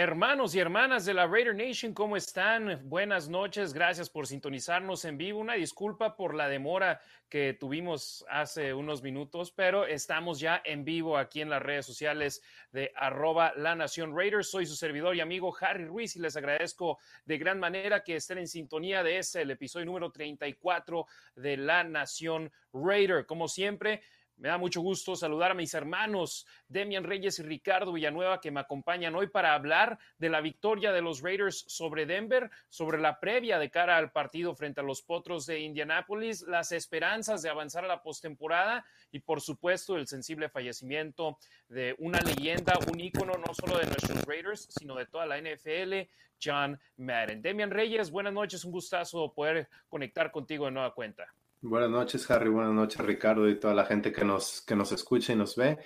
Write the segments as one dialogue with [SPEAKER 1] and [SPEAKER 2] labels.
[SPEAKER 1] Hermanos y hermanas de la Raider Nation, ¿cómo están? Buenas noches, gracias por sintonizarnos en vivo. Una disculpa por la demora que tuvimos hace unos minutos, pero estamos ya en vivo aquí en las redes sociales de arroba la Nación Raiders. Soy su servidor y amigo Harry Ruiz y les agradezco de gran manera que estén en sintonía de este, el episodio número 34 de la Nación Raider. Como siempre, me da mucho gusto saludar a mis hermanos Demian Reyes y Ricardo Villanueva que me acompañan hoy para hablar de la victoria de los Raiders sobre Denver, sobre la previa de cara al partido frente a los Potros de Indianápolis, las esperanzas de avanzar a la postemporada y por supuesto el sensible fallecimiento de una leyenda, un ícono no solo de nuestros Raiders, sino de toda la NFL, John Madden. Demian Reyes, buenas noches, un gustazo poder conectar contigo de nueva cuenta.
[SPEAKER 2] Buenas noches, Harry. Buenas noches, Ricardo, y toda la gente que nos, que nos escucha y nos ve.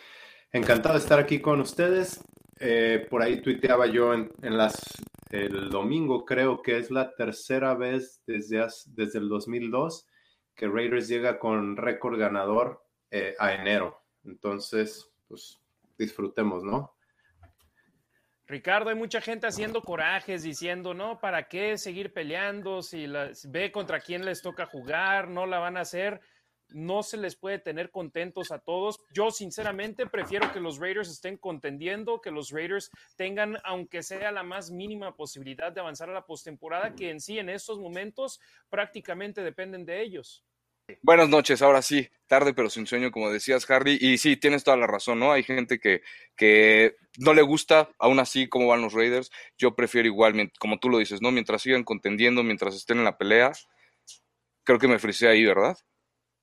[SPEAKER 2] Encantado de estar aquí con ustedes. Eh, por ahí tuiteaba yo en, las, el domingo, creo que es la tercera vez desde, desde el 2002 que Raiders llega con récord ganador eh, a enero. Entonces, pues disfrutemos, ¿no?
[SPEAKER 1] Ricardo, hay mucha gente haciendo corajes diciendo, no, ¿para qué seguir peleando? Si, ve contra quién les toca jugar, no la van a hacer. No se les puede tener contentos a todos. Yo, sinceramente, prefiero que los Raiders estén contendiendo, que los Raiders tengan, aunque sea la más mínima posibilidad de avanzar a la postemporada, que en sí, en estos momentos, prácticamente dependen de ellos.
[SPEAKER 3] Buenas noches, ahora sí, tarde pero sin sueño, como decías, Harry. Y sí, tienes toda la razón, ¿no? Hay gente que, que no le gusta, aún así, cómo van los Raiders. Yo prefiero igual, como tú lo dices, ¿no? Mientras sigan contendiendo, mientras estén en la pelea, creo que me frisé ahí, ¿verdad?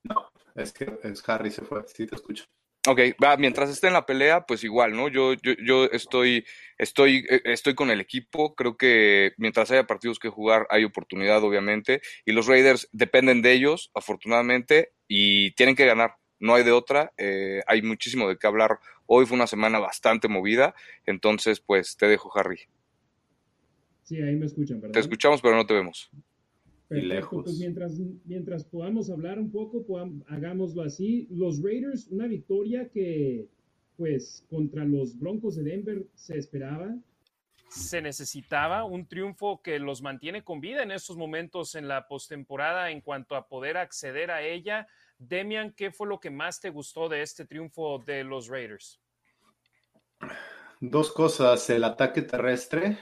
[SPEAKER 2] No, es que es Harry se fue, sí te escucho.
[SPEAKER 3] Ok, va, mientras esté en la pelea, pues igual, ¿no? Yo, yo, yo estoy, estoy, eh, estoy con el equipo. Creo que mientras haya partidos que jugar, hay oportunidad, obviamente. Y los Raiders dependen de ellos, afortunadamente, y tienen que ganar. No hay de otra. Eh, hay muchísimo de qué hablar. Hoy fue una semana bastante movida. Entonces, pues te dejo, Harry.
[SPEAKER 4] Sí, ahí me escuchan, ¿verdad?
[SPEAKER 3] Te escuchamos, pero no te vemos.
[SPEAKER 4] Perfecto, lejos. Pues mientras, mientras podamos hablar un poco, hagámoslo así. Los Raiders, una victoria que, pues, contra los Broncos de Denver se esperaba.
[SPEAKER 1] Se necesitaba un triunfo que los mantiene con vida en estos momentos en la postemporada en cuanto a poder acceder a ella. Demian, ¿qué fue lo que más te gustó de este triunfo de los Raiders?
[SPEAKER 2] Dos cosas, el ataque terrestre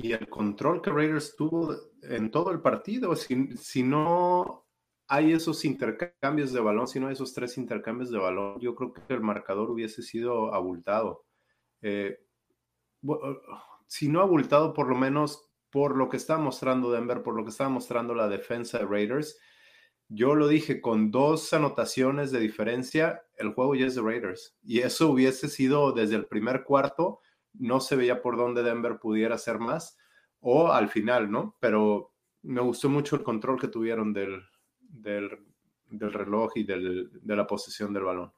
[SPEAKER 2] y el control que Raiders tuvo en todo el partido. Si, no hay esos intercambios de balón, si no hay esos tres intercambios de balón, yo creo que el marcador hubiese sido abultado. Eh, si no abultado, por lo menos por lo que está mostrando Denver, por lo que estaba mostrando la defensa de Raiders. Yo lo dije, con dos anotaciones de diferencia, el juego ya es de Raiders. Y eso hubiese sido desde el primer cuarto no se veía por dónde Denver pudiera hacer más o al final, ¿no? Pero me gustó mucho el control que tuvieron del, del, reloj y del, de la posesión del balón.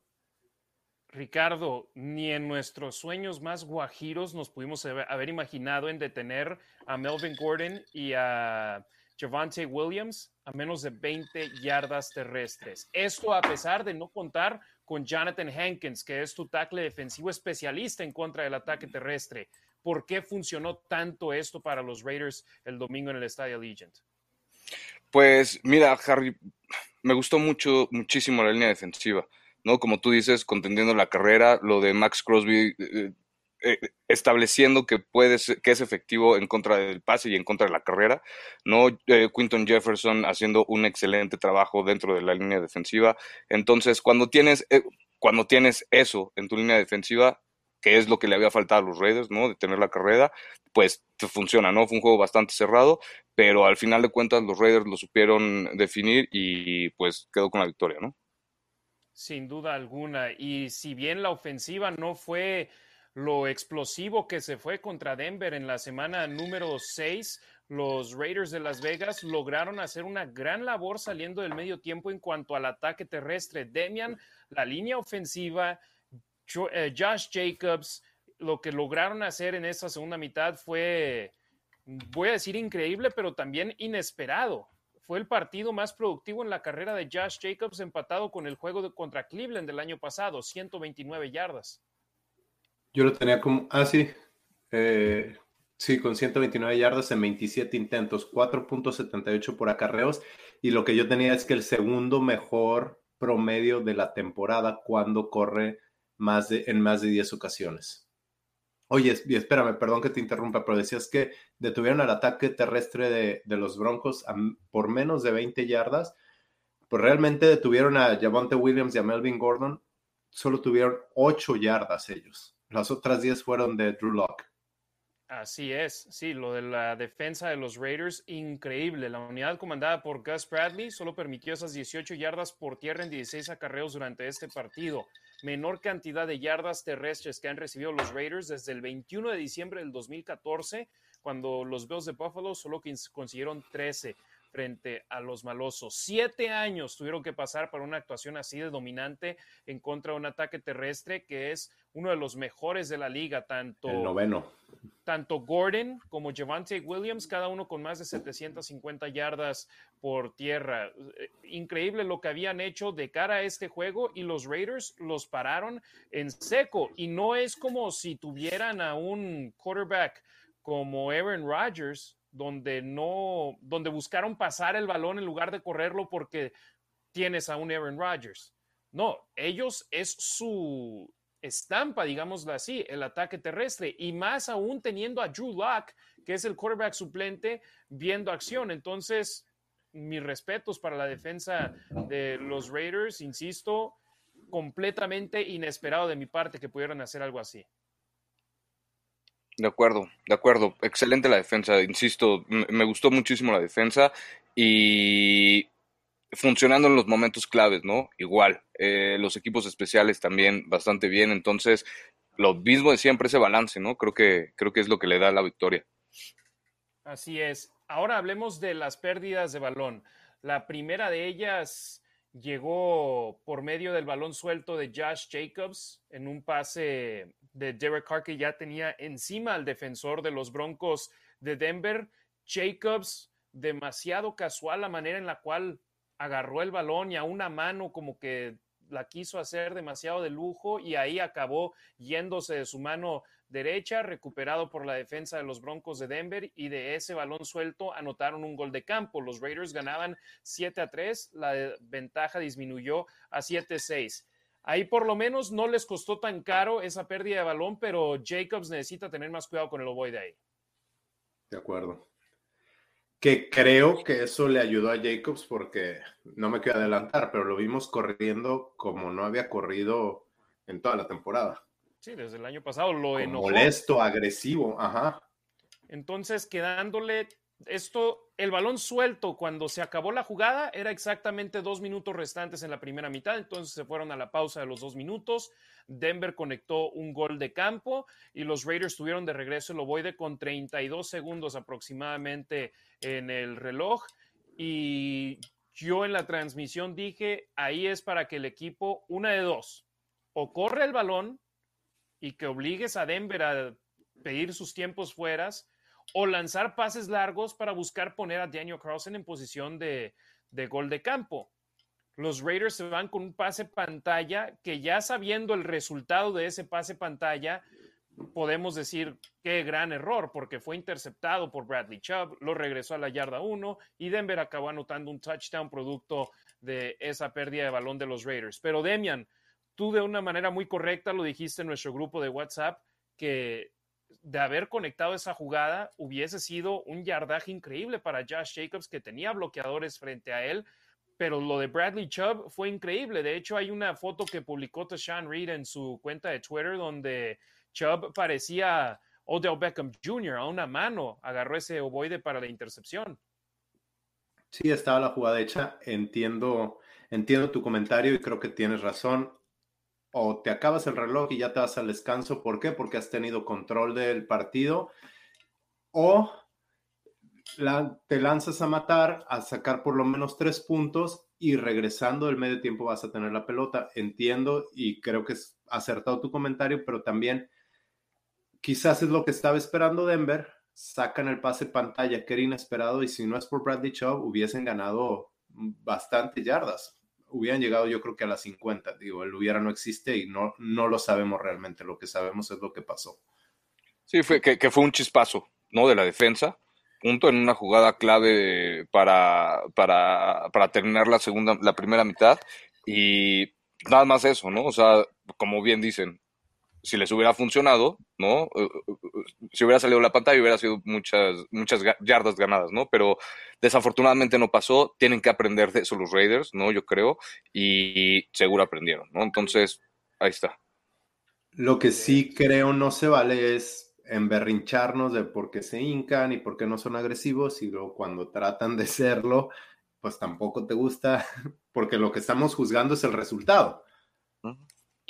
[SPEAKER 1] Ricardo, ni en nuestros sueños más guajiros nos pudimos haber imaginado en detener a Melvin Gordon y a Javante Williams a menos de 20 yardas terrestres. Esto a pesar de no contar con Jonathan Hankins, que es tu tackle defensivo especialista en contra del ataque terrestre. ¿Por qué funcionó tanto esto para los Raiders el domingo en el Estadio Allegiant?
[SPEAKER 3] Pues mira, Harry, me gustó mucho, muchísimo la línea defensiva, ¿no? Como tú dices, contendiendo la carrera, lo de Max Crosby eh, eh, estableciendo que puede que es efectivo en contra del pase y en contra de la carrera, no eh, Quinton Jefferson haciendo un excelente trabajo dentro de la línea defensiva. Entonces, cuando tienes eh, cuando tienes eso en tu línea defensiva, que es lo que le había faltado a los Raiders, ¿no? De tener la carrera, pues funciona, ¿no? Fue un juego bastante cerrado, pero al final de cuentas los Raiders lo supieron definir y pues quedó con la victoria, ¿no?
[SPEAKER 1] Sin duda alguna. Y si bien la ofensiva no fue lo explosivo que se fue contra Denver en la semana número 6, los Raiders de Las Vegas lograron hacer una gran labor saliendo del medio tiempo en cuanto al ataque terrestre. Demian, la línea ofensiva, eh, Josh Jacobs, lo que lograron hacer en esa segunda mitad fue, voy a decir increíble, pero también inesperado. Fue el partido más productivo en la carrera de Josh Jacobs, empatado con el juego contra Cleveland del año pasado, 129 yardas.
[SPEAKER 2] Yo lo tenía como, ah, sí, eh, Sí, con 129 yardas en 27 intentos, 4.78 por acarreos. Y lo que yo tenía es que el segundo mejor promedio de la temporada cuando corre más de, en más de 10 ocasiones. Oye, y espérame, perdón que te interrumpa, pero decías que detuvieron el ataque terrestre de, los Broncos por menos de 20 yardas. Pues realmente detuvieron a Javonte Williams y a Melvin Gordon. Solo tuvieron 8 yardas ellos. Las otras 10 fueron de Drew Locke.
[SPEAKER 1] Así es, sí, lo de la defensa de los Raiders, increíble. La unidad comandada por Gus Bradley solo permitió esas 18 yardas por tierra en 16 acarreos durante este partido. Menor cantidad de yardas terrestres que han recibido los Raiders desde el 21 de diciembre del 2014, cuando los Bills de Buffalo solo consiguieron 13 frente a los malosos. Siete años tuvieron que pasar para una actuación así de dominante en contra de un ataque terrestre que es uno de los mejores de la liga, tanto,
[SPEAKER 2] el noveno.
[SPEAKER 1] tanto Gordon como Javante Williams, cada uno con más de 750 yardas por tierra. Eh, increíble lo que habían hecho de cara a este juego y los Raiders los pararon en seco y no es como si tuvieran a un quarterback como Aaron Rodgers donde no, donde buscaron pasar el balón en lugar de correrlo porque tienes a un Aaron Rodgers. No, ellos es su estampa, digámoslo así, el ataque terrestre y más aún teniendo a Drew Locke, que es el quarterback suplente, viendo acción. Entonces, mis respetos para la defensa de los Raiders, insisto, completamente inesperado de mi parte que pudieran hacer algo así.
[SPEAKER 3] De acuerdo, de acuerdo. Excelente la defensa, insisto, me gustó muchísimo la defensa y funcionando en los momentos claves, ¿no? Igual, eh, los equipos especiales también bastante bien, entonces lo mismo de siempre ese balance, ¿no? Creo que, creo que es lo que le da la victoria.
[SPEAKER 1] Así es. Ahora hablemos de las pérdidas de balón. La primera de ellas llegó por medio del balón suelto de Josh Jacobs en un pase de Derek Carr que ya tenía encima al defensor de los Broncos de Denver. Jacobs, demasiado casual la manera en la cual agarró el balón y a una mano como que la quiso hacer demasiado de lujo y ahí acabó yéndose de su mano derecha, recuperado por la defensa de los Broncos de Denver y de ese balón suelto anotaron un gol de campo. Los Raiders ganaban 7 a 3, la ventaja disminuyó a 7 a 6. Ahí por lo menos no les costó tan caro esa pérdida de balón, pero Jacobs necesita tener más cuidado con el ovoide ahí.
[SPEAKER 2] De acuerdo. Que creo que eso le ayudó a Jacobs porque no me quiero adelantar, pero lo vimos corriendo como no había corrido en toda la temporada.
[SPEAKER 1] Sí, desde el año pasado lo enojó.
[SPEAKER 2] Molesto, agresivo, ajá.
[SPEAKER 1] Entonces, quedándole esto, el balón suelto cuando se acabó la jugada era exactamente dos minutos restantes en la primera mitad, entonces se fueron a la pausa de los dos minutos. Denver conectó un gol de campo y los Raiders tuvieron de regreso el ovoide con 32 segundos aproximadamente en el reloj. Y yo en la transmisión dije, ahí es para que el equipo, una de dos, o corre el balón y que obligues a Denver a pedir sus tiempos fueras o lanzar pases largos para buscar poner a Daniel Carlson en posición de, gol de campo. Los Raiders se van con un pase pantalla que ya sabiendo el resultado de ese pase pantalla, podemos decir qué gran error, porque fue interceptado por Bradley Chubb, lo regresó a la yarda 1 y Denver acabó anotando un touchdown producto de esa pérdida de balón de los Raiders. Pero Demian, tú de una manera muy correcta lo dijiste en nuestro grupo de WhatsApp, que de haber conectado esa jugada hubiese sido un yardaje increíble para Josh Jacobs, que tenía bloqueadores frente a él. Pero lo de Bradley Chubb fue increíble. De hecho, hay una foto que publicó Tashawn Reed en su cuenta de Twitter donde Chubb parecía Odell Beckham Jr. a una mano. Agarró ese ovoide para la intercepción.
[SPEAKER 2] Sí, estaba la jugada hecha. Entiendo, entiendo tu comentario y creo que tienes razón o te acabas el reloj y ya te vas al descanso. ¿Por qué? Porque has tenido control del partido. O te lanzas a matar, a sacar por lo menos tres puntos y regresando del medio tiempo vas a tener la pelota. Entiendo y creo que es acertado tu comentario, pero también quizás es lo que estaba esperando Denver. Sacan el pase pantalla que era inesperado y si no es por Bradley Chubb hubiesen ganado bastante yardas. Hubieran llegado yo creo que a las 50. Digo, el hubiera no existe y no, no lo sabemos realmente. Lo que sabemos es lo que pasó.
[SPEAKER 3] Sí, fue que, que fue un chispazo, ¿no? De la defensa punto en una jugada clave para, para, para terminar la segunda, la primera mitad. Y nada más eso, ¿no? O sea, como bien dicen, si les hubiera funcionado, ¿no? Eh, eh, si hubiera salido la pantalla, hubiera sido muchas, muchas yardas ganadas, ¿no? Pero desafortunadamente no pasó. Tienen que aprender de eso los Raiders, ¿no? Yo creo. Y seguro aprendieron, ¿no? Entonces, ahí está.
[SPEAKER 2] Lo que sí creo no se vale es emberrincharnos de por qué se hincan y por qué no son agresivos y luego cuando tratan de serlo, pues tampoco te gusta porque lo que estamos juzgando es el resultado.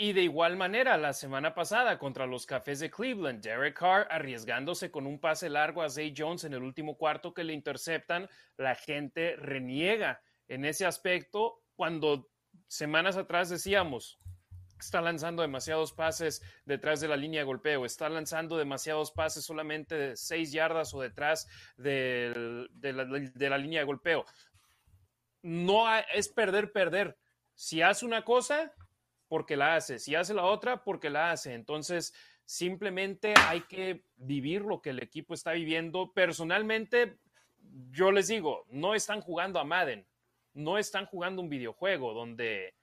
[SPEAKER 1] Y de igual manera, la semana pasada contra los Cafés de Cleveland, Derek Carr arriesgándose con un pase largo a Zay Jones en el último cuarto que le interceptan, la gente reniega en ese aspecto cuando semanas atrás decíamos, está lanzando demasiados pases detrás de la línea de golpeo, está lanzando demasiados pases solamente de seis yardas o detrás de, la, línea de golpeo. No es perder, perder. Si hace una cosa, porque la hace. Si hace la otra, porque la hace. Entonces, simplemente hay que vivir lo que el equipo está viviendo. Personalmente, yo les digo, no están jugando a Madden, no están jugando un videojuego donde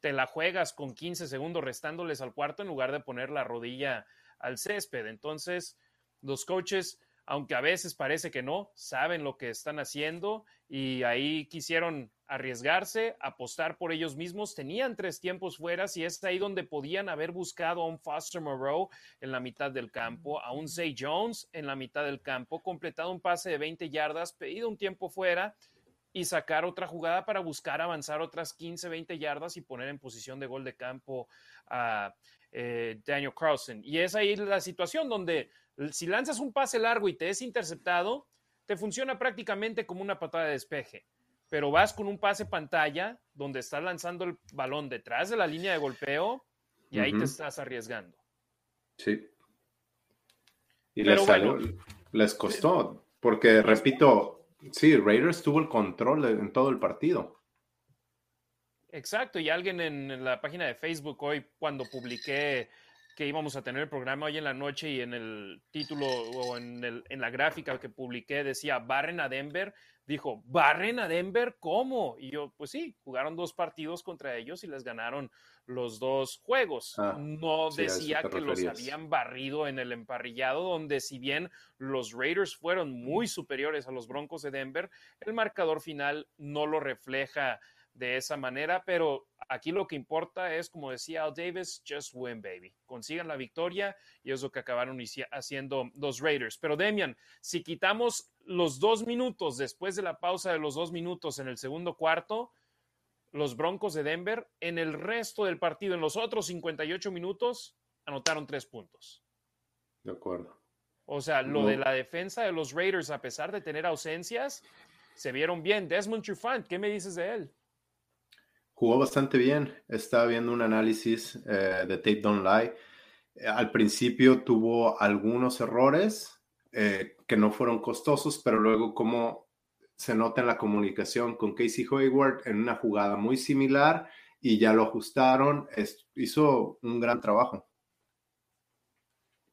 [SPEAKER 1] te la juegas con 15 segundos restándoles al cuarto en lugar de poner la rodilla al césped. Entonces, los coaches, aunque a veces parece que no, saben lo que están haciendo y ahí quisieron arriesgarse, apostar por ellos mismos. Tenían tres tiempos fuera y es ahí donde podían haber buscado a un Foster Moreau en la mitad del campo, a un Zay Jones en la mitad del campo, completado un pase de 20 yardas, pedido un tiempo fuera y sacar otra jugada para buscar avanzar otras 15, 20 yardas y poner en posición de gol de campo a eh, Daniel Carlson. Y es ahí la situación donde si lanzas un pase largo y te es interceptado, te funciona prácticamente como una patada de despeje. Pero vas con un pase pantalla donde estás lanzando el balón detrás de la línea de golpeo y ahí te estás arriesgando.
[SPEAKER 2] Sí. Y les, les costó, porque repito, Sí, Raiders tuvo el control en todo el partido.
[SPEAKER 1] Exacto, y alguien en, la página de Facebook hoy, cuando publiqué que íbamos a tener el programa hoy en la noche y en el título o en, el, en la gráfica que publiqué decía, barren a Denver, dijo, ¿barren a Denver? ¿Cómo? Y yo, pues sí, jugaron dos partidos contra ellos y les ganaron los dos juegos. Ah, no decía que los habían barrido en el emparrillado, donde si bien los Raiders fueron muy superiores a los Broncos de Denver, el marcador final no lo refleja de esa manera, pero aquí lo que importa es, como decía Al Davis, just win, baby. Consigan la victoria y es lo que acabaron haciendo los Raiders. Pero Demian, si quitamos los dos minutos después de la pausa de los dos minutos en el segundo cuarto, los Broncos de Denver en el resto del partido, en los otros 58 minutos, anotaron tres puntos.
[SPEAKER 2] De acuerdo.
[SPEAKER 1] O sea, lo de la defensa de los Raiders, a pesar de tener ausencias, se vieron bien. Desmond Trufant, ¿qué me dices de él?
[SPEAKER 2] Jugó bastante bien. Estaba viendo un análisis eh, de Tape Don't Lie. Eh, al principio tuvo algunos errores eh, que no fueron costosos, pero luego como se nota en la comunicación con Casey Hayward en una jugada muy similar y ya lo ajustaron. hizo un gran trabajo.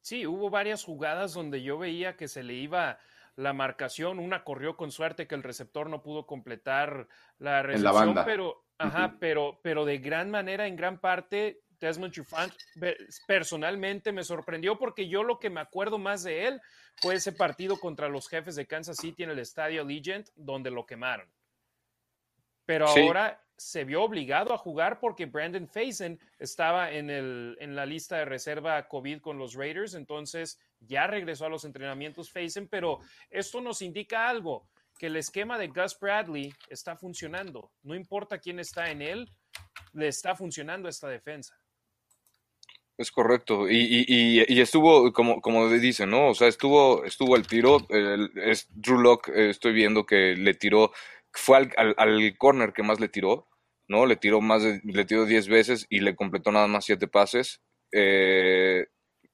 [SPEAKER 1] Sí, hubo varias jugadas donde yo veía que se le iba la marcación. Una corrió con suerte que el receptor no pudo completar la recepción, pero Ajá, pero, pero de gran manera, en gran parte, Desmond Trufant personalmente me sorprendió porque yo lo que me acuerdo más de él fue ese partido contra los jefes de Kansas City en el estadio Legend, donde lo quemaron. Pero ahora se vio obligado a jugar porque Brandon Faison estaba en, el, en la lista de reserva COVID con los Raiders, entonces ya regresó a los entrenamientos Faison, pero esto nos indica algo que el esquema de Gus Bradley está funcionando. No importa quién está en él, le está funcionando esta defensa.
[SPEAKER 3] Es correcto. Y, y, estuvo, como, como dicen, ¿no? O sea, estuvo, estuvo el tiro. es, Drew Lock, eh, estoy viendo que le tiró, fue al, al, corner que más le tiró, ¿no? Le tiró más de, le tiró 10 veces y le completó nada más 7 pases. Eh,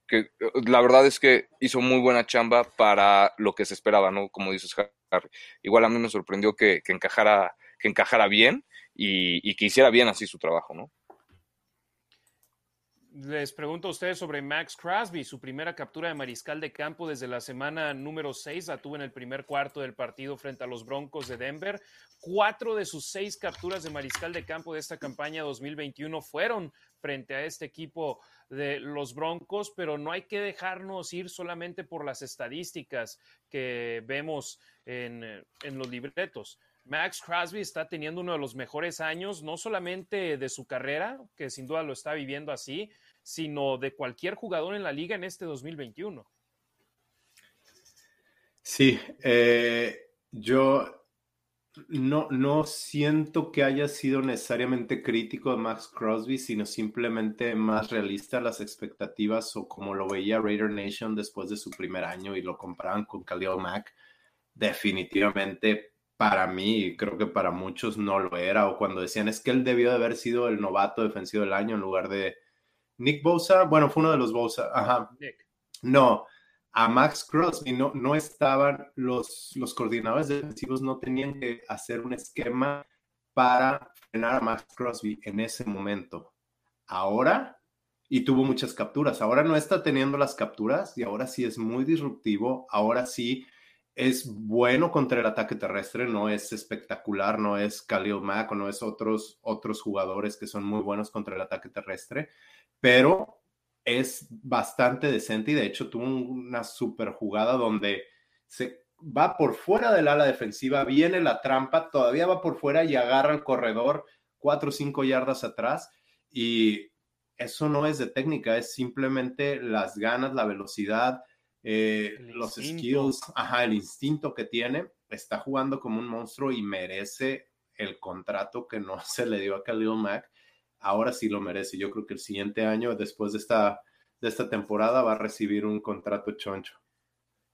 [SPEAKER 3] que la verdad es que hizo muy buena chamba para lo que se esperaba, ¿no? Como dices, Harry. Igual a mí me sorprendió que, que encajara, que encajara bien y, y que hiciera bien así su trabajo, ¿no?
[SPEAKER 1] Les pregunto a ustedes sobre Max Crosby, su primera captura de mariscal de campo desde la semana número 6, la tuvo en el primer cuarto del partido frente a los Broncos de Denver. Cuatro de sus seis capturas de mariscal de campo de esta campaña 2021 fueron frente a este equipo de los Broncos, pero no hay que dejarnos ir solamente por las estadísticas que vemos en, en los libretos. Max Crosby está teniendo uno de los mejores años, no solamente de su carrera, que sin duda lo está viviendo así, sino de cualquier jugador en la liga en este 2021.
[SPEAKER 2] Sí, eh, yo no, no siento que haya sido necesariamente crítico de Max Crosby, sino simplemente más realista las expectativas o como lo veía Raider Nation después de su primer año y lo comparaban con Khalil Mack. Definitivamente para mí, creo que para muchos no lo era, o cuando decían es que él debió de haber sido el novato defensivo del año en lugar de Nick Bosa, bueno, fue uno de los Bosa, ajá. No, a Max Crosby no, no estaban, los, los coordinadores defensivos no tenían que hacer un esquema para frenar a Max Crosby en ese momento. Ahora, y tuvo muchas capturas, ahora no está teniendo las capturas y ahora sí es muy disruptivo, ahora sí es bueno contra el ataque terrestre, no es espectacular, no es Khalil Mack o no es otros, otros jugadores que son muy buenos contra el ataque terrestre, pero es bastante decente y de hecho tuvo una super jugada donde se va por fuera del ala defensiva, viene la trampa, todavía va por fuera y agarra el corredor cuatro o cinco yardas atrás. Y eso no es de técnica, es simplemente las ganas, la velocidad, eh, los skills, ajá, el instinto que tiene, está jugando como un monstruo y merece el contrato que no se le dio a Khalil Mack. Ahora sí lo merece. Yo creo que el siguiente año, después de esta, de esta temporada, va a recibir un contrato choncho.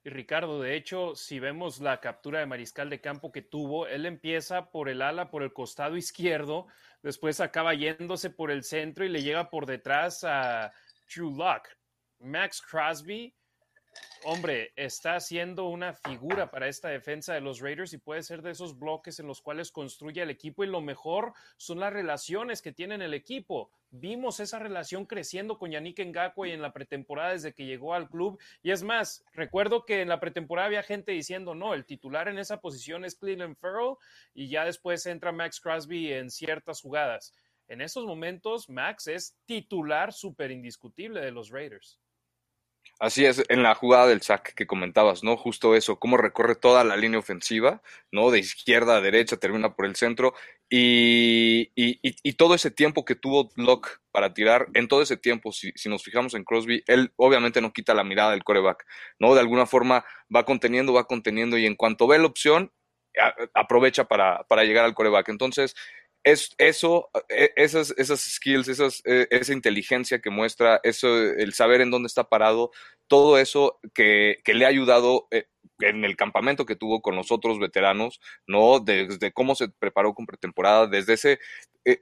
[SPEAKER 1] Y Ricardo, de hecho, si vemos la captura de mariscal de campo que tuvo, él empieza por el ala, por el costado izquierdo, después acaba yéndose por el centro y le llega por detrás a True Luck. Max Crosby hombre, está haciendo una figura para esta defensa de los Raiders y puede ser de esos bloques en los cuales construye el equipo y lo mejor son las relaciones que tiene el equipo. Vimos esa relación creciendo con Yannick Ngakwe en la pretemporada desde que llegó al club y es más, recuerdo que en la pretemporada había gente diciendo, no, el titular en esa posición es Cleveland Farrell y ya después entra Max Crosby en ciertas jugadas. En esos momentos, Max es titular súper indiscutible de los Raiders.
[SPEAKER 3] Así es, en la jugada del sack que comentabas, ¿no? Justo eso, cómo recorre toda la línea ofensiva, ¿no? De izquierda a derecha, termina por el centro. Y, todo ese tiempo que tuvo Locke para tirar, en todo ese tiempo, si, si, nos fijamos en Crosby, él obviamente no quita la mirada del coreback, ¿no? De alguna forma va conteniendo, va conteniendo, y en cuanto ve la opción, aprovecha para, para llegar al coreback. Entonces, es eso, e, esas, esas skills, esas, e, esa inteligencia que muestra, eso, el saber en dónde está parado, todo eso que, que le ha ayudado eh, en el campamento que tuvo con los otros veteranos, ¿no? Desde cómo se preparó con pretemporada, desde ese eh,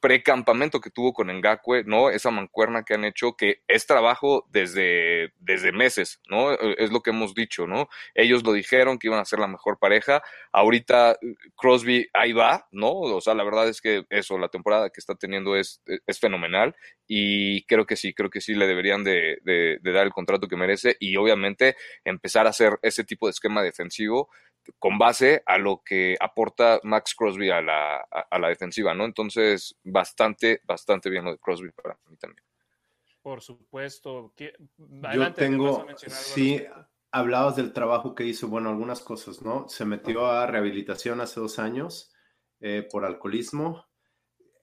[SPEAKER 3] precampamento que tuvo con Ngakwe, ¿no? Esa mancuerna que han hecho, que es trabajo desde, desde meses, ¿no? E, es lo que hemos dicho, ¿no? Ellos lo dijeron que iban a ser la mejor pareja. Ahorita Crosby ahí va, ¿no? O sea, la verdad es que eso, la temporada que está teniendo es, es fenomenal y creo que sí, creo que sí le deberían de, de dar el contrato que merece y obviamente empezar a hacer ese tipo de esquema defensivo con base a lo que aporta Max Crosby a la, a, la defensiva, ¿no? Entonces, bastante, bastante bien lo de Crosby para mí también.
[SPEAKER 1] Por supuesto.
[SPEAKER 2] Yo tengo, sí, hablabas del trabajo que hizo, bueno, algunas cosas, ¿no? Se metió a rehabilitación hace dos años eh, por alcoholismo,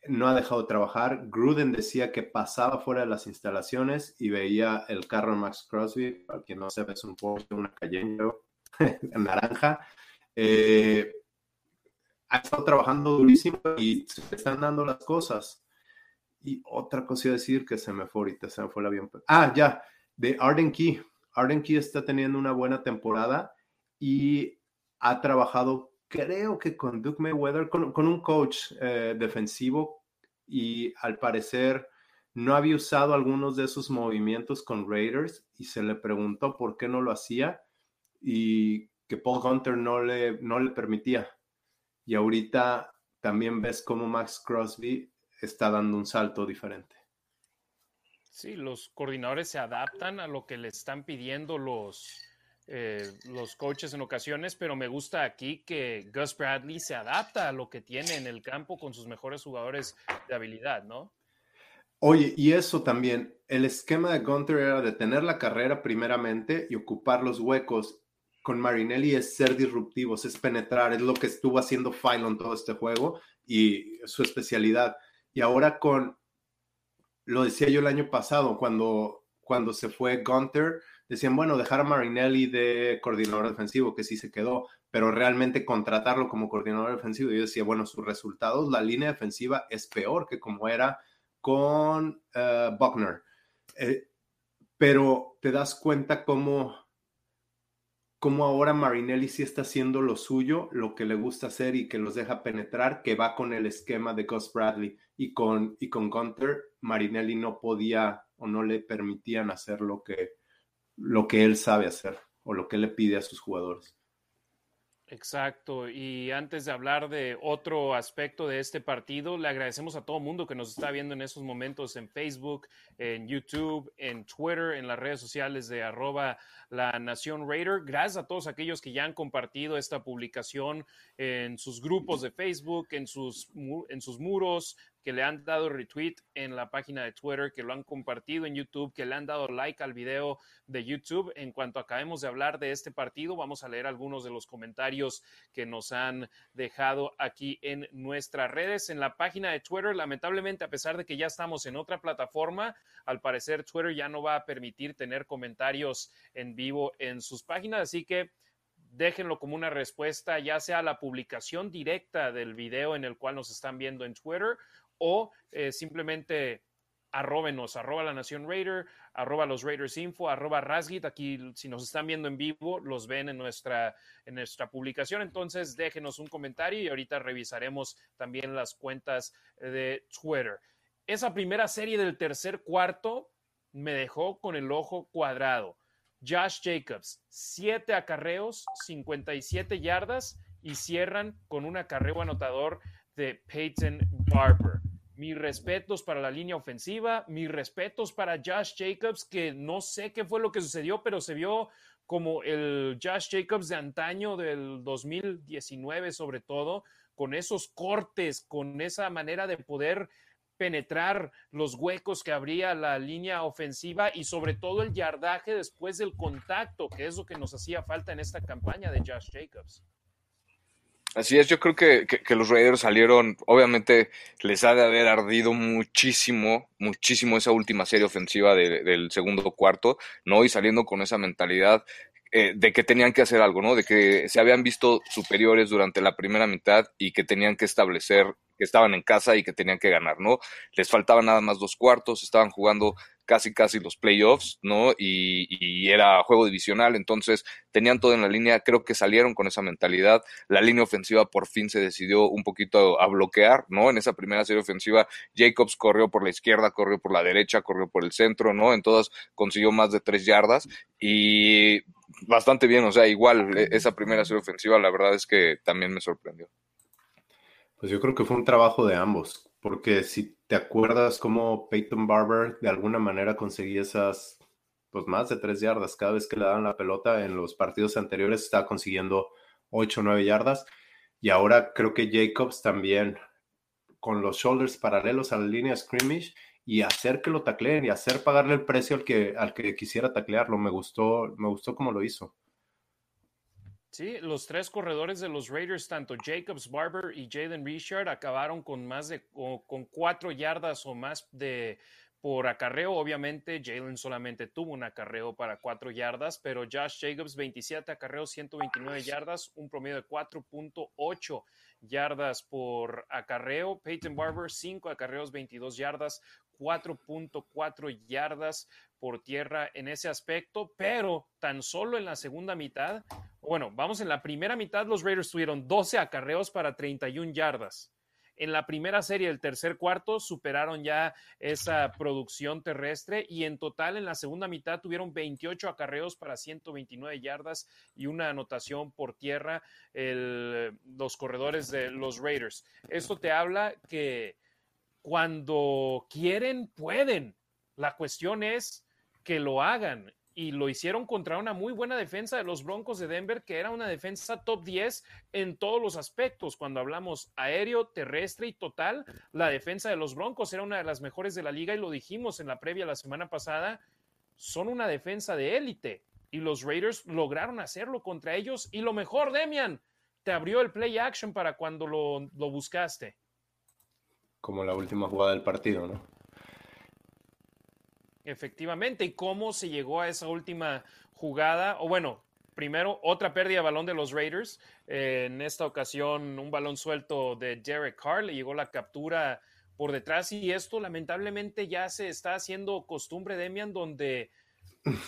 [SPEAKER 2] no ha dejado de trabajar. Gruden decía que pasaba fuera de las instalaciones y veía el carro de Max Crosby, para quien no sepa, es un Porsche, una Cayenne, naranja, eh, ha estado trabajando durísimo y se están dando las cosas. Y otra cosa decir que se me fue ahorita, se me fue el avión. Ah, ya, de Arden Key. Arden Key está teniendo una buena temporada y ha trabajado, creo que con Duke Mayweather, con, un coach eh, defensivo y al parecer no había usado algunos de esos movimientos con Raiders y se le preguntó por qué no lo hacía y que Paul Hunter no le, no le permitía. Y ahorita también ves cómo Max Crosby está dando un salto diferente.
[SPEAKER 1] Sí, los coordinadores se adaptan a lo que le están pidiendo los, eh, los coaches en ocasiones, pero me gusta aquí que Gus Bradley se adapta a lo que tiene en el campo con sus mejores jugadores de habilidad, ¿no?
[SPEAKER 2] Oye, y eso también, el esquema de Gunter era de tener la carrera primeramente y ocupar los huecos. Con Marinelli es ser disruptivos, es penetrar, es lo que estuvo haciendo Phylon todo este juego y su especialidad. Y ahora con, lo decía yo el año pasado, cuando, cuando se fue Gunter, decían, bueno, dejar a Marinelli de coordinador defensivo, que sí se quedó, pero realmente contratarlo como coordinador defensivo, yo decía, bueno, sus resultados, la línea defensiva es peor que como era con uh, Buckner. Eh, pero te das cuenta cómo como ahora Marinelli sí está haciendo lo suyo, lo que le gusta hacer y que los deja penetrar, que va con el esquema de Gus Bradley y con, y con Gunter, Marinelli no podía o no le permitían hacer lo que, lo que él sabe hacer o lo que le pide a sus jugadores.
[SPEAKER 1] Exacto. Y antes de hablar de otro aspecto de este partido, le agradecemos a todo mundo que nos está viendo en estos momentos en Facebook, en YouTube, en Twitter, en las redes sociales de arroba la Nación Raider. Gracias a todos aquellos que ya han compartido esta publicación en sus grupos de Facebook, en sus, en sus muros, que le han dado retweet en la página de Twitter, que lo han compartido en YouTube, que le han dado like al video de YouTube. En cuanto acabemos de hablar de este partido, vamos a leer algunos de los comentarios que nos han dejado aquí en nuestras redes. En la página de Twitter, lamentablemente, a pesar de que ya estamos en otra plataforma, al parecer Twitter ya no va a permitir tener comentarios en vivo en sus páginas, así que déjenlo como una respuesta, ya sea la publicación directa del video en el cual nos están viendo en Twitter o eh, simplemente arrobenos, arroba la Nación Raider, arroba los Raiders Info, arroba Rasgit. Aquí, si nos están viendo en vivo, los ven en nuestra, en nuestra publicación. Entonces, déjenos un comentario y ahorita revisaremos también las cuentas de Twitter. Esa primera serie del tercer cuarto me dejó con el ojo cuadrado. Josh Jacobs, siete acarreos, 57 yardas y cierran con un acarreo anotador de Peyton Barber. Mis respetos para la línea ofensiva, mis respetos para Josh Jacobs, que no sé qué fue lo que sucedió, pero se vio como el Josh Jacobs de antaño del 2019 sobre todo, con esos cortes, con esa manera de poder penetrar los huecos que abría la línea ofensiva y sobre todo el yardaje después del contacto, que es lo que nos hacía falta en esta campaña de Josh Jacobs.
[SPEAKER 3] Así es, yo creo que, los Raiders salieron, obviamente les ha de haber ardido muchísimo, muchísimo esa última serie ofensiva del segundo cuarto, ¿no? Y saliendo con esa mentalidad eh, de que tenían que hacer algo, ¿no? De que se habían visto superiores durante la primera mitad y que tenían que establecer que estaban en casa y que tenían que ganar, ¿no? Les faltaban nada más dos cuartos, estaban jugando casi casi los playoffs, ¿no? Y, era juego divisional, entonces tenían todo en la línea, creo que salieron con esa mentalidad, la línea ofensiva por fin se decidió un poquito a bloquear, ¿no? En esa primera serie ofensiva, Jacobs corrió por la izquierda, corrió por la derecha, corrió por el centro, ¿no? En todas consiguió más de tres yardas y bastante bien, o sea, igual e, esa primera serie ofensiva, la verdad es que también me sorprendió.
[SPEAKER 2] Pues yo creo que fue un trabajo de ambos, porque si te acuerdas cómo Peyton Barber de alguna manera conseguía esas, pues más de tres yardas cada vez que le daban la pelota, en los partidos anteriores estaba consiguiendo ocho o nueve yardas, y ahora creo que Jacobs también con los shoulders paralelos a la línea scrimmage y hacer que lo tacleen y hacer pagarle el precio al que, al que quisiera taclearlo. Me gustó, me gustó cómo lo hizo.
[SPEAKER 1] Sí, los tres corredores de los Raiders, tanto Jacobs, Barber y Jaden Richard, acabaron con más de con cuatro yardas o más de por acarreo, obviamente, Jalen solamente tuvo un acarreo para cuatro yardas, pero Josh Jacobs 27 acarreos, 129 yardas, un promedio de 4.8 yardas por acarreo. Peyton Barber 5 acarreos, 22 yardas, 4.4 yardas por tierra en ese aspecto, pero tan solo en la segunda mitad, bueno, vamos en la primera mitad, los Raiders tuvieron 12 acarreos para 31 yardas. En la primera serie del tercer cuarto superaron ya esa producción terrestre y en total en la segunda mitad tuvieron 28 acarreos para 129 yardas y una anotación por tierra los corredores de los Raiders. Esto te habla que cuando quieren, pueden. La cuestión es que lo hagan y lo hicieron contra una muy buena defensa de los Broncos de Denver, que era una defensa top 10 en todos los aspectos. Cuando hablamos aéreo, terrestre y total, la defensa de los Broncos era una de las mejores de la liga y lo dijimos en la previa la semana pasada. Son una defensa de élite y los Raiders lograron hacerlo contra ellos. Y lo mejor, Demian, te abrió el play action para cuando lo, lo buscaste.
[SPEAKER 2] Como la última jugada del partido, ¿no?
[SPEAKER 1] Efectivamente, ¿y cómo se llegó a esa última jugada? O bueno, primero otra pérdida de balón de los Raiders. Eh, en esta ocasión, un balón suelto de Derek Carr, le llegó la captura por detrás y esto lamentablemente ya se está haciendo costumbre, Demian, donde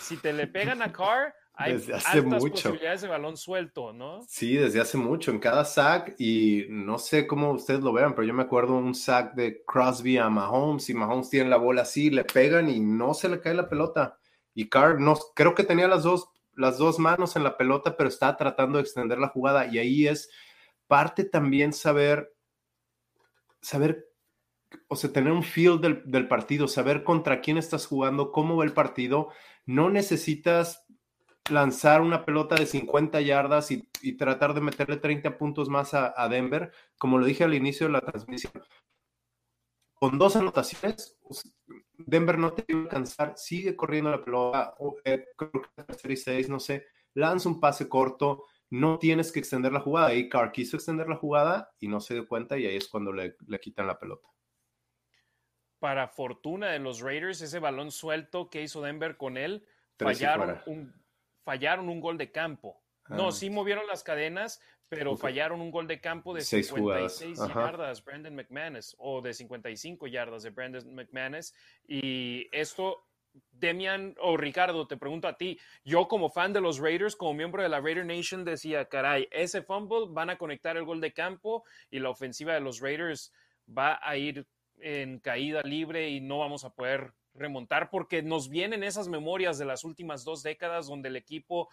[SPEAKER 1] si te le pegan a Carr, hay desde hace mucho. posibilidades de balón suelto, ¿no?
[SPEAKER 2] Sí, desde hace mucho, en cada sack, y no sé cómo ustedes lo vean, pero yo me acuerdo un sack de Crosby a Mahomes, y Mahomes tiene la bola así, le pegan y no se le cae la pelota. Y Carr, no, creo que tenía las dos, las dos manos en la pelota, pero está tratando de extender la jugada, y ahí es parte también saber, saber o sea, tener un feel del, del, partido, saber contra quién estás jugando, cómo va el partido. No necesitas lanzar una pelota de 50 yardas y, tratar de meterle 30 puntos más a, Denver, como lo dije al inicio de la transmisión. Con dos anotaciones, pues, Denver no te iba a alcanzar, sigue corriendo la pelota, eh, creo que 6, no sé, lanza un pase corto, no tienes que extender la jugada. Y Carr quiso extender la jugada y no se dio cuenta y ahí es cuando le, le quitan la pelota.
[SPEAKER 1] Para fortuna de los Raiders, ese balón suelto que hizo Denver con él, fallaron un fallaron un gol de campo. No, ah. sí movieron las cadenas, pero fallaron un gol de campo de 56 yardas, Brandon McManus, o de 55 yardas de Brandon McManus. Y esto, Demian o Ricardo, te pregunto a ti, yo como fan de los Raiders, como miembro de la Raider Nation, decía, caray, ese fumble van a conectar el gol de campo y la ofensiva de los Raiders va a ir en caída libre y no vamos a poder remontar porque nos vienen esas memorias de las últimas dos décadas donde el equipo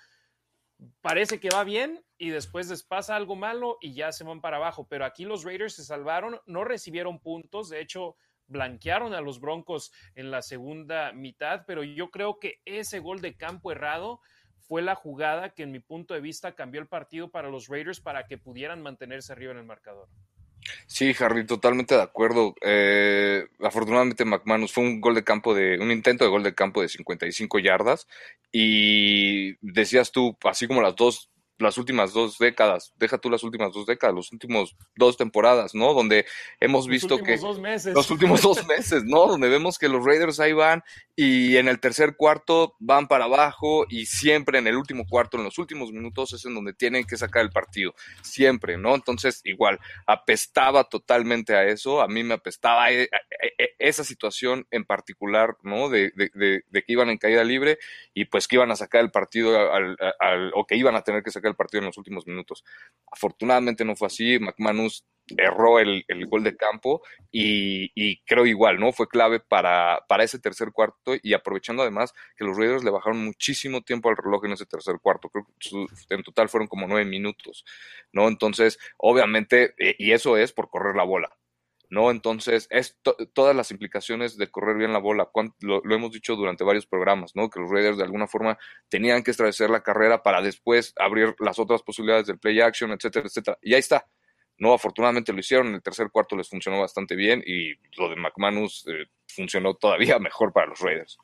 [SPEAKER 1] parece que va bien y después les pasa algo malo y ya se van para abajo. Pero aquí los Raiders se salvaron, no recibieron puntos, de hecho blanquearon a los Broncos en la segunda mitad, pero yo creo que ese gol de campo errado fue la jugada que en mi punto de vista cambió el partido para los Raiders para que pudieran mantenerse arriba en el marcador.
[SPEAKER 3] Sí, Harry, totalmente de acuerdo. Eh, afortunadamente McManus fue un gol de campo de, un intento de gol de campo de 55 yardas y decías tú, así como las dos las últimas dos décadas, deja tú las últimas dos décadas, los últimos dos temporadas, ¿no? Donde hemos visto que...
[SPEAKER 1] Dos meses.
[SPEAKER 3] Los últimos dos meses, ¿no? Donde vemos que los Raiders ahí van y en el tercer cuarto van para abajo y siempre en el último cuarto, en los últimos minutos es en donde tienen que sacar el partido, siempre, ¿no? Entonces, igual, apestaba totalmente a eso, a mí me apestaba e, e, e, esa situación en particular, ¿no? De, que iban en caída libre y pues que iban a sacar el partido al, o que iban a tener que sacar el partido en los últimos minutos. Afortunadamente no fue así, McManus erró el, gol de campo y, creo igual, ¿no? Fue clave para, para ese tercer cuarto y aprovechando además que los Raiders le bajaron muchísimo tiempo al reloj en ese tercer cuarto, creo que en total fueron como nueve minutos, ¿no? Entonces, obviamente, eh, y eso es por correr la bola, ¿no? Entonces, es todas las implicaciones de correr bien la bola, lo, hemos dicho durante varios programas, ¿no? Que los Raiders de alguna forma tenían que establecer la carrera para después abrir las otras posibilidades del play action, etcétera, etcétera. Y ahí está. No, afortunadamente lo hicieron, en el tercer cuarto les funcionó bastante bien y lo de McManus eh, funcionó todavía mejor para los Raiders.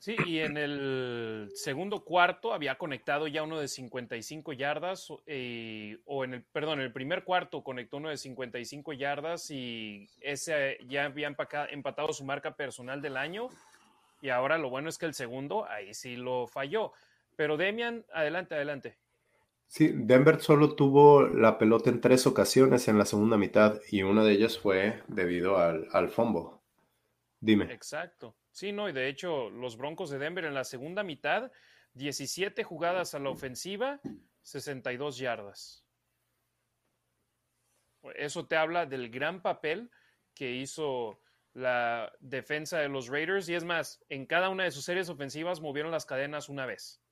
[SPEAKER 1] Sí, y en el segundo cuarto había conectado ya uno de 55 yardas, eh, o en el, perdón, en el primer cuarto conectó uno de 55 yardas y ese ya había empatado su marca personal del año. Y ahora lo bueno es que el segundo, ahí sí lo falló. Pero Demian, adelante, adelante.
[SPEAKER 2] Sí, Denver solo tuvo la pelota en tres ocasiones en la segunda mitad y una de ellas fue debido al, al fumble. Dime.
[SPEAKER 1] Exacto. Sí, no, y de hecho, los Broncos de Denver en la segunda mitad, 17 jugadas a la ofensiva, 62 yardas. Eso te habla del gran papel que hizo la defensa de los Raiders. Y es más, en cada una de sus series ofensivas movieron las cadenas una vez.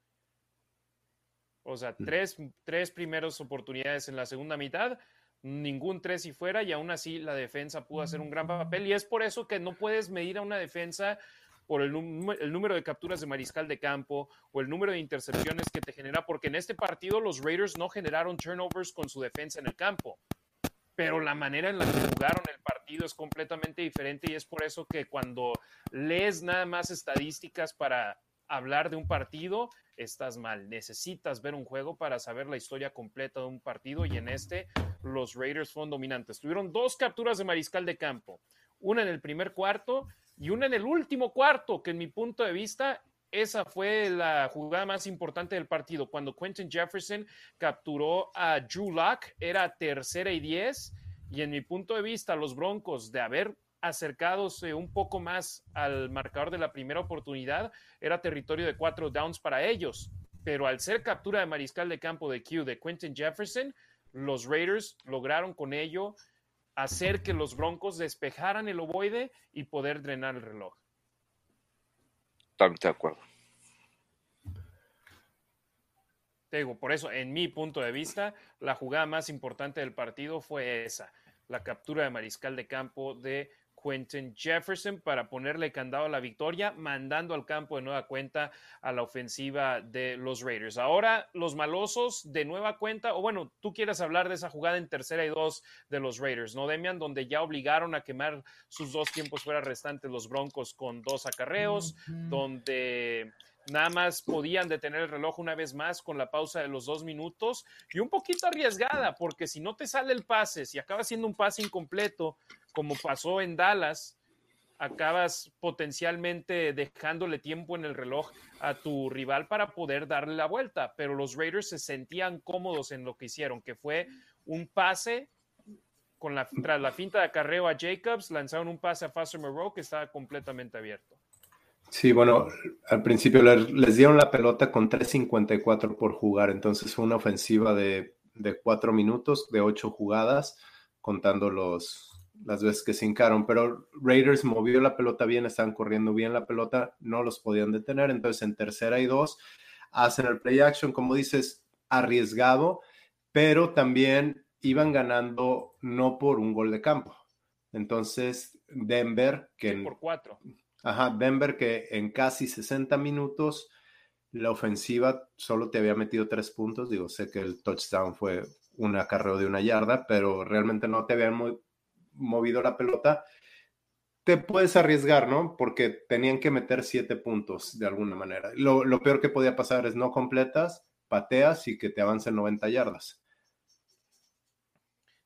[SPEAKER 1] O sea, mm. tres, tres primeras oportunidades en la segunda mitad, ningún tres y fuera y aún así la defensa pudo hacer un gran papel. Y es por eso que no puedes medir a una defensa por el, el, número de capturas de mariscal de campo o el número de intercepciones que te genera, porque en este partido los Raiders no generaron turnovers con su defensa en el campo, pero la manera en la que jugaron el partido es completamente diferente y es por eso que cuando lees nada más estadísticas para hablar de un partido, estás mal. Necesitas ver un juego para saber la historia completa de un partido y en este los Raiders fueron dominantes. Tuvieron dos capturas de mariscal de campo, una en el primer cuarto y una en el último cuarto, que en mi punto de vista esa fue la jugada más importante del partido. Cuando Quentin Jefferson capturó a Drew Lock, era tercera y diez. Y en mi punto de vista, los Broncos, de haber acercados un poco más al marcador de la primera oportunidad, era territorio de cuatro downs para ellos. Pero al ser captura de mariscal de campo de Q de Quentin Jefferson, los Raiders lograron con ello hacer que los Broncos despejaran el ovoide y poder drenar el reloj.
[SPEAKER 3] Totalmente de acuerdo.
[SPEAKER 1] Te digo, por eso, en mi punto de vista, la jugada más importante del partido fue esa, la captura de mariscal de campo de Quentin Jefferson para ponerle candado a la victoria, mandando al campo de nueva cuenta a la ofensiva de los Raiders. Ahora los malosos de nueva cuenta, o bueno, tú quieres hablar de esa jugada en tercera y dos de los Raiders, ¿no, Demian? Donde ya obligaron a quemar sus dos tiempos fuera restantes los Broncos con dos acarreos, donde Nada más podían detener el reloj una vez más con la pausa de los dos minutos y un poquito arriesgada, porque si no te sale el pase, si acaba siendo un pase incompleto, como pasó en Dallas, acabas potencialmente dejándole tiempo en el reloj a tu rival para poder darle la vuelta. Pero los Raiders se sentían cómodos en lo que hicieron, que fue un pase con la, tras la finta de acarreo a Jacobs, lanzaron un pase a Foster Moreau que estaba completamente abierto.
[SPEAKER 2] Sí, bueno, al principio les, dieron la pelota con 3.54 por jugar, entonces fue una ofensiva de, de cuatro minutos, de ocho jugadas, contando los, las veces que se hincaron, pero Raiders movió la pelota bien, estaban corriendo bien la pelota, no los podían detener, entonces en tercera y dos hacen el play action, como dices, arriesgado, pero también iban ganando no por un gol de campo. Entonces, Denver, que...
[SPEAKER 1] por cuatro.
[SPEAKER 2] Ajá, Denver que en casi 60 minutos la ofensiva solo te había metido tres puntos. Digo, sé que el touchdown fue un acarreo de una yarda, pero realmente no te habían movido la pelota. Te puedes arriesgar, ¿no? Porque tenían que meter siete puntos de alguna manera. Lo, lo peor que podía pasar es no completas, pateas y que te avancen 90 yardas.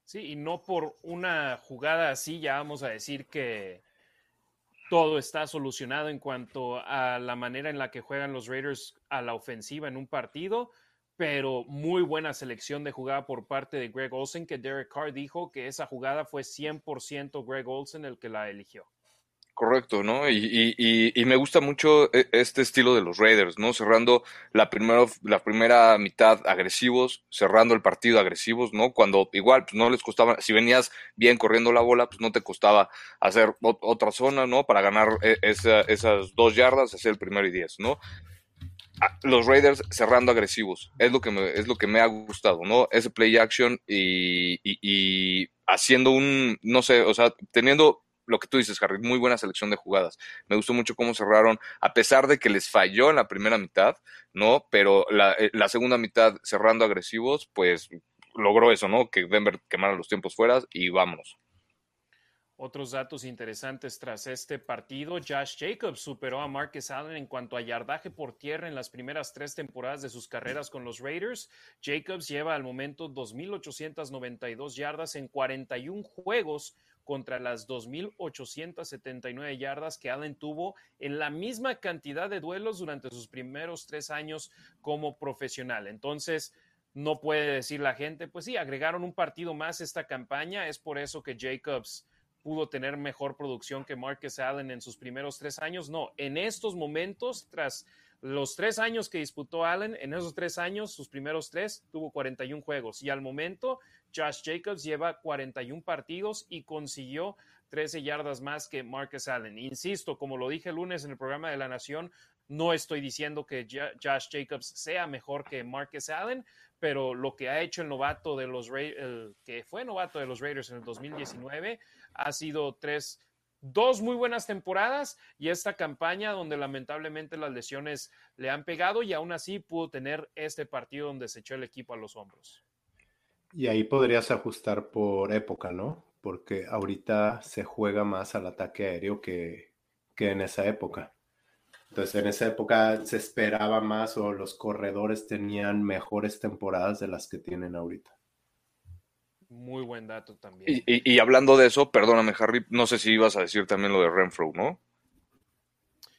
[SPEAKER 1] Sí, y no por una jugada así ya vamos a decir que, todo está solucionado en cuanto a la manera en la que juegan los Raiders a la ofensiva en un partido, pero muy buena selección de jugada por parte de Greg Olsen, que Derek Carr dijo que esa jugada fue 100% Greg Olsen el que la eligió.
[SPEAKER 3] Correcto, ¿no? Y, y, me gusta mucho e, este estilo de los Raiders, ¿no? Cerrando la primera, la primera mitad agresivos, cerrando el partido agresivos, ¿no? Cuando igual pues, no les costaba, si venías bien corriendo la bola, pues no te costaba hacer otra zona, ¿no? Para ganar e, esas dos yardas, hacer el primero y diez, ¿no? Los Raiders cerrando agresivos, es lo que me, es lo que me ha gustado, ¿no? Ese play action y, y haciendo un, no sé, o sea, teniendo lo que tú dices, Harry, muy buena selección de jugadas. Me gustó mucho cómo cerraron, a pesar de que les falló en la primera mitad, ¿no? Pero la, eh, segunda mitad cerrando agresivos, pues logró eso, ¿no? Que Denver quemara los tiempos fuera y vámonos.
[SPEAKER 1] Otros datos interesantes tras este partido, Josh Jacobs superó a Marcus Allen en cuanto a yardaje por tierra en las primeras tres temporadas de sus carreras con los Raiders. Jacobs lleva al momento 2.892 yardas en 41 juegos contra las 2.879 yardas que Allen tuvo en la misma cantidad de duelos durante sus primeros tres años como profesional. Entonces, no puede decir la gente, pues sí, agregaron un partido más esta campaña, es por eso que Jacobs pudo tener mejor producción que Marcus Allen en sus primeros tres años. No, en estos momentos, tras los tres años que disputó Allen, en esos tres años, sus primeros tres, tuvo 41 juegos. Y al momento, Josh Jacobs lleva 41 partidos y consiguió 13 yardas más que Marcus Allen. Insisto, como lo dije el lunes en el programa de la Nación, no estoy diciendo que Josh Jacobs sea mejor que Marcus Allen, pero lo que ha hecho el novato de los el que fue novato de los Raiders en el 2019 ha sido tres, dos muy buenas temporadas y esta campaña donde lamentablemente las lesiones le han pegado y aún así pudo tener este partido donde se echó el equipo a los hombros.
[SPEAKER 2] Y ahí podrías ajustar por época, ¿no? Porque ahorita se juega más al ataque aéreo que, que en esa época. Entonces, en esa época se esperaba más o los corredores tenían mejores temporadas de las que tienen ahorita.
[SPEAKER 1] Muy buen dato también.
[SPEAKER 3] Y, hablando de eso, perdóname, Harry, no sé si ibas a decir también lo de Renfro, ¿no?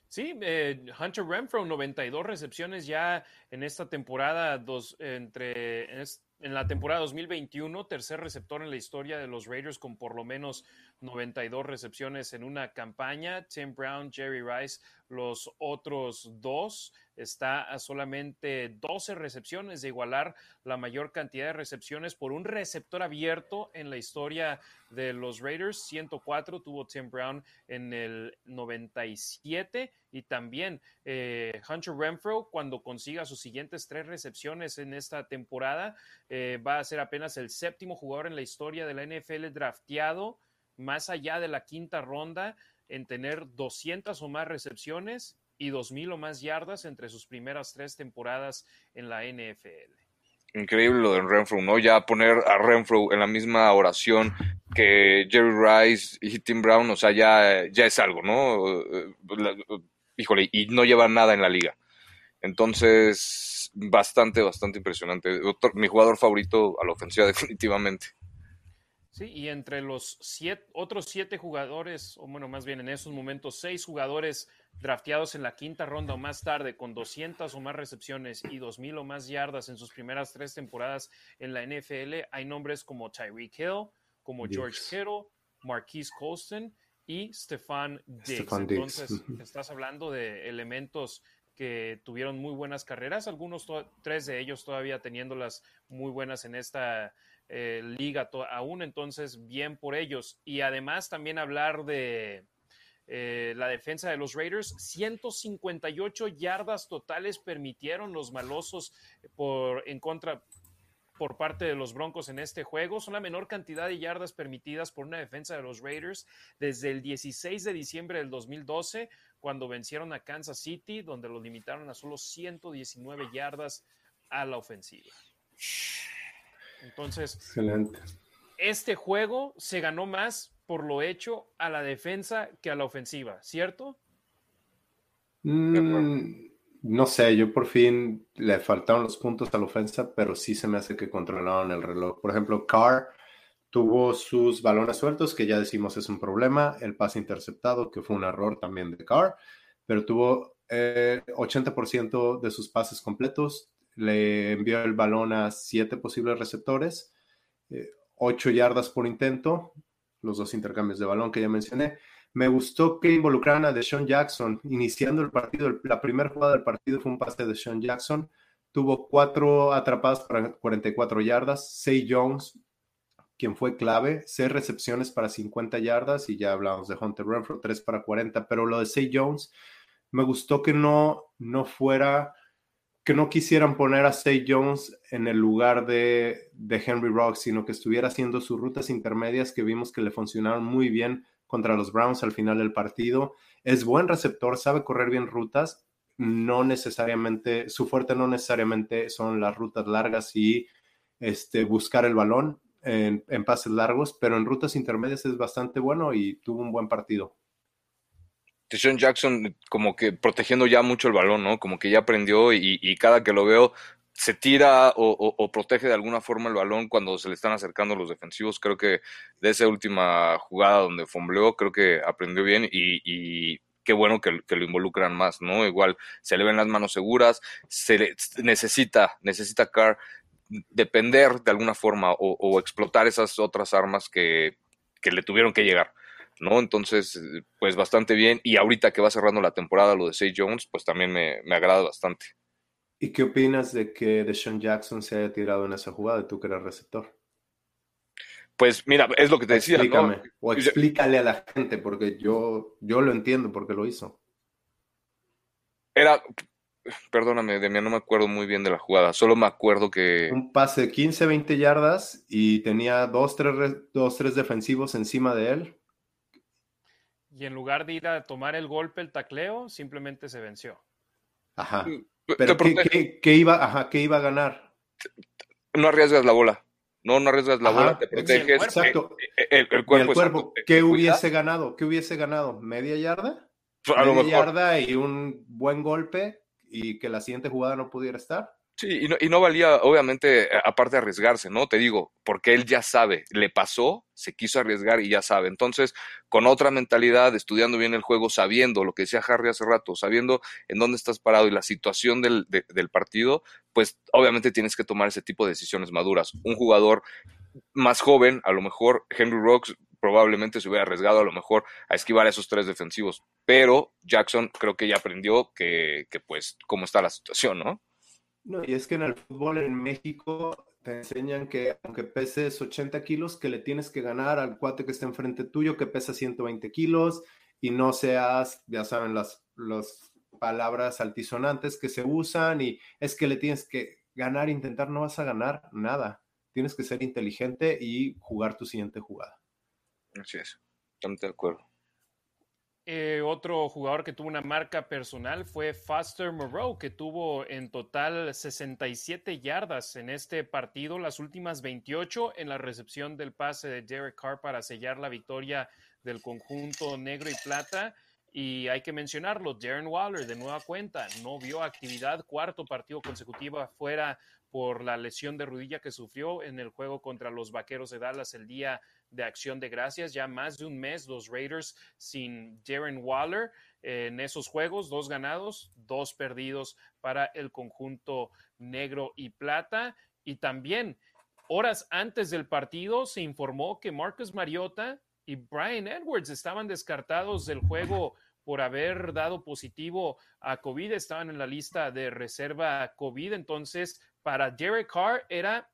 [SPEAKER 1] Sí, eh, Hunter Renfro, 92 recepciones ya en esta temporada, dos, entre, en la temporada 2021, tercer receptor en la historia de los Raiders con por lo menos 92 recepciones en una campaña. Tim Brown, Jerry Rice, los otros dos, está a solamente 12 recepciones de igualar la mayor cantidad de recepciones por un receptor abierto en la historia de los Raiders. 104 tuvo Tim Brown en el 97 y también eh, Hunter Renfro cuando consiga sus siguientes tres recepciones en esta temporada eh, va a ser apenas el séptimo jugador en la historia de la NFL drafteado más allá de la quinta ronda en tener 200 o más recepciones y 2.000 o más yardas entre sus primeras tres temporadas en la NFL.
[SPEAKER 3] Increíble lo de Renfro, ¿no? Ya poner a Renfro en la misma oración que Jerry Rice y Tim Brown, o sea, ya, ya es algo, ¿no? Híjole, y no lleva nada en la liga. Entonces, bastante, bastante impresionante. mi jugador favorito a la ofensiva, definitivamente.
[SPEAKER 1] Sí, y entre los siete, otros siete jugadores, o bueno, más bien en esos momentos, seis jugadores drafteados en la quinta ronda o más tarde, con 200 o más recepciones y 2.000 o más yardas en sus primeras tres temporadas en la NFL, hay nombres como Tyreek Hill, como George Kittle, Marquise Colston y Stefan Diggs. Entonces, estás hablando de elementos que tuvieron muy buenas carreras, algunos, tres de ellos todavía teniéndolas muy buenas en esta eh, liga aún, entonces bien por ellos. Y además también hablar de eh, la defensa de los Raiders, 158 yardas totales permitieron los malosos por en contra por parte de los Broncos en este juego. Son la menor cantidad de yardas permitidas por una defensa de los Raiders desde el 16 de diciembre del 2012, cuando vencieron a Kansas City, donde lo limitaron a solo 119 yardas a la ofensiva. Entonces,
[SPEAKER 2] Excelente.
[SPEAKER 1] este juego se ganó más por lo hecho a la defensa que a la ofensiva, ¿cierto?
[SPEAKER 2] Mm, no sé, yo por fin le faltaron los puntos a la ofensa, pero sí se me hace que controlaron el reloj. Por ejemplo, Carr tuvo sus balones sueltos, que ya decimos es un problema, el pase interceptado, que fue un error también de Carr, pero tuvo 80% eh, de sus pases completos, le envió el balón a siete posibles receptores, eh, ocho yardas por intento, los dos intercambios de balón que ya mencioné. Me gustó que involucraran a Deshaun Jackson iniciando el partido. La primera jugada del partido fue un pase de Deshaun Jackson. Tuvo cuatro atrapadas para 44 yardas. Say Jones, quien fue clave, seis recepciones para 50 yardas y ya hablamos de Hunter Renfro, tres para 40. Pero lo de Say Jones, me gustó que no, no fuera que no quisieran poner a Say Jones en el lugar de, Henry Rocks, sino que estuviera haciendo sus rutas intermedias que vimos que le funcionaron muy bien contra los Browns al final del partido. Es buen receptor, sabe correr bien rutas, no necesariamente, su fuerte no necesariamente son las rutas largas y este, buscar el balón. en, en, pases largos, pero en rutas intermedias es bastante bueno y tuvo un buen partido.
[SPEAKER 3] Deshaun Jackson como que protegiendo ya mucho el balón, ¿no? Como que ya aprendió y, y cada que lo veo se tira o, protege de alguna forma el balón cuando se le están acercando los defensivos. Creo que de esa última jugada donde fombleó, creo que aprendió bien y, qué bueno que, lo involucran más, ¿no? Igual se le ven las manos seguras, se necesita, necesita Carr depender de alguna forma o, explotar esas otras armas que, le tuvieron que llegar. ¿No? Entonces, pues bastante bien. Y ahorita que va cerrando la temporada lo de Say Jones, pues también me, me agrada bastante.
[SPEAKER 2] ¿Y qué opinas de que Deshaun Jackson se haya tirado en esa jugada y tú que eras receptor?
[SPEAKER 3] Pues mira, es lo que te decía.
[SPEAKER 2] Explícame, o explícale a la gente, porque yo, yo lo entiendo porque lo hizo.
[SPEAKER 3] Era, perdóname, Demian, no me acuerdo muy bien de la jugada, solo me acuerdo que...
[SPEAKER 2] Un pase de 15, 20 yardas y tenía dos, tres, dos, tres defensivos encima de él.
[SPEAKER 1] Y en lugar de ir a tomar el golpe, el tacleo, simplemente se venció.
[SPEAKER 2] Ajá. Mm. Pero ¿qué, iba, ajá, ¿qué iba a ganar?
[SPEAKER 3] No arriesgas la bola. No, no arriesgas la bola, te proteges.
[SPEAKER 2] Exacto. El, cuerpo. ¿Qué hubiese ganado? ¿Qué hubiese ganado? ¿Media yarda? A Media yarda y un buen golpe y que la siguiente jugada no pudiera estar.
[SPEAKER 3] Sí, y no, valía, obviamente, aparte arriesgarse, ¿no? Te digo, porque él ya sabe, le pasó, se quiso arriesgar y ya sabe. Entonces, con otra mentalidad, estudiando bien el juego, sabiendo lo que decía Harry hace rato, sabiendo en dónde estás parado y la situación del, del partido, pues obviamente tienes que tomar ese tipo de decisiones maduras. Un jugador más joven, a lo mejor Henry Rocks probablemente se hubiera arriesgado a lo mejor a esquivar a esos tres defensivos, pero Jackson creo que ya aprendió que, que pues cómo está la situación, ¿no?
[SPEAKER 2] No, y es que en el fútbol en México te enseñan que aunque peses 80 kilos, que le tienes que ganar al cuate que está enfrente tuyo, que pesa 120 kilos, y no seas, ya saben, las, las palabras altisonantes que se usan, y es que le tienes que ganar, intentar, no vas a ganar nada. Tienes que ser inteligente y jugar tu siguiente jugada.
[SPEAKER 3] Así es, totalmente de acuerdo.
[SPEAKER 1] Eh, otro jugador que tuvo una marca personal fue Foster Moreau, que tuvo en total 67 yardas en este partido, las últimas 28 en la recepción del pase de Derek Carr para sellar la victoria del conjunto negro y plata. Y hay que mencionarlo, Darren Waller de nueva cuenta no vio actividad, cuarto partido consecutivo fuera por la lesión de rodilla que sufrió en el juego contra los Vaqueros de Dallas el día de acción de gracias. Ya más de un mes los Raiders sin Darren Waller en esos juegos, dos ganados, dos perdidos para el conjunto negro y plata. Y también, horas antes del partido, se informó que Marcus Mariota y Brian Edwards estaban descartados del juego por haber dado positivo a COVID, estaban en la lista de reserva COVID. Entonces, para Derek Carr era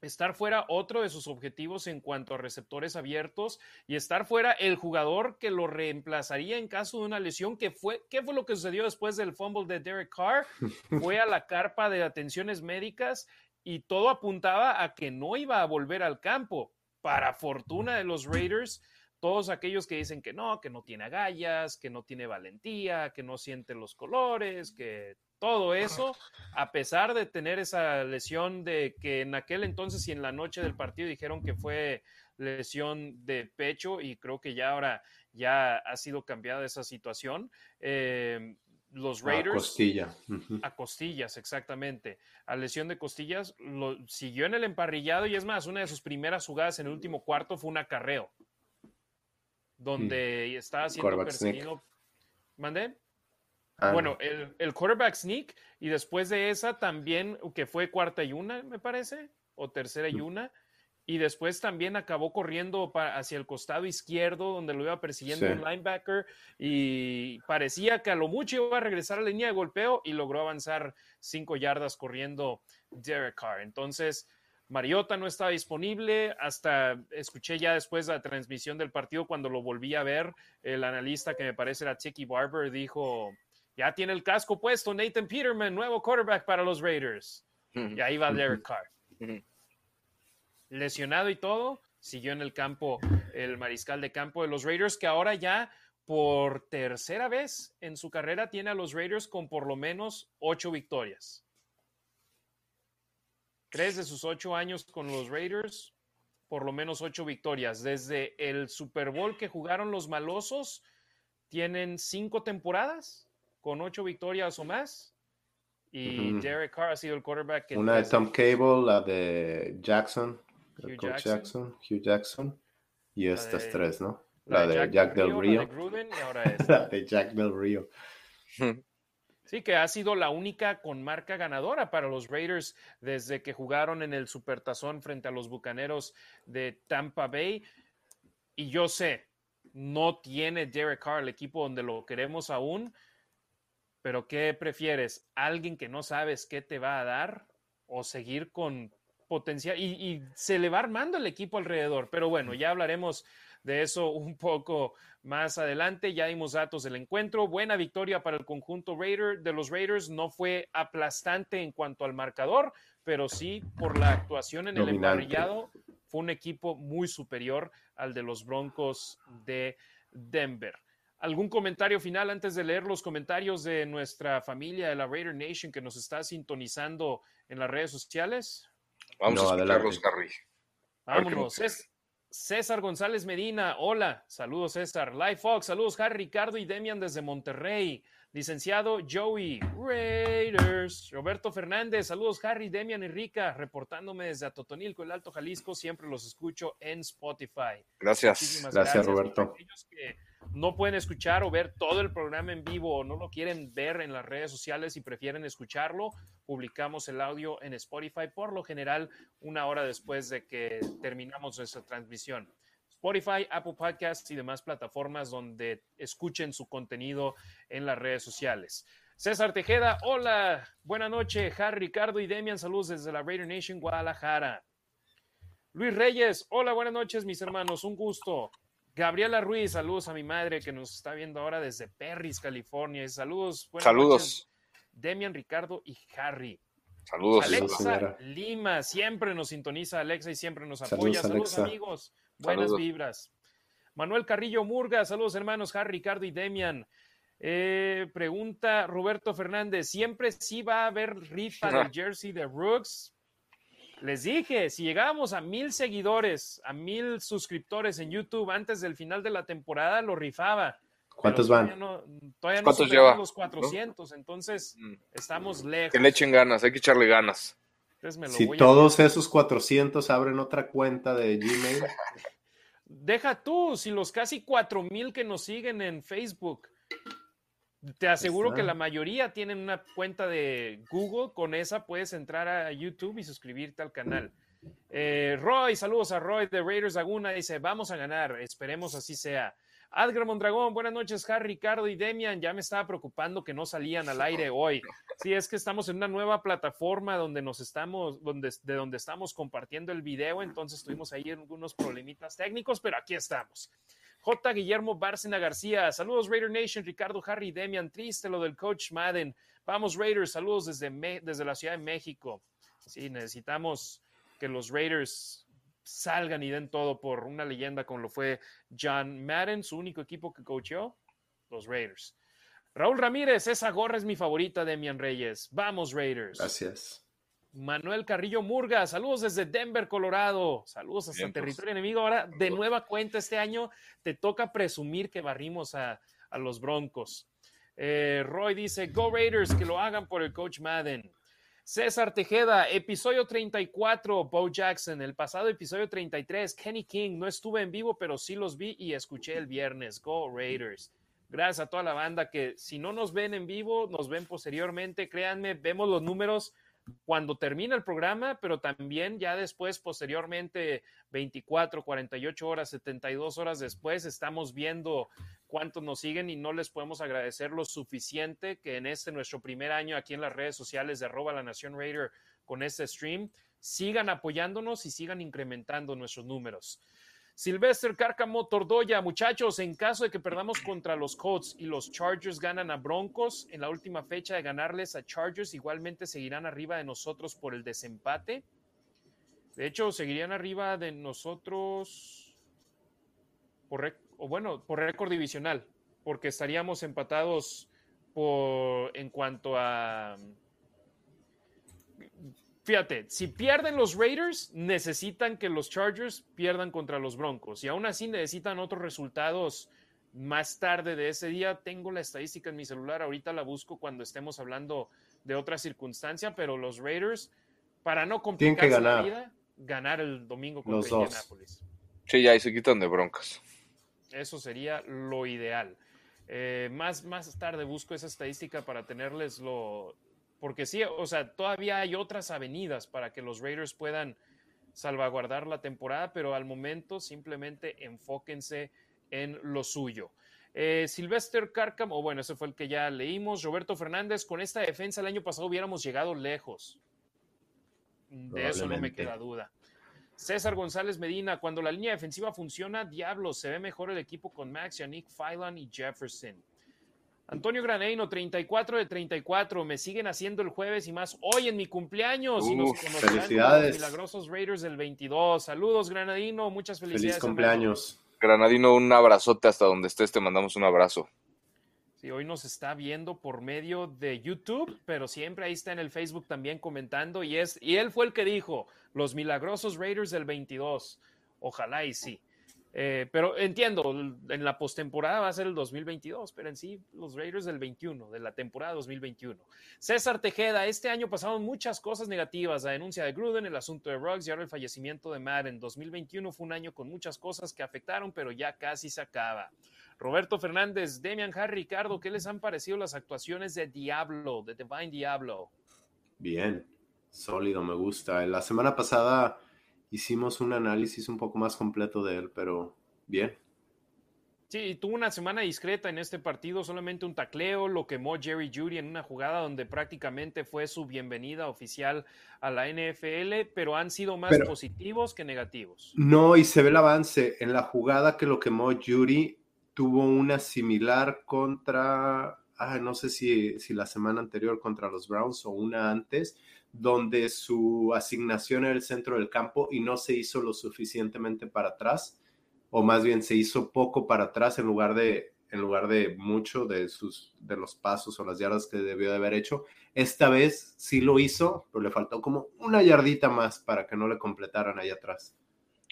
[SPEAKER 1] estar fuera otro de sus objetivos en cuanto a receptores abiertos y estar fuera el jugador que lo reemplazaría en caso de una lesión que fue qué fue lo que sucedió después del fumble de Derek Carr fue a la carpa de atenciones médicas y todo apuntaba a que no iba a volver al campo. Para fortuna de los Raiders todos aquellos que dicen que no, que no tiene agallas, que no tiene valentía, que no siente los colores, que todo eso, a pesar de tener esa lesión de que en aquel entonces y en la noche del partido dijeron que fue lesión de pecho y creo que ya ahora ya ha sido cambiada esa situación. Eh, los Raiders.
[SPEAKER 2] A costilla.
[SPEAKER 1] A costillas, exactamente. A lesión de costillas, lo siguió en el emparrillado y es más, una de sus primeras jugadas en el último cuarto fue un acarreo, donde estaba siendo perseguido. ¿Mandé? Ah, bueno, el, el, quarterback sneak y después de esa también, que fue cuarta y una, me parece, o tercera y mm. una, y después también acabó corriendo hacia el costado izquierdo donde lo iba persiguiendo un linebacker y parecía que a lo mucho iba a regresar a la línea de golpeo y logró avanzar cinco yardas corriendo Derek Carr. Entonces, Mariota no estaba disponible, hasta escuché ya después de la transmisión del partido cuando lo volví a ver, el analista que me parece era Tiki Barber dijo ya tiene el casco puesto Nathan Peterman, nuevo quarterback para los Raiders. Y ahí va Derek Carr. Lesionado y todo, siguió en el campo el mariscal de campo de los Raiders, que ahora ya por tercera vez en su carrera tiene a los Raiders con por lo menos ocho victorias. Tres de sus ocho años con los Raiders por lo menos ocho victorias. Desde el Super Bowl que jugaron los malosos, tienen cinco temporadas con ocho victorias o más. Y Derek Carr ha sido el quarterback. Que
[SPEAKER 2] Una de Tom Cable, la de Jackson, Hugh Jackson. Hugh Jackson, y estas tres, ¿no? La, de, Jack, Del Rio. La de, Jack Del Rio.
[SPEAKER 1] Sí, que ha sido la única con marca ganadora para los Raiders desde que jugaron en el Supertazón frente a los Bucaneros de Tampa Bay. Y yo sé, no tiene Derek Carr el equipo donde lo queremos aún, pero ¿qué prefieres? ¿Alguien que no sabes qué te va a dar o seguir con potencial? Y, y se le va armando el equipo alrededor. Pero bueno, ya hablaremos de eso un poco más adelante. Ya dimos datos del encuentro. Buena victoria para el conjunto Raider de los Raiders. No fue aplastante en cuanto al marcador, pero sí por la actuación en el emparrillado. Fue un equipo muy superior al de los Broncos de Denver. ¿Algún comentario final antes de leer los comentarios de nuestra familia de la Raider Nation que nos está sintonizando en las redes sociales?
[SPEAKER 3] Vamos a escucharlos, Harry.
[SPEAKER 1] Vámonos. Es, César González Medina, hola, saludos César. Live Fox, saludos Harry, Ricardo y Demian desde Monterrey. Licenciado Joey, Raiders. Roberto Fernández, saludos Harry, Demian y Rica, reportándome desde Atotonilco, el Alto Jalisco. Siempre los escucho en Spotify.
[SPEAKER 3] Gracias.
[SPEAKER 2] gracias, Roberto
[SPEAKER 1] no pueden escuchar o ver todo el programa en vivo o no lo quieren ver en las redes sociales y prefieren escucharlo, publicamos el audio en Spotify por lo general una hora después de que terminamos nuestra transmisión. Spotify, Apple Podcasts y demás plataformas donde escuchen su contenido en las redes sociales. César Tejeda, hola, buena noche. Harry, Ricardo y Demian, saludos desde la Raider Nation, Guadalajara. Luis Reyes, hola, buenas noches, mis hermanos, un gusto. Gabriela Ruiz, saludos a mi madre que nos está viendo ahora desde Perris, California. saludos.
[SPEAKER 3] Saludos.
[SPEAKER 1] Demian, Ricardo y Harry.
[SPEAKER 3] Saludos.
[SPEAKER 1] Alexa Lima, siempre nos sintoniza Alexa y siempre nos apoya. Saludos, amigos. Buenas vibras. Manuel Carrillo Murga, saludos hermanos Harry, Ricardo y Demian. Eh, pregunta Roberto Fernández, ¿siempre sí va a haber rifa del jersey de Rooks? Les dije, si llegábamos a mil seguidores, a mil suscriptores en YouTube antes del final de la temporada, lo rifaba.
[SPEAKER 2] ¿Cuántos van?
[SPEAKER 1] Todavía no, ¿Cuántos lleva? los 400, entonces mm. estamos lejos.
[SPEAKER 3] Que le echen ganas, hay que echarle ganas.
[SPEAKER 2] si todos esos 400 abren otra cuenta de Gmail.
[SPEAKER 1] Deja tú, si los casi 4000 que nos siguen en Facebook te aseguro que la mayoría tienen una cuenta de Google, con esa puedes entrar a YouTube y suscribirte al canal. Eh, Roy, saludos a Roy de Raiders Laguna, dice, vamos a ganar, esperemos así sea. Adgar Mondragón, buenas noches, Harry, Ricardo y Demian. Ya me estaba preocupando que no salían al aire hoy. Sí, es que estamos en una nueva plataforma donde nos estamos, donde, de donde estamos compartiendo el video, entonces tuvimos ahí algunos problemitas técnicos, pero aquí estamos. J. Guillermo Bárcena García, saludos Raider Nation, Ricardo Harry Demian, triste lo del coach Madden. Vamos Raiders, saludos desde, desde la Ciudad de México. Sí, necesitamos que los Raiders salgan y den todo por una leyenda como lo fue John Madden, su único equipo que coachó, los Raiders. Raúl Ramírez, esa gorra es mi favorita, Demian Reyes. Vamos, Raiders.
[SPEAKER 2] Gracias.
[SPEAKER 1] Manuel Carrillo Murga, saludos desde Denver, Colorado. Saludos hasta territorio enemigo. Ahora, de nueva cuenta, este año te toca presumir que barrimos a, los Broncos. Eh, Roy dice: Go Raiders, que lo hagan por el coach Madden. César Tejeda, episodio 34, Bo Jackson. El pasado episodio 33, Kenny King. No estuve en vivo, pero sí los vi y escuché el viernes. Go Raiders. Gracias a toda la banda que si no nos ven en vivo, nos ven posteriormente. Créanme, vemos los números cuando termina el programa, pero también ya después, posteriormente, 24, 48 horas, 72 horas después, estamos viendo cuántos nos siguen y no les podemos agradecer lo suficiente que en este nuestro primer año aquí en las redes sociales de arroba la Nación Raider con este stream, sigan apoyándonos y sigan incrementando nuestros números. Silvestre Cárcamo Tordoya, muchachos, en caso de que perdamos contra los Colts y los Chargers ganan a Broncos, en la última fecha de ganarles a Chargers, igualmente seguirán arriba de nosotros por el desempate. De hecho, seguirían arriba de nosotros por, o bueno, por récord divisional, porque estaríamos empatados en cuanto a fíjate, si pierden los Raiders, necesitan que los Chargers pierdan contra los Broncos y aún así necesitan otros resultados más tarde de ese día. Tengo la estadística en mi celular, ahorita la busco cuando estemos hablando de otra circunstancia, pero los Raiders, para no complicar la vida, ganar el domingo contra los Indianapolis.
[SPEAKER 3] Sí, ya ahí se quitan de broncas.
[SPEAKER 1] Eso sería lo ideal. Eh, más, más tarde busco esa estadística para tenerles lo. Porque sí, o sea, todavía hay otras avenidas para que los Raiders puedan salvaguardar la temporada, pero al momento simplemente enfóquense en lo suyo. Eh, Sylvester Carcam, o bueno, ese fue el que ya leímos. Roberto Fernández, con esta defensa el año pasado hubiéramos llegado lejos. De eso no me queda duda. César González Medina, cuando la línea defensiva funciona, diablo, se ve mejor el equipo con Max, Yannick, Phylan y Jefferson. Antonio Graneino, 34 de 34, me siguen haciendo el jueves y más hoy en mi cumpleaños. y nos
[SPEAKER 2] felicidades.
[SPEAKER 1] milagrosos Raiders del 22. Saludos, Granadino, muchas felicidades.
[SPEAKER 2] Feliz cumpleaños.
[SPEAKER 3] Granadino, un abrazote hasta donde estés, te mandamos un abrazo.
[SPEAKER 1] Sí, hoy nos está viendo por medio de YouTube, pero siempre ahí está en el Facebook también comentando y es y él fue el que dijo, los milagrosos Raiders del 22. Ojalá y sí. Eh, pero entiendo, en la postemporada va a ser el 2022, pero en sí los Raiders del 21, de la temporada 2021. César Tejeda, este año pasaron muchas cosas negativas, la denuncia de Gruden, el asunto de Ruggs y ahora el fallecimiento de Madden. 2021 fue un año con muchas cosas que afectaron, pero ya casi se acaba. Roberto Fernández, Demian Harry, Ricardo, ¿qué les han parecido las actuaciones de Diablo, de Divine Diablo?
[SPEAKER 2] Bien, sólido, me gusta. La semana pasada hicimos un análisis un poco más completo de él, pero bien.
[SPEAKER 1] Sí, tuvo una semana discreta en este partido, solamente un tacleo, lo quemó Jerry Judy en una jugada donde prácticamente fue su bienvenida oficial a la NFL, pero han sido más positivos que negativos.
[SPEAKER 2] No, y se ve el avance. En la jugada que lo quemó Judy, tuvo una similar contra, ah, no sé si, si la semana anterior contra los Browns o una antes, donde su asignación era el centro del campo y no se hizo lo suficientemente para atrás, o más bien se hizo poco para atrás en lugar de, en lugar de mucho de, sus, de los pasos o las yardas que debió de haber hecho. Esta vez sí lo hizo, pero le faltó como una yardita más para que no le completaran ahí atrás.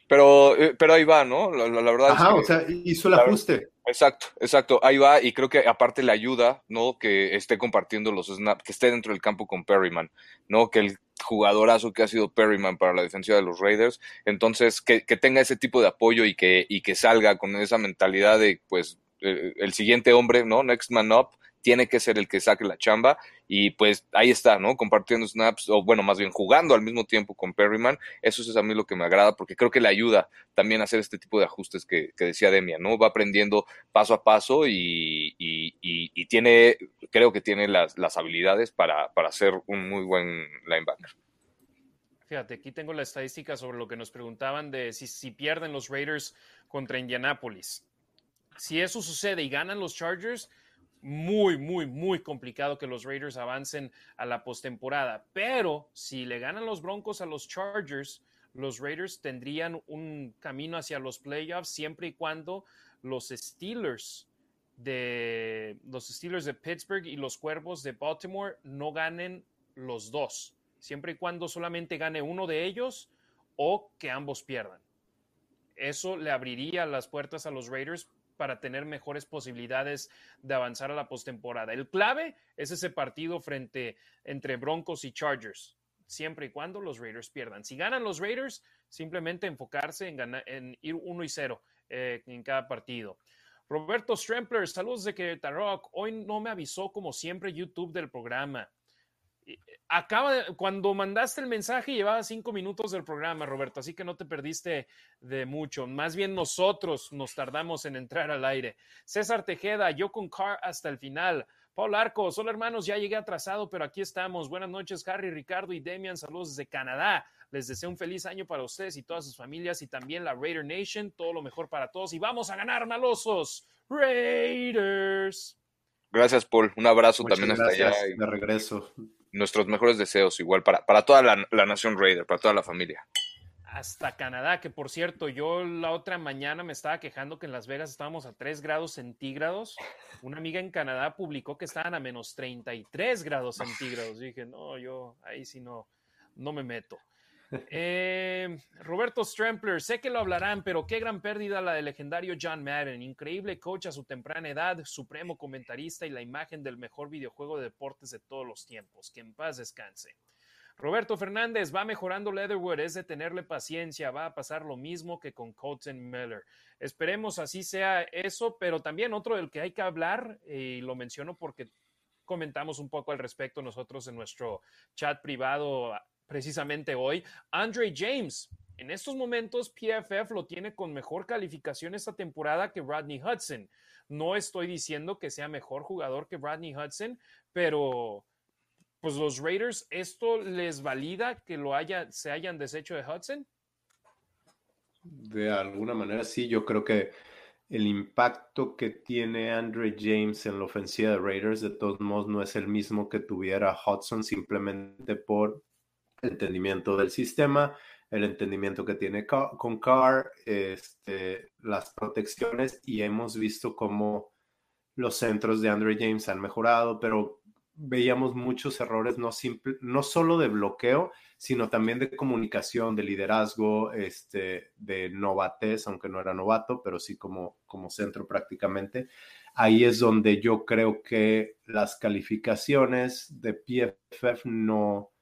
[SPEAKER 3] Pero, eh, pero ahí va, ¿no? La, verdad
[SPEAKER 2] Ajá, o sea, hizo el ajuste.
[SPEAKER 3] Exacto, exacto. Ahí va, y creo que aparte le ayuda, ¿no? Que esté compartiendo los snaps, que esté dentro del campo con Perryman, ¿no? Que el jugadorazo que ha sido Perryman para la defensiva de los Raiders, entonces que, que tenga ese tipo de apoyo y que, y que salga con esa mentalidad de, pues, el, el siguiente hombre, ¿no? Next man up, tiene que ser el que saque la chamba y pues ahí está, ¿no? Compartiendo snaps o bueno, más bien jugando al mismo tiempo con Perryman, eso es a mí lo que me agrada porque creo que le ayuda también a hacer este tipo de ajustes que, decía Demian, ¿no? Va aprendiendo paso a paso y, tiene, creo que tiene las, habilidades para, para ser un muy buen linebacker.
[SPEAKER 1] Fíjate, aquí tengo la estadística sobre lo que nos preguntaban de si, si pierden los Raiders contra Indianapolis. Si eso sucede y ganan los Chargers, muy, muy, muy complicado que los Raiders avancen a la postemporada. Pero si le ganan los Broncos a los Chargers, los Raiders tendrían un camino hacia los playoffs siempre y cuando los Steelers de los Steelers de Pittsburgh y los Cuervos de Baltimore no ganen los dos, siempre y cuando solamente gane uno de ellos o que ambos pierdan. Eso le abriría las puertas a los Raiders para tener mejores posibilidades de avanzar a la postemporada. El clave es ese partido frente entre Broncos y Chargers, siempre y cuando los Raiders pierdan. Si ganan los Raiders, simplemente enfocarse en, ir 1 y 0 eh, en cada partido. Roberto Strempler, saludos de Querétaro. Hoy no me avisó como siempre YouTube del programa acaba cuando mandaste el mensaje llevaba cinco minutos del programa, Roberto, así que no te perdiste de mucho. Más bien nosotros nos tardamos en entrar al aire. César Tejeda, yo con Car hasta el final. Paul Arcos, hola hermanos, ya llegué atrasado, pero aquí estamos. Buenas noches, Harry, Ricardo y Demian. Saludos desde Canadá. Les deseo un feliz año para ustedes y todas sus familias y también la Raider Nation. Todo lo mejor para todos y vamos a ganar, malosos. Raiders.
[SPEAKER 3] Gracias, Paul. Un abrazo también hasta allá.
[SPEAKER 2] De regreso
[SPEAKER 3] nuestros mejores deseos igual para, para toda la, nación Raider, para toda la familia.
[SPEAKER 1] Hasta Canadá, que por cierto, yo la otra mañana me estaba quejando que en Las Vegas estábamos a 3 grados centígrados. Una amiga en Canadá publicó que estaban a menos 33 grados centígrados. dije, no, yo ahí sí no, no me meto. Eh, Roberto Strempler, sé que lo hablarán, pero qué gran pérdida la del legendario John Madden. Increíble coach a su temprana edad, supremo comentarista y la imagen del mejor videojuego de deportes de todos los tiempos. Que en paz descanse. Roberto Fernández va mejorando Leatherwood, es de tenerle paciencia, va a pasar lo mismo que con Colton Miller. Esperemos así sea eso, pero también otro del que hay que hablar, y lo menciono porque comentamos un poco al respecto nosotros en nuestro chat privado precisamente hoy. Andre James, en estos momentos PFF lo tiene con mejor calificación esta temporada que Rodney Hudson. No estoy diciendo que sea mejor jugador que Rodney Hudson, pero pues los Raiders, ¿esto les valida que lo haya, se hayan deshecho de Hudson?
[SPEAKER 2] De alguna manera sí, yo creo que el impacto que tiene Andre James en la ofensiva de Raiders de todos modos no es el mismo que tuviera Hudson simplemente por entendimiento del sistema, el entendimiento que tiene con Carr, este, las protecciones y hemos visto cómo los centros de Andre James han mejorado, pero veíamos muchos errores, no, simple, no solo de bloqueo, sino también de comunicación, de liderazgo, este, de novatez, aunque no era novato, pero sí como, como centro prácticamente. Ahí es donde yo creo que las calificaciones de PFF no,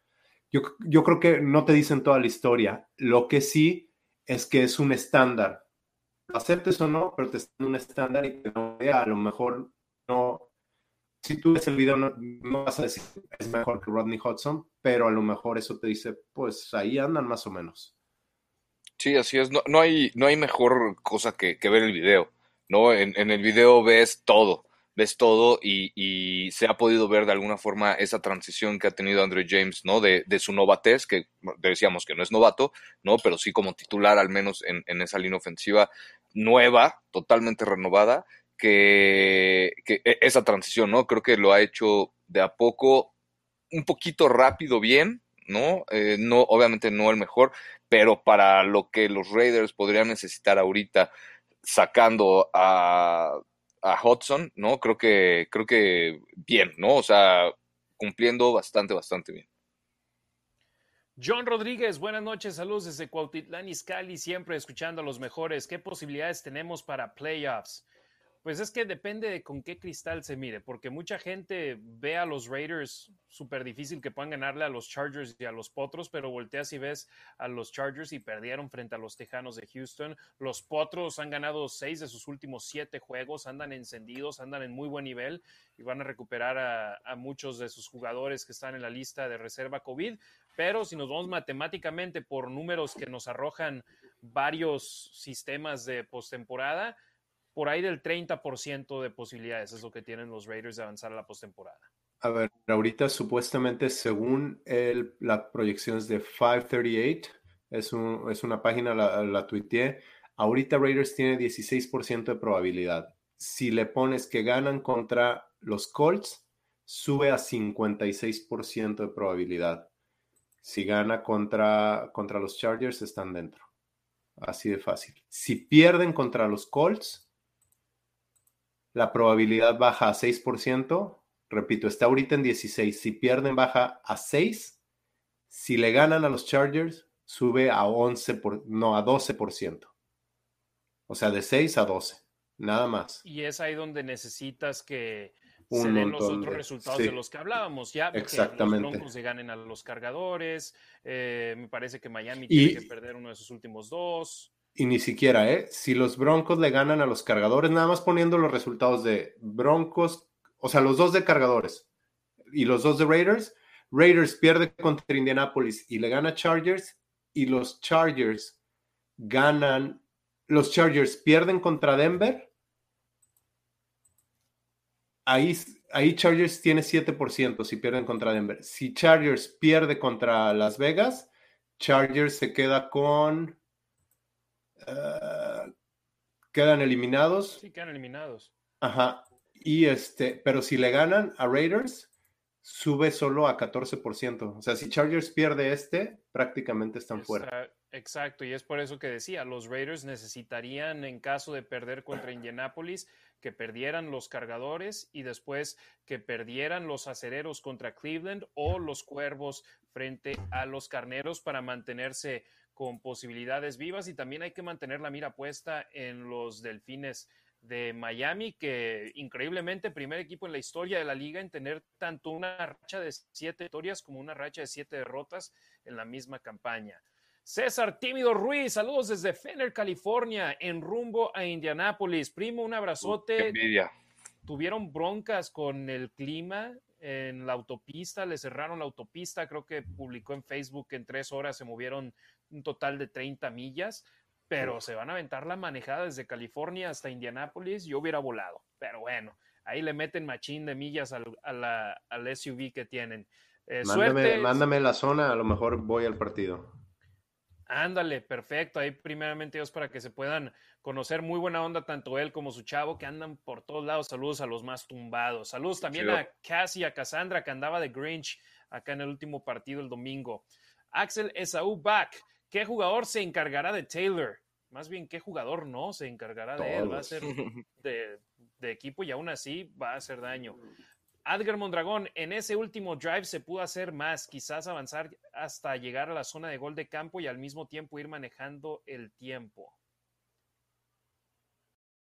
[SPEAKER 2] yo, creo que no te dicen toda la historia. Lo que sí es que es un estándar. Lo aceptes o no, pero te están un estándar y que no a lo mejor no. Si tú ves el video, no, vas a decir es mejor que Rodney Hudson, pero a lo mejor eso te dice, pues ahí andan más o menos.
[SPEAKER 3] Sí, así es. No, hay, no hay mejor cosa que, ver el video. ¿no? En, en, el video ves todo ves todo y, se ha podido ver de alguna forma esa transición que ha tenido Andrew James, ¿no? De, su novatez, que decíamos que no es novato, ¿no? Pero sí como titular al menos en, esa línea ofensiva nueva, totalmente renovada, que, e, esa transición, ¿no? Creo que lo ha hecho de a poco, un poquito rápido, bien, ¿no? Eh, no, obviamente no el mejor, pero para lo que los Raiders podrían necesitar ahorita, sacando a a Hudson, ¿no? Creo que, creo que bien, ¿no? O sea, cumpliendo bastante, bastante bien.
[SPEAKER 1] John Rodríguez, buenas noches, saludos desde Cuautitlán Izcalli, siempre escuchando a los mejores. ¿Qué posibilidades tenemos para playoffs? Pues es que depende de con qué cristal se mire, porque mucha gente ve a los Raiders súper difícil que puedan ganarle a los Chargers y a los Potros, pero volteas y ves a los Chargers y perdieron frente a los Tejanos de Houston. Los Potros han ganado seis de sus últimos siete juegos, andan encendidos, andan en muy buen nivel y van a recuperar a, a muchos de sus jugadores que están en la lista de reserva COVID. Pero si nos vamos matemáticamente por números que nos arrojan varios sistemas de postemporada, por ahí del 30% de posibilidades es lo que tienen los Raiders de avanzar a la postemporada.
[SPEAKER 2] A ver, ahorita supuestamente según el, las proyecciones de 538, es, es una página, la, la tuiteé, ahorita Raiders tiene 16% de probabilidad. Si le pones que ganan contra los Colts, sube a 56% de probabilidad. Si gana contra, contra los Chargers, están dentro. Así de fácil. Si pierden contra los Colts, la probabilidad baja a 6%. Repito, está ahorita en 16. Si pierden, baja a 6. Si le ganan a los Chargers, sube a 11, por, no, a 12%. O sea, de 6 a 12. Nada más.
[SPEAKER 1] Y es ahí donde necesitas que se den los otros resultados de los que hablábamos. Ya
[SPEAKER 2] Exactamente.
[SPEAKER 1] los Broncos se ganen a los cargadores. Eh, me parece que Miami tiene que perder uno de sus últimos dos.
[SPEAKER 2] Y ni siquiera, ¿eh? Si los Broncos le ganan a los cargadores, nada más poniendo los resultados de Broncos, o sea, los dos de cargadores y los dos de Raiders, Raiders pierde contra Indianapolis y le gana Chargers, y los Chargers ganan, los Chargers pierden contra Denver, ahí, ahí Chargers tiene 7% si pierden contra Denver. Si Chargers pierde contra Las Vegas, Chargers se queda con eh, quedan eliminados.
[SPEAKER 1] Sí, quedan eliminados.
[SPEAKER 2] Ajá. Y este, pero si le ganan a Raiders, sube solo a 14%. O sea, si Chargers pierde este, prácticamente están fuera.
[SPEAKER 1] Exacto, y es por eso que decía, los Raiders necesitarían, en caso de perder contra Indianapolis, que perdieran los cargadores y después que perdieran los acereros contra Cleveland o los cuervos frente a los carneros para mantenerse con posibilidades vivas y también hay que mantener la mira puesta en los delfines de Miami, que increíblemente primer equipo en la historia de la liga en tener tanto una racha de siete victorias como una racha de siete derrotas en la misma campaña. César Tímido Ruiz, saludos desde Fenner, California, en rumbo a Indianápolis. Primo, un abrazote.
[SPEAKER 3] envidia.
[SPEAKER 1] Tuvieron broncas con el clima en la autopista, le cerraron la autopista, creo que publicó en Facebook que en tres horas se movieron un total de 30 millas, pero se van a aventar la manejada desde California hasta Indianápolis, yo hubiera volado, pero bueno, ahí le meten machín de millas al, al SUV que tienen.
[SPEAKER 2] Eh, mándame, mándame la zona, a lo mejor voy al partido.
[SPEAKER 1] Ándale, perfecto. Ahí primeramente Dios para que se puedan conocer. Muy buena onda tanto él como su chavo que andan por todos lados. Saludos a los más tumbados. Saludos también a Cassie y a Cassandra que andaba de Grinch acá en el último partido el domingo. Axel Esaú Back. ¿Qué jugador se encargará de Taylor? Más bien, ¿qué jugador no se encargará de él? Va a ser de, de equipo y aún así va a hacer daño. Adger Mondragón, en ese último drive se pudo hacer más, quizás avanzar hasta llegar a la zona de gol de campo y al mismo tiempo ir manejando el tiempo.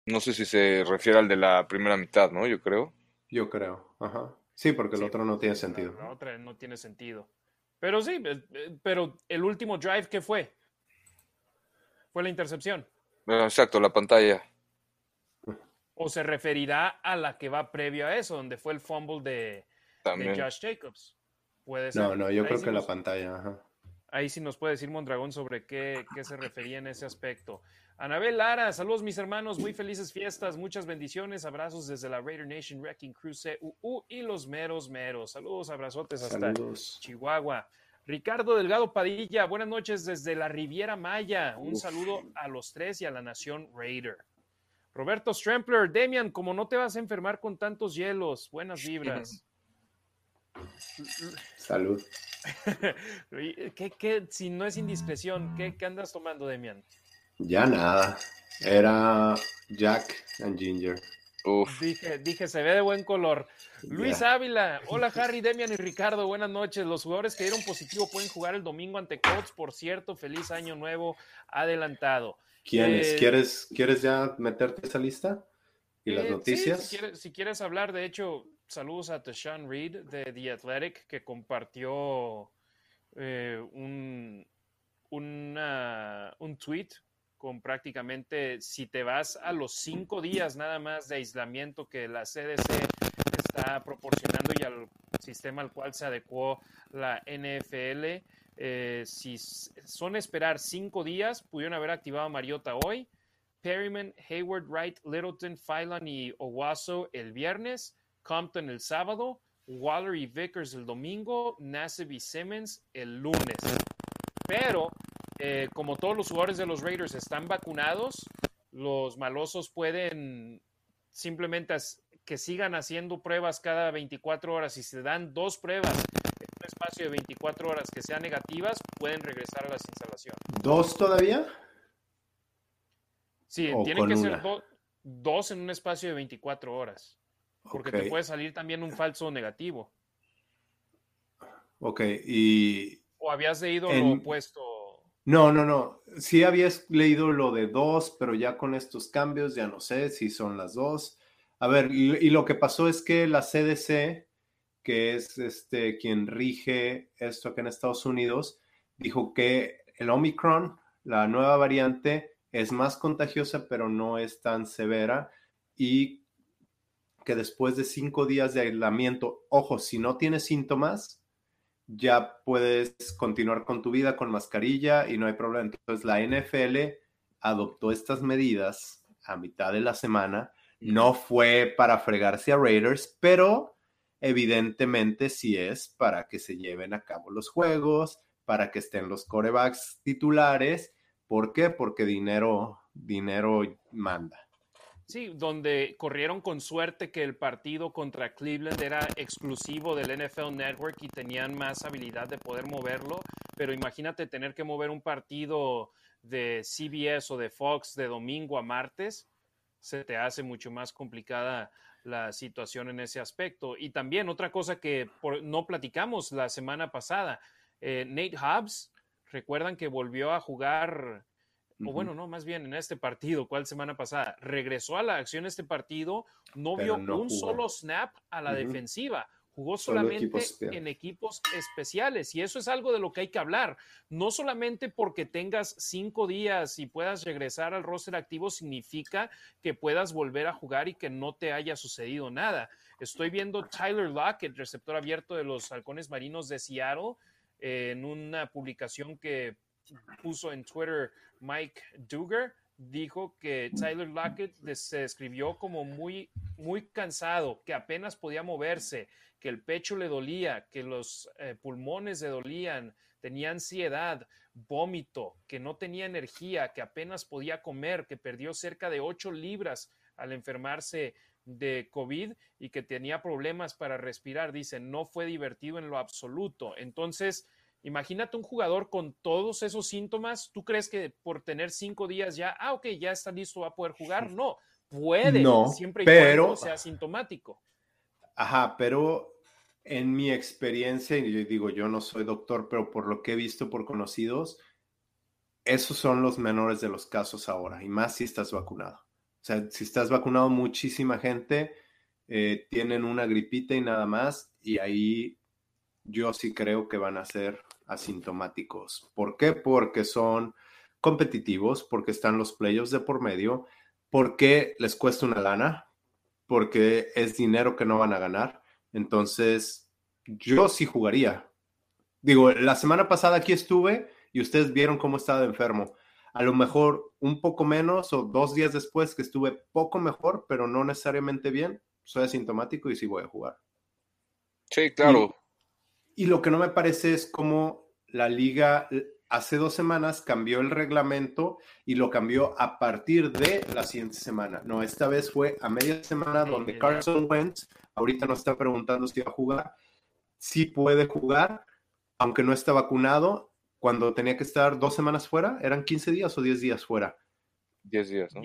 [SPEAKER 3] No sé si se refiere al de la primera mitad, ¿no? Yo creo.
[SPEAKER 2] Yo creo, ajá. Sí, porque el otro no tiene sentido.
[SPEAKER 1] La otra no tiene sentido. Pero sí, eh, eh, pero el último drive, ¿qué fue? Fue la intercepción.
[SPEAKER 3] Exacto, la pantalla
[SPEAKER 1] o se referirá a la que va previo a eso, donde fue el fumble de, Josh Jacobs. Puede ser.
[SPEAKER 2] No, no, yo creo que la pantalla.
[SPEAKER 1] Ahí sí nos puede decir Mondragón sobre qué, qué, se refería en ese aspecto. Anabel Lara, saludos mis hermanos, muy felices fiestas, muchas bendiciones, abrazos desde la Raider Nation Wrecking Crew CUU y los meros meros. Saludos, abrazotes hasta Chihuahua. Ricardo Delgado Padilla, buenas noches desde la Riviera Maya. Un saludo a los tres y a la Nación Raider. Roberto Strempler, Demian, como no te vas a enfermar con tantos hielos, buenas vibras.
[SPEAKER 2] Salud.
[SPEAKER 1] ¿Qué, si no es indiscreción, ¿qué, andas tomando, Demian?
[SPEAKER 2] Ya nada. Era Jack and Ginger.
[SPEAKER 1] Dije, dije, se ve de buen color. Luis Ávila, hola Harry, Demian y Ricardo, buenas noches. Los jugadores que dieron positivo pueden jugar el domingo ante Colts, por cierto, feliz año nuevo adelantado.
[SPEAKER 2] ¿Quiénes? Eh, ¿Quieres, ¿Quieres ya meterte esa lista? ¿Y las
[SPEAKER 1] eh,
[SPEAKER 2] noticias?
[SPEAKER 1] si, quieres, hablar, de hecho, saludos a Tashawn Reed de The Athletic, que compartió eh, un, un tweet con prácticamente, si te vas a los cinco días nada más de aislamiento que la CDC está proporcionando y al sistema al cual se adecuó la NFL, eh, si son esperar cinco días, pudieron haber activado a Mariota hoy. Perryman, Hayward, Wright, Littleton, Phelan y Owasso el viernes. Compton el sábado. Waller y Vickers el domingo. Nassib y Simmons el lunes. Eh, como todos los jugadores de los Raiders están vacunados, los malosos pueden simplemente que sigan haciendo pruebas cada 24 horas. y se dan dos pruebas espacio de 24 horas que sean negativas, pueden regresar a las instalaciones.
[SPEAKER 2] ¿Dos todavía?
[SPEAKER 1] Sí, tienen que ser dos en un espacio de 24 horas. Porque te puede salir también un falso negativo.
[SPEAKER 2] Ok, y...
[SPEAKER 1] ¿O habías leído lo opuesto?
[SPEAKER 2] No, no, no. Sí habías leído lo de dos, pero ya con estos cambios ya no sé si son las dos. A ver, y lo que pasó es que la CDC que es este, quien rige esto aquí en Estados Unidos, dijo que el Omicron, la nueva variante, es más contagiosa, pero no es tan severa y que después de cinco días de aislamiento, ojo, si no tienes síntomas, ya puedes continuar con tu vida con mascarilla y no hay problema. Entonces la NFL adoptó estas medidas a mitad de la semana. No fue para fregarse a Raiders, pero Evidentemente, si es para que se lleven a cabo los juegos, para que estén los corebacks titulares. ¿Por qué? Porque dinero, dinero manda.
[SPEAKER 1] Sí, donde corrieron con suerte que el partido contra Cleveland era exclusivo del NFL Network y tenían más habilidad de poder moverlo, pero imagínate tener que mover un partido de CBS o de Fox de domingo a martes, se te hace mucho más complicada la situación en ese aspecto. Y también otra cosa que no platicamos la semana pasada, eh, Nate Hobbs, recuerdan que volvió a jugar, o bueno, no, más bien en este partido, ¿cuál semana pasada? Regresó a la acción este partido, no vio un solo snap a la defensiva Jugó solamente en equipos especiales y eso es algo de lo que hay que hablar. No solamente porque tengas cinco días y puedas regresar al roster activo significa que puedas volver a jugar y que no te haya sucedido nada. Estoy viendo Tyler Lockett, receptor abierto de los halcones marinos de Seattle, en una publicación que puso en Twitter Mike Duger dijo que Tyler Lockett se describió como muy, muy cansado, que apenas podía moverse, que el pecho le dolía, que los eh, pulmones le dolían, tenía ansiedad, vómito, que no tenía energía, que apenas podía comer, que perdió cerca de 8 libras al enfermarse de COVID y que tenía problemas para respirar. Dice, no fue divertido en lo absoluto. Entonces, Imagínate un jugador con todos esos síntomas. ¿Tú crees que por tener cinco días ya, ah, ok, ya está listo, va a poder jugar? No, puede, siempre y cuando sea sintomático.
[SPEAKER 2] Ajá, pero en mi experiencia, y yo digo, yo no soy doctor, pero por lo que he visto por conocidos, esos son los menores de los casos ahora, y más si estás vacunado. O sea, si estás vacunado, muchísima gente eh, tienen una gripita y nada más, y ahí yo sí creo que van a ser asintomáticos. ¿Por qué? Porque son competitivos, porque están los playoffs de por medio, porque les cuesta una lana, porque es dinero que no van a ganar. Entonces, yo sí jugaría. Digo, la semana pasada aquí estuve y ustedes vieron cómo estaba enfermo. A lo mejor un poco menos o dos días después que estuve poco mejor, pero no necesariamente bien, soy asintomático y sí voy a jugar.
[SPEAKER 3] Sí, claro.
[SPEAKER 2] Y lo que no me parece es cómo la liga hace dos semanas cambió el reglamento y lo cambió a partir de la siguiente semana. No, esta vez fue a media semana donde Carson Wentz, ahorita nos está preguntando si va a jugar, sí puede jugar, aunque no está vacunado, cuando tenía que estar dos semanas fuera, ¿eran 15 días o 10 días fuera?
[SPEAKER 3] 10 días, ¿no?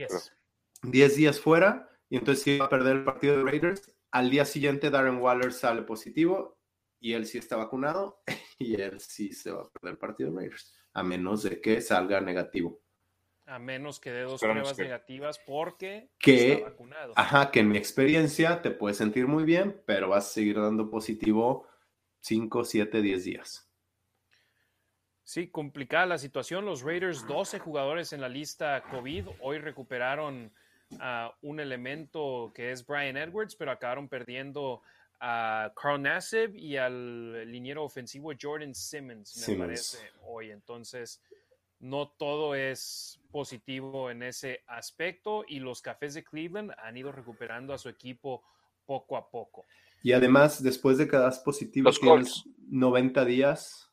[SPEAKER 2] 10 días fuera, y entonces iba a perder el partido de Raiders. Al día siguiente, Darren Waller sale positivo y él sí está vacunado y él sí se va a perder el partido de Raiders, a menos de que salga negativo.
[SPEAKER 1] A menos que dé dos pruebas negativas porque
[SPEAKER 2] está vacunado. Ajá, que en mi experiencia te puedes sentir muy bien, pero vas a seguir dando positivo 5, 7, 10 días.
[SPEAKER 1] Sí, complicada la situación. Los Raiders, 12 jugadores en la lista COVID. Hoy recuperaron a un elemento que es Brian Edwards, pero acabaron perdiendo a Carl Nassib y al liniero ofensivo Jordan Simmons, me parece, hoy. Entonces, no todo es positivo en ese aspecto y los Cafés de Cleveland han ido recuperando a su equipo poco a poco.
[SPEAKER 2] Y además, después de que das positivo, tienes 90 días.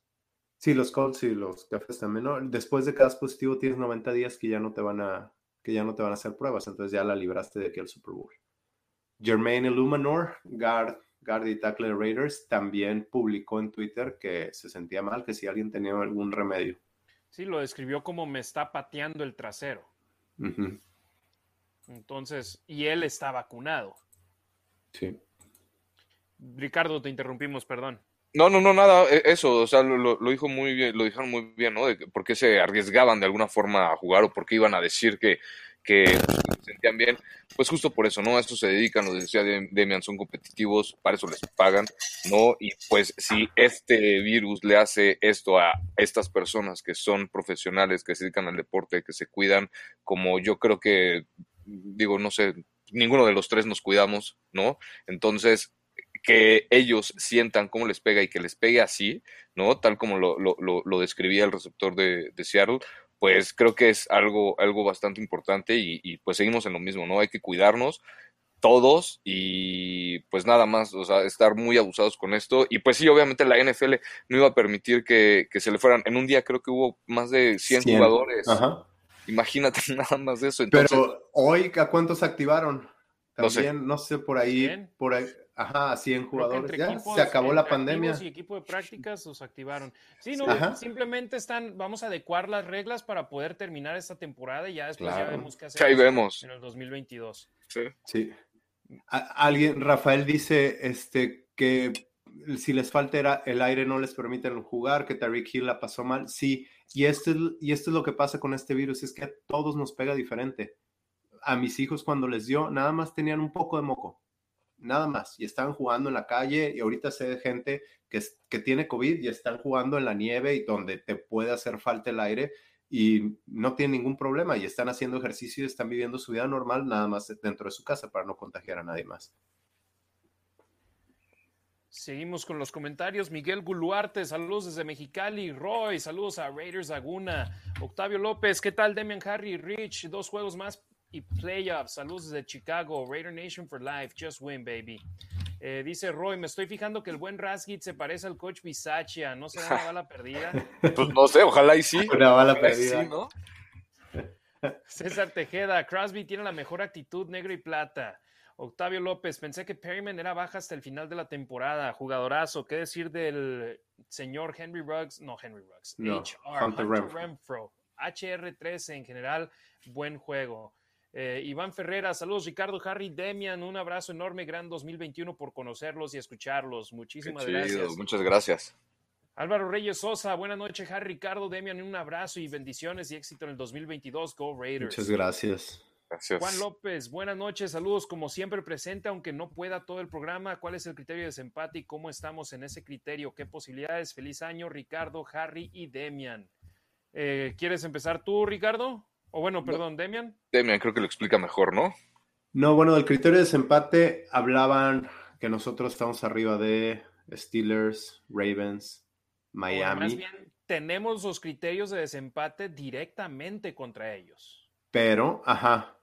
[SPEAKER 2] Sí, los Colts y los Cafés también, ¿no? Después de que das positivo, tienes 90 días que ya no te van a que ya no te van a hacer pruebas, entonces ya la libraste de aquí al Super Bowl. Jermaine Illuminor, guard Gardy Tackle Raiders también publicó en Twitter que se sentía mal, que si alguien tenía algún remedio.
[SPEAKER 1] Sí, lo describió como me está pateando el trasero. Entonces, y él está vacunado.
[SPEAKER 2] Sí.
[SPEAKER 1] Ricardo, te interrumpimos, perdón.
[SPEAKER 3] No, no, no, nada, e, eso, o sea, lo, dijo muy bien, lo dijeron muy bien, ¿no? De por qué se arriesgaban de alguna forma a jugar o por qué iban a decir que, que se sentían bien, pues justo por eso, ¿no? A esto se dedican, lo decía Demian, son competitivos, para eso les pagan, ¿no? Y pues si este virus le hace esto a estas personas que son profesionales, que se dedican al deporte, que se cuidan, como yo creo que, digo, no sé, ninguno de los tres nos cuidamos, ¿no? Entonces, que ellos sientan cómo les pega y que les pegue así, ¿no? Tal como lo, lo, lo, describía el receptor de, de Seattle, pues creo que es algo, algo bastante importante y, pues seguimos en lo mismo, ¿no? Hay que cuidarnos todos y pues nada más, o sea, estar muy abusados con esto. Y pues sí, obviamente la NFL no iba a permitir que, se le fueran. En un día creo que hubo más de 100, jugadores. Imagínate nada más de eso.
[SPEAKER 2] Pero hoy, ¿a cuántos activaron? También, no sé, por ahí, por ahí, ajá, 100 jugadores. Ya se acabó la pandemia.
[SPEAKER 1] Y equipo de prácticas los activaron. Sí, no, simplemente están, vamos a adecuar las reglas para poder terminar esta temporada y ya después ya vemos qué hacer
[SPEAKER 3] vemos.
[SPEAKER 1] en el 2022.
[SPEAKER 3] Sí.
[SPEAKER 2] Sí. alguien, Rafael dice este que si les falta el aire no les permiten jugar, que Tariq Hill la pasó mal. Sí, y esto, es, y esto es lo que pasa con este virus, es que a todos nos pega diferente. A mis hijos cuando les dio, nada más tenían un poco de moco, nada más, y estaban jugando en la calle y ahorita sé de gente que, que tiene COVID y están jugando en la nieve y donde te puede hacer falta el aire y no tienen ningún problema y están haciendo ejercicio y están viviendo su vida normal nada más dentro de su casa para no contagiar a nadie más.
[SPEAKER 1] Seguimos con los comentarios. Miguel Guluarte, saludos desde Mexicali. Roy, saludos a Raiders Laguna. Octavio López, ¿qué tal? Demian Harry, Rich, dos juegos más y playoffs. Saludos desde Chicago. Raider Nation for life. Just win, baby. Eh, dice Roy, me estoy fijando que el buen Rasgit se parece al coach Bisaccia. ¿No será una bala perdida?
[SPEAKER 3] pues no sé, ojalá y sí.
[SPEAKER 2] Una bala perdida. ¿no?
[SPEAKER 1] César Tejeda, Crosby tiene la mejor actitud, negro y plata. Octavio López, pensé que Perryman era baja hasta el final de la temporada. Jugadorazo. ¿Qué decir del señor Henry Ruggs? No, Henry Ruggs. HR, Hunter, Renfro. HR13 en general, buen juego. Eh, Iván Ferrera, saludos Ricardo, Harry, Demian, un abrazo enorme, gran 2021 por conocerlos y escucharlos. Muchísimas gracias.
[SPEAKER 3] Muchas gracias.
[SPEAKER 1] Álvaro Reyes Sosa, buenas noches, Harry, Ricardo, Demian, un abrazo y bendiciones y éxito en el 2022. Go Raiders.
[SPEAKER 2] Muchas gracias.
[SPEAKER 1] Juan López, buenas noches, saludos como siempre presente, aunque no pueda todo el programa. ¿Cuál es el criterio de desempate y cómo estamos en ese criterio? ¿Qué posibilidades? Feliz año, Ricardo, Harry y Demian. Eh, ¿Quieres empezar tú, Ricardo? O bueno, perdón, Demian.
[SPEAKER 3] Demian creo que lo explica mejor, ¿no?
[SPEAKER 2] No, bueno, del criterio de desempate hablaban que nosotros estamos arriba de Steelers, Ravens, Miami. más bien,
[SPEAKER 1] tenemos los criterios de desempate directamente contra ellos.
[SPEAKER 2] Pero, ajá,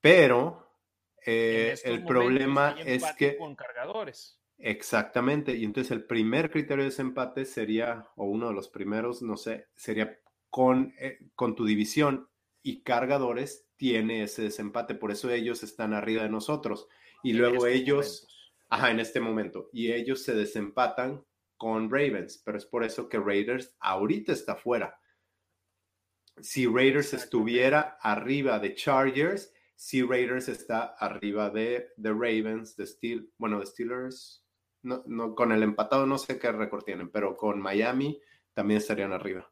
[SPEAKER 2] pero eh, el problema es que...
[SPEAKER 1] Con cargadores.
[SPEAKER 2] Exactamente, y entonces el primer criterio de desempate sería, o uno de los primeros, no sé, sería con, eh, con tu división y cargadores tiene ese desempate, por eso ellos están arriba de nosotros. Y luego ellos, ajá, en este momento, y ellos se desempatan con Ravens, pero es por eso que Raiders ahorita está fuera si Raiders estuviera arriba de Chargers, si Raiders está arriba de, de Ravens, de Steel, bueno, de Steelers, no, no, con el empatado no sé qué récord tienen, pero con Miami también estarían arriba.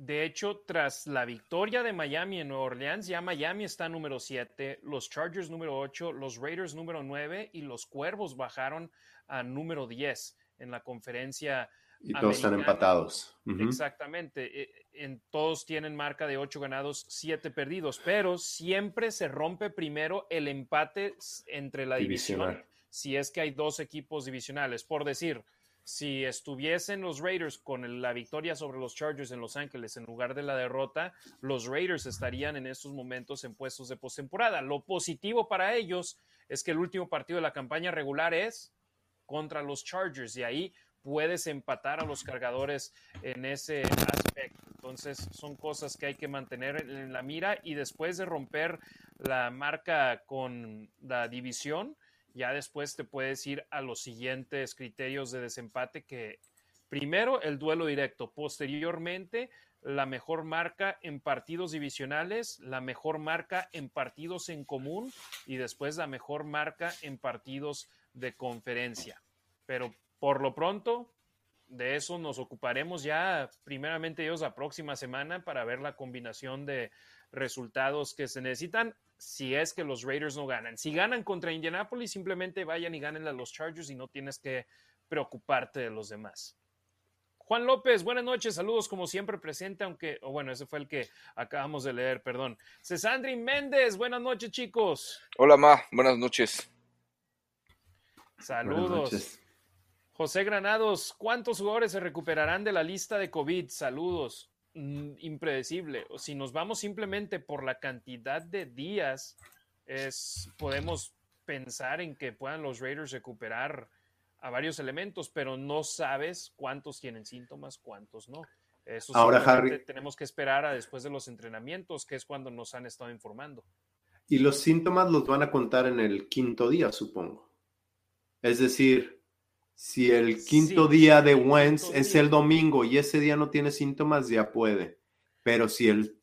[SPEAKER 1] De hecho, tras la victoria de Miami en Nueva Orleans, ya Miami está número 7, los Chargers número 8, los Raiders número 9 y los Cuervos bajaron a número 10 en la conferencia
[SPEAKER 2] y todos están empatados.
[SPEAKER 1] Exactamente. E, en, todos tienen marca de ocho ganados, siete perdidos, pero siempre se rompe primero el empate entre la división. Si es que hay dos equipos divisionales. Por decir, si estuviesen los Raiders con la victoria sobre los Chargers en Los Ángeles en lugar de la derrota, los Raiders estarían en estos momentos en puestos de postemporada. Lo positivo para ellos es que el último partido de la campaña regular es contra los Chargers y ahí puedes empatar a los cargadores en ese aspecto. Entonces son cosas que hay que mantener en la mira y después de romper la marca con la división, ya después te puedes ir a los siguientes criterios de desempate que primero el duelo directo, posteriormente la mejor marca en partidos divisionales, la mejor marca en partidos en común y después la mejor marca en partidos de conferencia. Pero por lo pronto, de eso nos ocuparemos ya primeramente ellos la próxima semana para ver la combinación de resultados que se necesitan si es que los Raiders no ganan. Si ganan contra Indianapolis, simplemente vayan y ganen a los Chargers y no tienes que preocuparte de los demás. Juan López, buenas noches, saludos como siempre presente, aunque, o bueno, ese fue el que acabamos de leer, perdón. Cesandri Méndez, buenas noches chicos.
[SPEAKER 3] Hola Ma, buenas noches.
[SPEAKER 1] Saludos. José Granados, ¿cuántos jugadores se recuperarán de la lista de COVID? Saludos. Mm, impredecible. Si nos vamos simplemente por la cantidad de días, es, podemos pensar en que puedan los Raiders recuperar a varios elementos, pero no sabes cuántos tienen síntomas, cuántos no. Eso
[SPEAKER 2] Ahora, Harry.
[SPEAKER 1] Tenemos que esperar a después de los entrenamientos, que es cuando nos han estado informando.
[SPEAKER 2] Y los síntomas los van a contar en el quinto día, supongo. Es decir, si el quinto día de Wentz es el domingo y ese día no tiene síntomas, ya puede. Pero si el,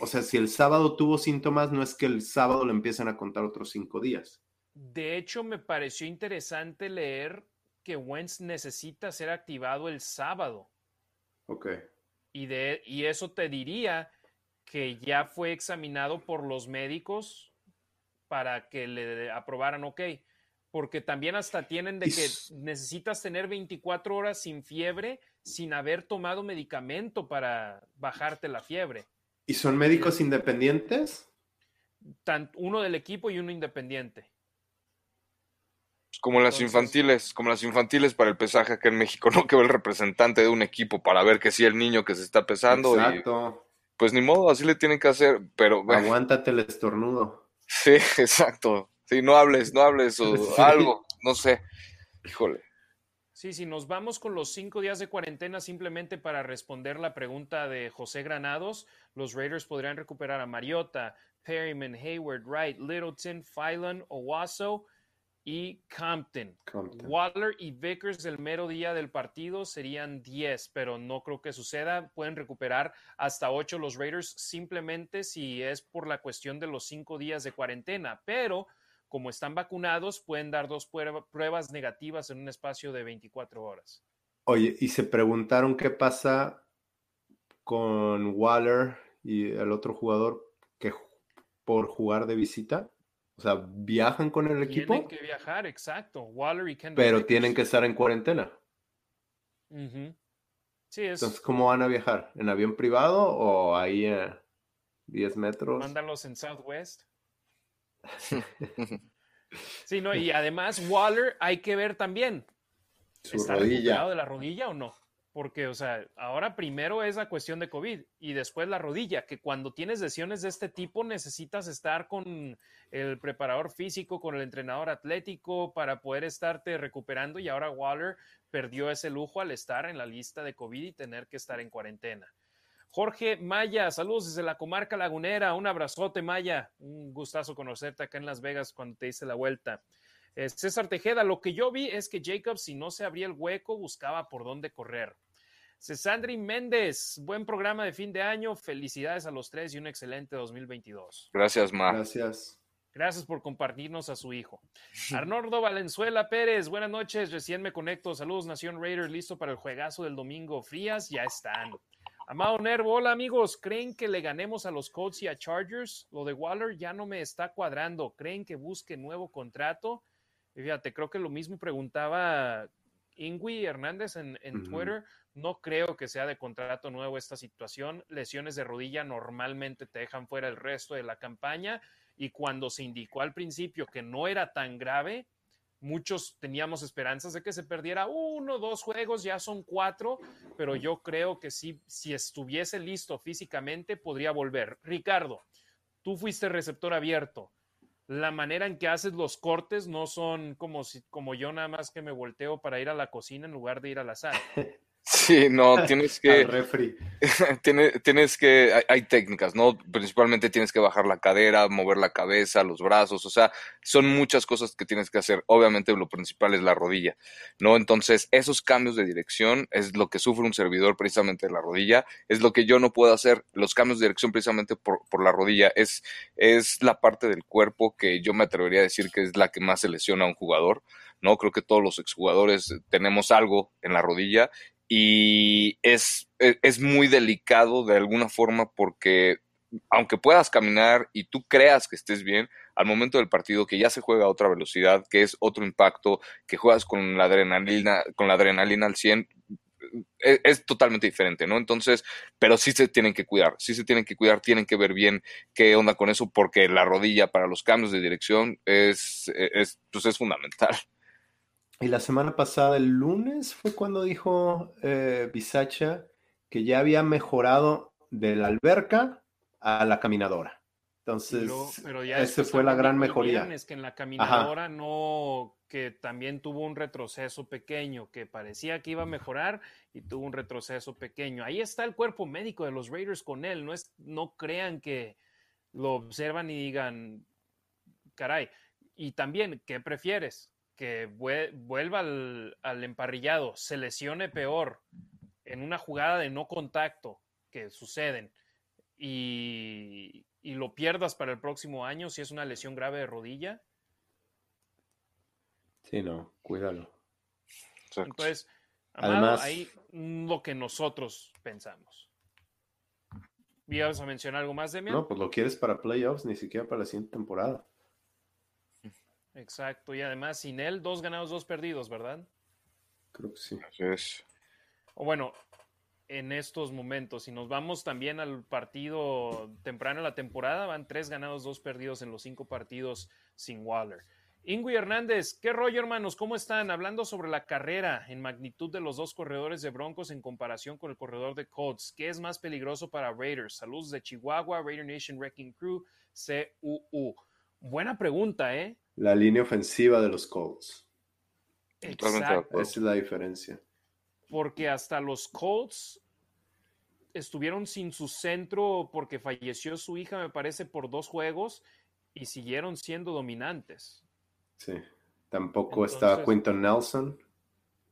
[SPEAKER 2] o sea, si el sábado tuvo síntomas, no es que el sábado le empiecen a contar otros cinco días.
[SPEAKER 1] De hecho, me pareció interesante leer que Wentz necesita ser activado el sábado.
[SPEAKER 2] Ok.
[SPEAKER 1] Y, de, y eso te diría que ya fue examinado por los médicos para que le aprobaran, ok, porque también hasta tienen de que necesitas tener 24 horas sin fiebre sin haber tomado medicamento para bajarte la fiebre.
[SPEAKER 2] ¿Y son médicos independientes?
[SPEAKER 1] uno del equipo y uno independiente.
[SPEAKER 3] Como las infantiles, como las infantiles para el pesaje acá en México, ¿no? Que va el representante de un equipo para ver que sí el niño que se está pesando. Exacto. pues ni modo, así le tienen que hacer, pero...
[SPEAKER 2] Aguántate el estornudo.
[SPEAKER 3] Sí, exacto. Sí, no hables, no hables o algo, no sé. Híjole.
[SPEAKER 1] Sí, si nos vamos con los cinco días de cuarentena simplemente para responder la pregunta de José Granados, los Raiders podrían recuperar a Mariota, Perryman, Hayward, Wright, Littleton, Phylan, Owasso y Compton. Waller y Vickers el mero día del partido serían 10, pero no creo que suceda. Pueden recuperar hasta 8 los Raiders simplemente si es por la cuestión de los 5 días de cuarentena, pero como están vacunados, pueden dar dos pruebas negativas en un espacio de 24 horas.
[SPEAKER 2] Oye, y se preguntaron qué pasa con Waller y el otro jugador que por jugar de visita. O sea, viajan con el equipo.
[SPEAKER 1] Tienen que viajar, exacto. Waller y Kendall
[SPEAKER 2] Pero tienen que estar en cuarentena.
[SPEAKER 1] Sí, es...
[SPEAKER 2] Entonces, ¿cómo van a viajar? ¿En avión privado o ahí a 10 metros?
[SPEAKER 1] Mándalos en Southwest. sí, no, y además Waller hay que ver también.
[SPEAKER 2] Su ¿Está rodilla.
[SPEAKER 1] de la rodilla o no? Porque, o sea, ahora primero es la cuestión de COVID y después la rodilla, que cuando tienes lesiones de este tipo necesitas estar con el preparador físico, con el entrenador atlético para poder estarte recuperando y ahora Waller perdió ese lujo al estar en la lista de COVID y tener que estar en cuarentena. Jorge Maya, saludos desde la comarca lagunera, un abrazote Maya, un gustazo conocerte acá en Las Vegas cuando te hice la vuelta. Eh, César Tejeda, lo que yo vi es que Jacob, si no se abría el hueco, buscaba por dónde correr. Cesandri Méndez, buen programa de fin de año. Felicidades a los tres y un excelente 2022.
[SPEAKER 3] Gracias, Mar.
[SPEAKER 2] Gracias.
[SPEAKER 1] Gracias por compartirnos a su hijo. Arnoldo Valenzuela Pérez, buenas noches. Recién me conecto. Saludos, Nación Raiders, listo para el juegazo del domingo. Frías, ya están. Amado Nervo, hola amigos. ¿Creen que le ganemos a los Colts y a Chargers? Lo de Waller ya no me está cuadrando. ¿Creen que busque nuevo contrato? fíjate, creo que lo mismo preguntaba Ingui Hernández en, Twitter. No creo que sea de contrato nuevo esta situación. Lesiones de rodilla normalmente te dejan fuera el resto de la campaña y cuando se indicó al principio que no era tan grave, muchos teníamos esperanzas de que se perdiera uno, dos juegos, ya son cuatro, pero yo creo que sí, si estuviese listo físicamente, podría volver. Ricardo, tú fuiste receptor abierto la manera en que haces los cortes no son como, si, como yo nada más que me volteo para ir a la cocina en lugar de ir a la sala.
[SPEAKER 3] Sí, no, tienes que. tienes, tienes que. Hay, técnicas, ¿no? Principalmente tienes que bajar la cadera, mover la cabeza, los brazos, o sea, son muchas cosas que tienes que hacer. Obviamente, lo principal es la rodilla, ¿no? Entonces, esos cambios de dirección es lo que sufre un servidor precisamente de la rodilla, es lo que yo no puedo hacer. Los cambios de dirección precisamente por, por la rodilla es, es la parte del cuerpo que yo me atrevería a decir que es la que más se lesiona a un jugador. ¿no? Creo que todos los exjugadores tenemos algo en la rodilla y es, e, es muy delicado de alguna forma porque aunque puedas caminar y tú creas que estés bien, al momento del partido que ya se juega a otra velocidad, que es otro impacto, que juegas con la adrenalina, con la adrenalina al 100, es, es, totalmente diferente, ¿no? Entonces, pero sí se tienen que cuidar, sí se tienen que cuidar, tienen que ver bien qué onda con eso, porque la rodilla para los cambios de dirección es, es, pues es fundamental.
[SPEAKER 2] Y la semana pasada, el lunes, fue cuando dijo eh, Bisacha que ya había mejorado de la alberca a la caminadora. Entonces, esa fue la gran mejoría.
[SPEAKER 1] Es que en la caminadora no, que también tuvo un retroceso pequeño, que parecía que iba a mejorar y tuvo un retroceso pequeño. Ahí está el cuerpo médico de los Raiders con él. No, es, no crean que lo observan y digan, caray. Y también, ¿qué prefieres? Que vuelva al, emparrillado, se lesione peor en una jugada de no contacto que suceden y, lo pierdas para el próximo año si es una lesión grave de rodilla.
[SPEAKER 2] Sí, no, cuídalo.
[SPEAKER 1] Entonces, Además, ahí lo que nosotros pensamos. ¿Ibas a mencionar algo más, Demian?
[SPEAKER 2] No, pues lo quieres para playoffs, ni siquiera para la siguiente temporada.
[SPEAKER 1] Exacto, y además sin él, dos ganados, dos perdidos, ¿verdad?
[SPEAKER 2] Creo que sí.
[SPEAKER 3] Así es.
[SPEAKER 1] O bueno, en estos momentos, si nos vamos también al partido temprano de la temporada, van tres ganados, dos perdidos en los cinco partidos sin Waller. Ingui Hernández, ¿qué rollo, hermanos? ¿Cómo están? Hablando sobre la carrera en magnitud de los dos corredores de Broncos en comparación con el corredor de Colts. ¿Qué es más peligroso para Raiders? Saludos de Chihuahua, Raider Nation Wrecking Crew, CUU. Buena pregunta, ¿eh?
[SPEAKER 2] La línea ofensiva de los Colts. Exacto. Esa es la diferencia.
[SPEAKER 1] Porque hasta los Colts estuvieron sin su centro porque falleció su hija, me parece, por dos juegos y siguieron siendo dominantes.
[SPEAKER 2] Sí. Tampoco está Quinton Nelson,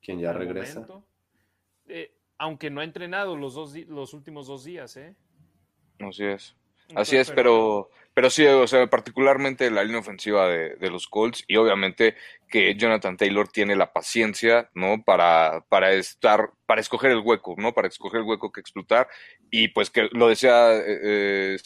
[SPEAKER 2] quien ya regresa.
[SPEAKER 1] Eh, aunque no ha entrenado los, dos, los últimos dos días, ¿eh?
[SPEAKER 3] Así es. Así es, pero, pero sí, o sea, particularmente la línea ofensiva de, de, los Colts y obviamente que Jonathan Taylor tiene la paciencia, ¿no? Para, para estar, para escoger el hueco, ¿no? Para escoger el hueco que explotar y pues que lo decía eh, eh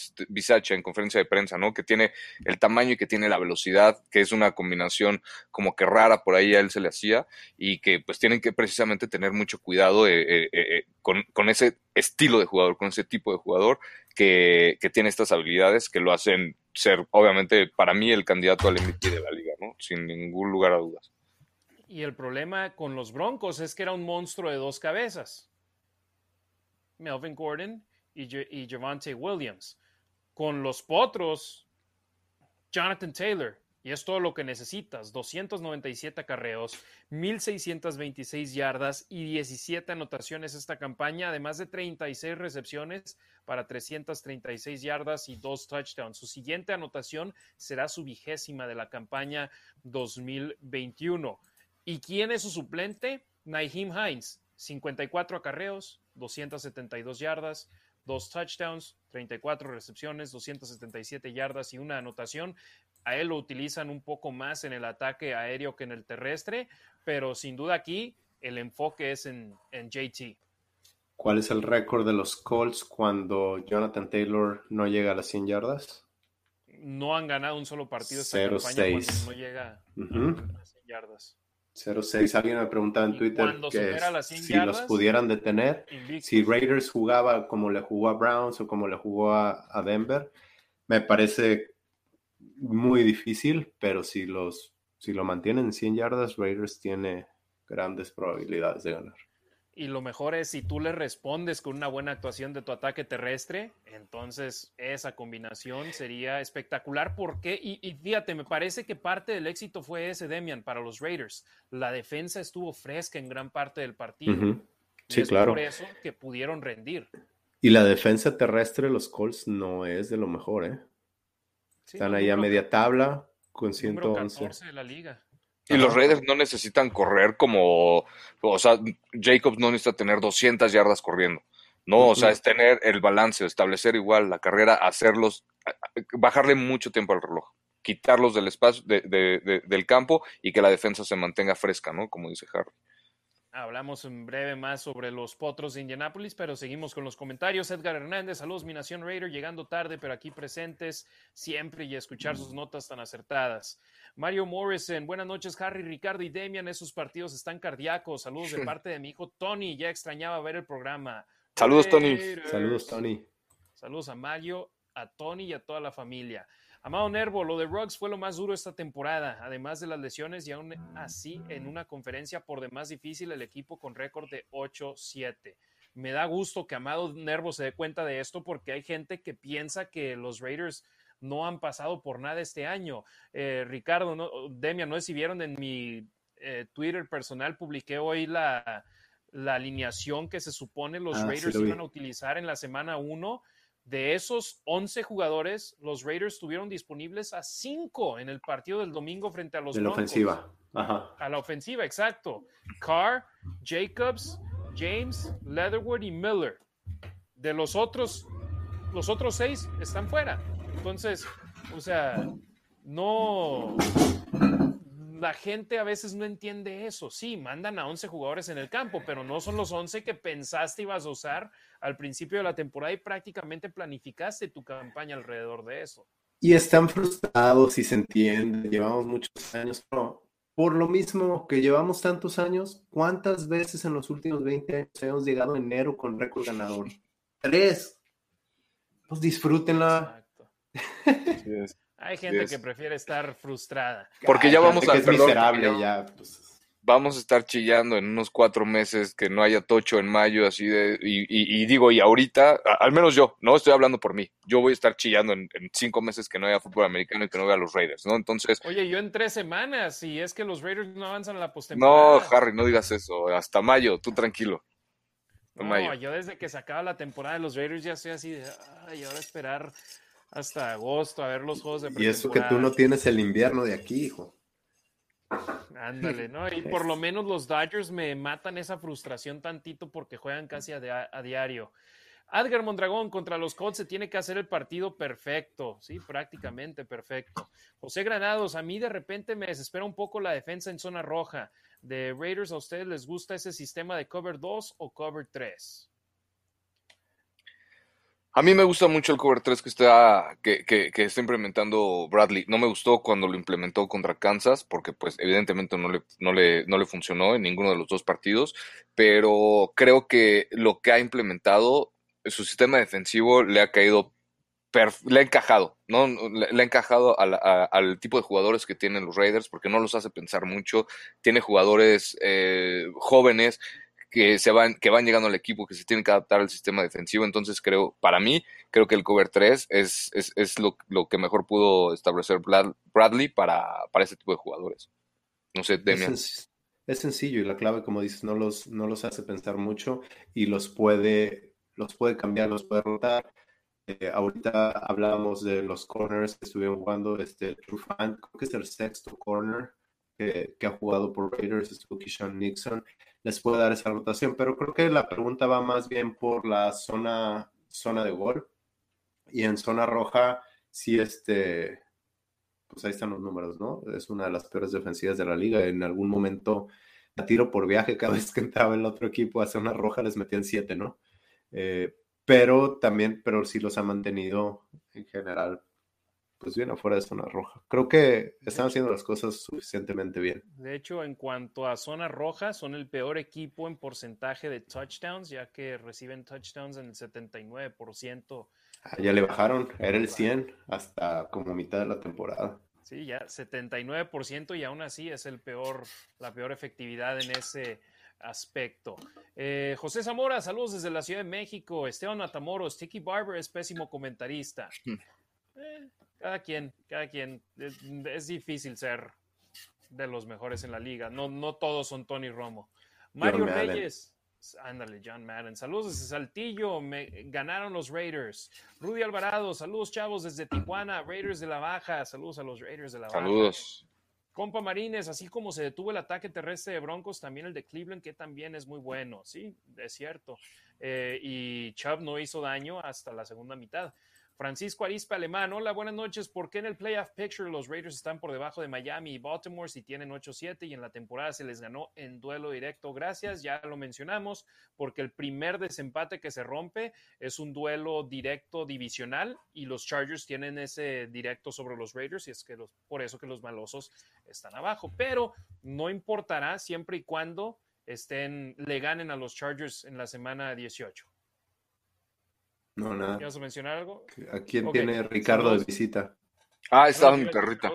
[SPEAKER 3] en conferencia de prensa, ¿no? Que tiene el tamaño y que tiene la velocidad, que es una combinación como que rara por ahí a él se le hacía y que pues tienen que precisamente tener mucho cuidado eh, eh, con, con ese estilo de jugador, con ese tipo de jugador que, tiene estas habilidades que lo hacen ser, obviamente, para mí el candidato al MVP de la liga, ¿no? Sin ningún lugar a dudas.
[SPEAKER 1] Y el problema con los Broncos es que era un monstruo de dos cabezas. Melvin Gordon y, y Javante Williams. Con los Potros, Jonathan Taylor, y es todo lo que necesitas. 297 carreos, 1626 yardas y 17 anotaciones esta campaña, además de 36 recepciones para 336 yardas y dos touchdowns. Su siguiente anotación será su vigésima de la campaña 2021. ¿Y quién es su suplente? Naheem Hines, 54 acarreos, 272 yardas, dos touchdowns, 34 recepciones, 277 yardas y una anotación a él lo utilizan un poco más en el ataque aéreo que en el terrestre, pero sin duda aquí el enfoque es en, JT.
[SPEAKER 2] ¿Cuál es el récord de los Colts cuando Jonathan Taylor no llega a las 100 yardas?
[SPEAKER 1] No han ganado un solo partido esta campaña cuando no llega a las 100 yardas.
[SPEAKER 2] 0-6. Alguien me preguntaba en Twitter que si los pudieran detener, si Raiders jugaba como le jugó a Browns o como le jugó a, a Denver, me parece muy difícil, pero si los si lo mantienen en 100 yardas, Raiders tiene grandes probabilidades de ganar.
[SPEAKER 1] Y lo mejor es si tú le respondes con una buena actuación de tu ataque terrestre, entonces esa combinación sería espectacular. Porque, y, y fíjate, me parece que parte del éxito fue ese, Demian, para los Raiders. La defensa estuvo fresca en gran parte del partido.
[SPEAKER 2] Sí, claro.
[SPEAKER 1] Por eso que pudieron rendir.
[SPEAKER 2] Y la defensa terrestre de los Colts no es de lo mejor, ¿eh? Están ahí a media tabla con 111.
[SPEAKER 1] De la liga.
[SPEAKER 3] Y los Raiders no necesitan correr como, o sea, Jacobs no necesita tener 200 yardas corriendo. No, o sea, es tener el balance, establecer igual la carrera, hacerlos, bajarle mucho tiempo al reloj, quitarlos del espacio, del campo y que la defensa se mantenga fresca, ¿no? Como dice Harry.
[SPEAKER 1] Hablamos en breve más sobre los potros de Indianápolis, pero seguimos con los comentarios. Edgar Hernández, saludos, mi nación Raider, llegando tarde, pero aquí presentes siempre y escuchar sus notas tan acertadas. Mario Morrison, buenas noches, Harry, Ricardo y Demian. Esos partidos están cardíacos. Saludos de parte de mi hijo Tony, ya extrañaba ver el programa.
[SPEAKER 3] Saludos, Tony.
[SPEAKER 2] Saludos, Tony.
[SPEAKER 1] Saludos a Mario, a Tony y a toda la familia. Amado Nervo, lo de Ruggs fue lo más duro esta temporada, además de las lesiones y aún así en una conferencia por demás difícil el equipo con récord de 8-7. Me da gusto que Amado Nervo se dé cuenta de esto porque hay gente que piensa que los Raiders no han pasado por nada este año. Eh, Ricardo, no, Demian, no sé si vieron en mi eh, Twitter personal, publiqué hoy la, alineación que se supone los ah, Raiders iban a utilizar en la semana 1 De esos 11 jugadores, los Raiders tuvieron disponibles a 5 en el partido del domingo frente a los
[SPEAKER 2] De la ofensiva. Ajá.
[SPEAKER 1] A la ofensiva, exacto. Carr, Jacobs, James, Leatherwood y Miller. De los otros, los otros seis están fuera. Entonces, o sea, no, la gente a veces no entiende eso. Sí, mandan a 11 jugadores en el campo, pero no son los 11 que pensaste ibas a usar al principio de la temporada y prácticamente planificaste tu campaña alrededor de eso.
[SPEAKER 2] Y están frustrados y se entiende. Llevamos muchos años, pero por lo mismo que llevamos tantos años, ¿cuántas veces en los últimos 20 años hemos llegado a enero con récord ganador? Tres. Pues disfrútenla.
[SPEAKER 1] Exacto. Hay gente que prefiere estar frustrada.
[SPEAKER 3] Porque ya vamos a
[SPEAKER 2] miserable, ya, pues.
[SPEAKER 3] Vamos a estar chillando en unos cuatro meses que no haya tocho en mayo, así de. Y, digo, y ahorita, al menos yo, no estoy hablando por mí. Yo voy a estar chillando en, cinco meses que no haya fútbol americano y que no vea los Raiders, ¿no? Entonces.
[SPEAKER 1] Oye, yo en tres semanas, y es que los Raiders no avanzan a la postemporada.
[SPEAKER 3] No, Harry, no digas eso. Hasta mayo, tú tranquilo.
[SPEAKER 1] No, yo desde que se acaba la temporada de los Raiders ya estoy así de. Ay, ahora esperar hasta agosto a ver los juegos de
[SPEAKER 2] Y eso que tú no tienes el invierno de aquí, hijo.
[SPEAKER 1] Ándale, ¿no? Y por lo menos los Dodgers me matan esa frustración tantito porque juegan casi a, a diario. Adgar Mondragón contra los Colts se tiene que hacer el partido perfecto, sí, prácticamente perfecto. José Granados, a mí de repente me desespera un poco la defensa en zona roja. De Raiders, ¿a ustedes les gusta ese sistema de cover 2 o cover 3?
[SPEAKER 3] A mí me gusta mucho el cover 3 que está, que, que, está implementando Bradley. No me gustó cuando lo implementó contra Kansas, porque pues evidentemente no le, no, le, no le funcionó en ninguno de los dos partidos, pero creo que lo que ha implementado, su sistema defensivo le ha caído, le ha encajado, ¿no? Le, ha encajado al tipo de jugadores que tienen los Raiders, porque no los hace pensar mucho. Tiene jugadores eh, jóvenes que se van, que van llegando al equipo, que se tienen que adaptar al sistema defensivo. Entonces creo, para mí, creo que el cover 3 es, es, es lo, lo, que mejor pudo establecer Bradley para, para ese tipo de jugadores. No sé, Demian.
[SPEAKER 2] Es, es, sencillo y la clave, como dices, no los, no los hace pensar mucho y los puede, los puede cambiar, los puede rotar. Eh, ahorita hablábamos de los corners que estuvieron jugando, este True Fan, creo que es el sexto corner que, que ha jugado por Raiders, estuvo Keyshawn Nixon les puede dar esa rotación, pero creo que la pregunta va más bien por la zona, zona de gol. Y en zona roja, sí, este, pues ahí están los números, ¿no? Es una de las peores defensivas de la liga. En algún momento, a tiro por viaje, cada vez que entraba el otro equipo a zona roja, les metían siete, ¿no? Eh, pero también, pero sí los ha mantenido en general pues bien afuera de zona roja. Creo que están haciendo las cosas suficientemente bien.
[SPEAKER 1] De hecho, en cuanto a zona roja, son el peor equipo en porcentaje de touchdowns, ya que reciben touchdowns en el 79%.
[SPEAKER 2] Ah, ya le bajaron, era el 100 hasta como mitad de la temporada.
[SPEAKER 1] Sí, ya 79% y aún así es el peor, la peor efectividad en ese aspecto. Eh, José Zamora, saludos desde la Ciudad de México. Esteban Matamoros, Sticky Barber es pésimo comentarista. Eh, cada quien, cada quien. Es, difícil ser de los mejores en la liga. No, no todos son Tony Romo. Mario Reyes. Ándale, John Madden. Saludos desde Saltillo. Me ganaron los Raiders. Rudy Alvarado. Saludos, chavos, desde Tijuana. Raiders de la Baja. Saludos a los Raiders de la Baja.
[SPEAKER 3] Saludos.
[SPEAKER 1] Compa Marines, así como se detuvo el ataque terrestre de Broncos, también el de Cleveland, que también es muy bueno. Sí, es cierto. Eh, y Chubb no hizo daño hasta la segunda mitad. Francisco Arispe Alemán, hola, buenas noches. ¿Por qué en el playoff picture los Raiders están por debajo de Miami y Baltimore si tienen 8-7 y en la temporada se les ganó en duelo directo? Gracias, ya lo mencionamos, porque el primer desempate que se rompe es un duelo directo divisional y los Chargers tienen ese directo sobre los Raiders y es que los, por eso que los malosos están abajo. Pero no importará siempre y cuando estén, le ganen a los Chargers en la semana 18.
[SPEAKER 2] No, nada.
[SPEAKER 1] ¿Quieres mencionar algo?
[SPEAKER 2] ¿A quién tiene Ricardo de visita?
[SPEAKER 3] Ah, estaba mi perrita.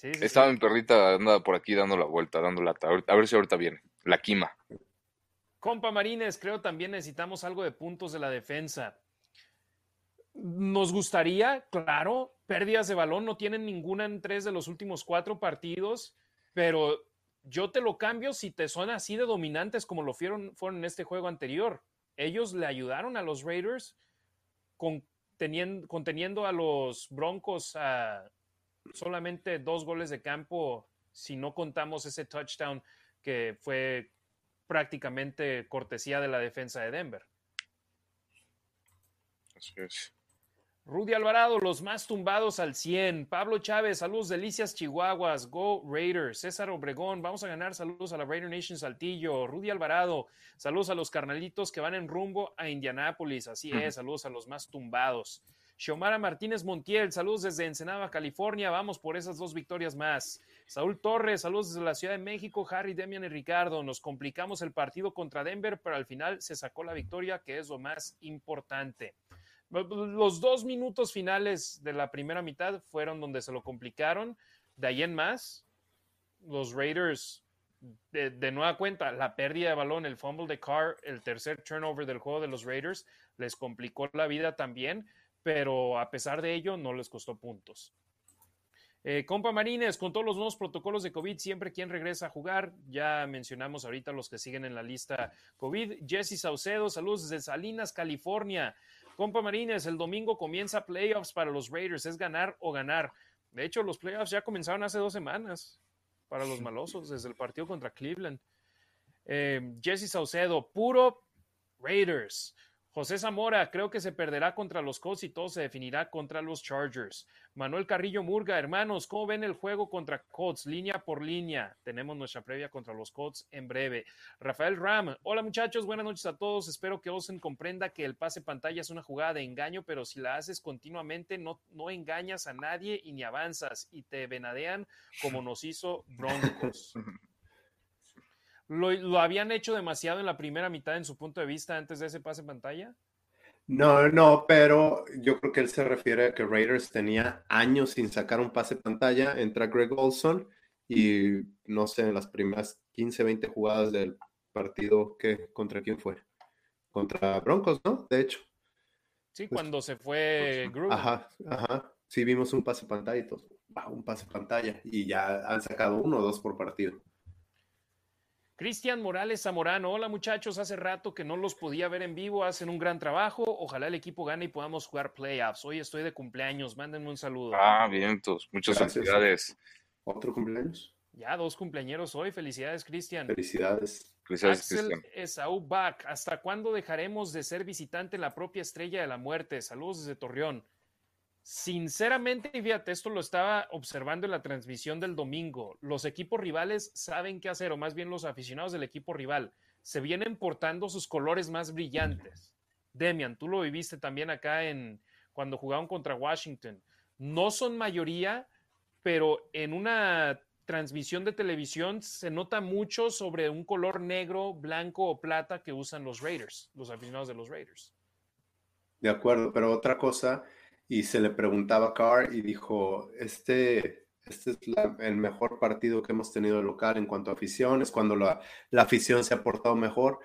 [SPEAKER 3] estaba mi perrita, anda por aquí dando la vuelta, dando lata. A ver si ahorita viene. La quima.
[SPEAKER 1] Compa Marines, creo también necesitamos algo de puntos de la defensa. Nos gustaría, claro, pérdidas de balón, no tienen ninguna en tres de los últimos cuatro partidos, pero yo te lo cambio si te son así de dominantes como lo fueron, fueron en este juego anterior ellos le ayudaron a los Raiders conteniendo a los Broncos a solamente dos goles de campo, si no contamos ese touchdown que fue prácticamente cortesía de la defensa de Denver.
[SPEAKER 3] Así es.
[SPEAKER 1] Rudy Alvarado, los más tumbados al 100. Pablo Chávez, saludos delicias Chihuahuas. Go Raiders. César Obregón, vamos a ganar. Saludos a la Raider Nation Saltillo. Rudy Alvarado, saludos a los carnalitos que van en rumbo a Indianápolis. Así es, saludos a los más tumbados. Xiomara Martínez Montiel, saludos desde Ensenada, California. Vamos por esas dos victorias más. Saúl Torres, saludos desde la Ciudad de México. Harry, Demian y Ricardo. Nos complicamos el partido contra Denver, pero al final se sacó la victoria, que es lo más importante. Los dos minutos finales de la primera mitad fueron donde se lo complicaron. De ahí en más, los Raiders, de, nueva cuenta, la pérdida de balón, el fumble de Carr, el tercer turnover del juego de los Raiders, les complicó la vida también, pero a pesar de ello, no les costó puntos. Eh, compa Marines, con todos los nuevos protocolos de COVID, siempre quien regresa a jugar. Ya mencionamos ahorita los que siguen en la lista COVID. Jesse Saucedo, saludos desde Salinas, California. Compa Marines, el domingo comienza playoffs para los Raiders, es ganar o ganar. De hecho, los playoffs ya comenzaron hace dos semanas para los malosos, desde el partido contra Cleveland. Eh, Jesse Saucedo, puro Raiders. José Zamora, creo que se perderá contra los Colts y todo se definirá contra los Chargers. Manuel Carrillo Murga, hermanos, ¿cómo ven el juego contra Colts? Línea por línea. Tenemos nuestra previa contra los Colts en breve. Rafael Ram, hola muchachos, buenas noches a todos. Espero que Olsen comprenda que el pase pantalla es una jugada de engaño, pero si la haces continuamente no, no engañas a nadie y ni avanzas y te venadean como nos hizo Broncos. ¿Lo, habían hecho demasiado en la primera mitad en su punto de vista antes de ese pase en pantalla?
[SPEAKER 2] No, no, pero yo creo que él se refiere a que Raiders tenía años sin sacar un pase pantalla. Entra Greg Olson y no sé, en las primeras 15, 20 jugadas del partido, que ¿contra quién fue? Contra Broncos, ¿no? De hecho.
[SPEAKER 1] Sí, pues, cuando se fue
[SPEAKER 2] Gruden. Ajá, ajá. Sí, vimos un pase pantalla y todo. un pase pantalla. Y ya han sacado uno o dos por partido.
[SPEAKER 1] Cristian Morales Zamorano, hola muchachos, hace rato que no los podía ver en vivo, hacen un gran trabajo, ojalá el equipo gane y podamos jugar playoffs. Hoy estoy de cumpleaños, mándenme un saludo.
[SPEAKER 3] Ah, vientos, muchas felicidades.
[SPEAKER 2] ¿Otro cumpleaños?
[SPEAKER 1] Ya, dos cumpleaños hoy, felicidades Cristian.
[SPEAKER 2] Felicidades.
[SPEAKER 3] Felicidades, Cristian.
[SPEAKER 1] Esaú Bach, ¿hasta cuándo dejaremos de ser visitante en la propia estrella de la muerte? Saludos desde Torreón. Sinceramente, fíjate, esto lo estaba observando en la transmisión del domingo. Los equipos rivales saben qué hacer, o más bien los aficionados del equipo rival, se vienen portando sus colores más brillantes. Demian, tú lo viviste también acá en cuando jugaban contra Washington. No son mayoría, pero en una transmisión de televisión se nota mucho sobre un color negro, blanco o plata que usan los Raiders, los aficionados de los Raiders.
[SPEAKER 2] De acuerdo, pero otra cosa y se le preguntaba a Carr y dijo, este, este es el mejor partido que hemos tenido local en cuanto a afición, es cuando la, la, afición se ha portado mejor.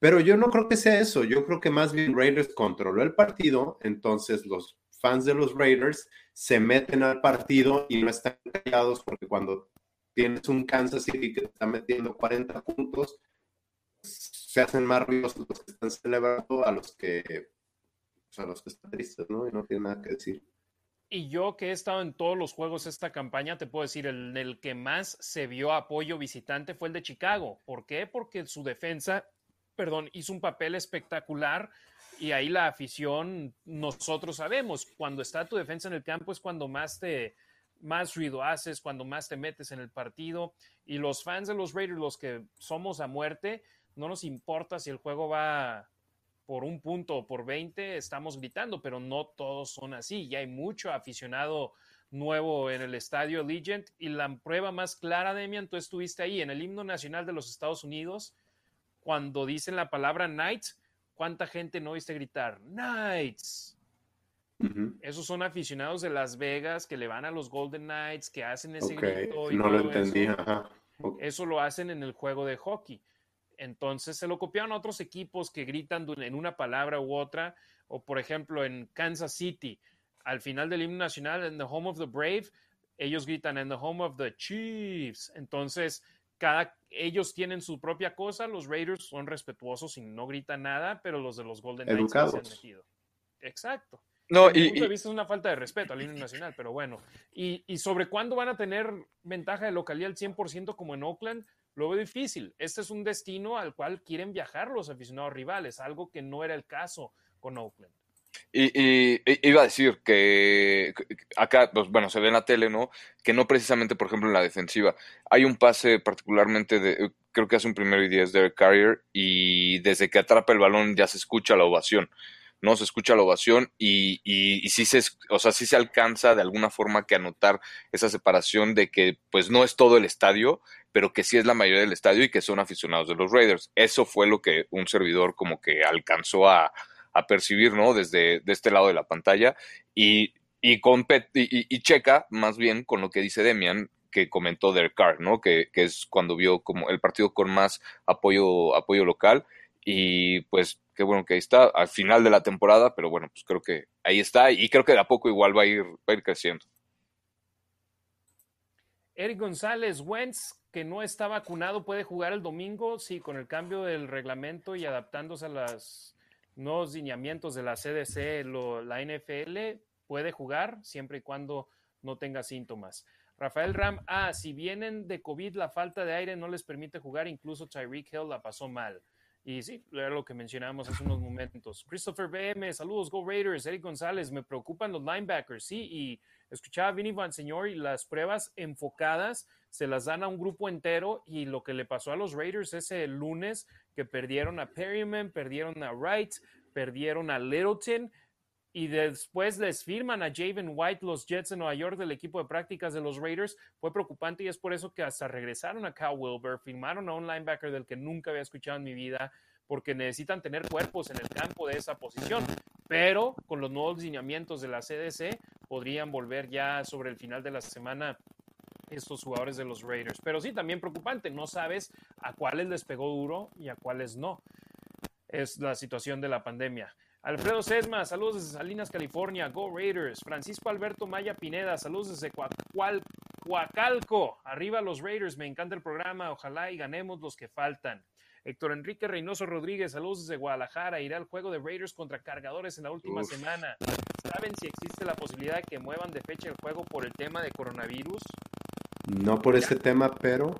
[SPEAKER 2] Pero yo no creo que sea eso, yo creo que más bien Raiders controló el partido, entonces los fans de los Raiders se meten al partido y no están callados porque cuando tienes un Kansas City que está metiendo 40 puntos, se hacen más ruidosos los que están celebrando a los que los que están tristes, ¿no? Y no tiene nada que decir.
[SPEAKER 1] Y yo que he estado en todos los juegos esta campaña, te puedo decir, el, el que más se vio apoyo visitante fue el de Chicago. ¿Por qué? Porque su defensa, perdón, hizo un papel espectacular y ahí la afición, nosotros sabemos, cuando está tu defensa en el campo es cuando más te, más ruido haces, cuando más te metes en el partido. Y los fans de los Raiders, los que somos a muerte, no nos importa si el juego va por un punto o por 20 estamos gritando, pero no todos son así. Y hay mucho aficionado nuevo en el estadio Allegiant. Y la prueba más clara, Demian, tú estuviste ahí en el himno nacional de los Estados Unidos, cuando dicen la palabra Knights, ¿cuánta gente no viste gritar Knights? Esos son aficionados de Las Vegas que le van a los Golden Knights, que hacen ese grito.
[SPEAKER 2] Y no lo entendí.
[SPEAKER 1] eso lo hacen en el juego de hockey. Entonces se lo copiaron a otros equipos que gritan en una palabra u otra, o por ejemplo en Kansas City, al final del himno nacional, en The Home of the Brave, ellos gritan en The Home of the Chiefs. Entonces, cada, ellos tienen su propia cosa, los Raiders son respetuosos y no gritan nada, pero los de los Golden Knights se han metido. Exacto.
[SPEAKER 3] No,
[SPEAKER 1] Desde mi
[SPEAKER 3] y,
[SPEAKER 1] punto de
[SPEAKER 3] y-
[SPEAKER 1] vista es una falta de respeto al himno nacional, pero bueno. Y, y sobre cuándo van a tener ventaja de localidad al 100% como en Oakland, lo veo difícil. Este es un destino al cual quieren viajar los aficionados rivales, algo que no era el caso con Oakland.
[SPEAKER 3] Y, y- iba a decir que acá, pues bueno, se ve en la tele, ¿no? Que no precisamente, por ejemplo, en la defensiva. Hay un pase particularmente de, creo que hace un primero y diez Derek Carrier, y desde que atrapa el balón ya se escucha la ovación, ¿no? Se escucha la ovación y, y, sí se, o sea, se alcanza de alguna forma que anotar esa separación de que, pues no es todo el estadio, pero que sí es la mayoría del estadio y que son aficionados de los Raiders. Eso fue lo que un servidor como que alcanzó a a percibir, ¿no? Desde de este lado de la pantalla y, y, y, y- y checa más bien con lo que dice Demian que comentó Derek Carr, ¿no? Que, que es cuando vio como el partido con más apoyo, apoyo local y pues qué bueno que ahí está al final de la temporada, pero bueno, pues creo que ahí está y creo que de a poco igual va a ir, va a ir creciendo.
[SPEAKER 1] Eric González, Wentz, que no está vacunado, puede jugar el domingo, sí, con el cambio del reglamento y adaptándose a los nuevos lineamientos de la CDC, lo- la NFL, puede jugar siempre y cuando no tenga síntomas. Rafael Ram, ah, si vienen de COVID, la falta de aire no les permite jugar, incluso Tyreek Hill la pasó mal. Y sí, era lo que mencionábamos hace unos momentos. Christopher BM, saludos, Go Raiders. Eric González, me preocupan los linebackers, sí, y escuchaba a Vinny Van Señor y las pruebas enfocadas se las dan a un grupo entero y lo que le pasó a los Raiders ese lunes que perdieron a Perryman, perdieron a Wright, perdieron a Littleton y después les firman a Javen White los Jets de Nueva York del equipo de prácticas de los Raiders. Fue preocupante y es por eso que hasta regresaron a Cal Wilber, firmaron a un linebacker del que nunca había escuchado en mi vida porque necesitan tener cuerpos en el campo de esa posición. Pero con los nuevos lineamientos de la CDC podrían volver ya sobre el final de la semana estos jugadores de los Raiders. Pero sí, también preocupante, no sabes a cuáles les pegó duro y a cuáles no. Es la situación de la pandemia. Alfredo Sesma, saludos desde Salinas, California. Go Raiders. Francisco Alberto Maya Pineda, saludos desde Coacual- Coacalco. Arriba los Raiders, me encanta el programa. Ojalá y ganemos los que faltan. Héctor Enrique Reynoso Rodríguez, saludos desde Guadalajara. Irá al juego de Raiders contra Cargadores en la última
[SPEAKER 3] Uf.
[SPEAKER 1] semana. ¿Saben si existe la posibilidad de que muevan de fecha el juego por el tema de coronavirus?
[SPEAKER 2] No por ese tema, pero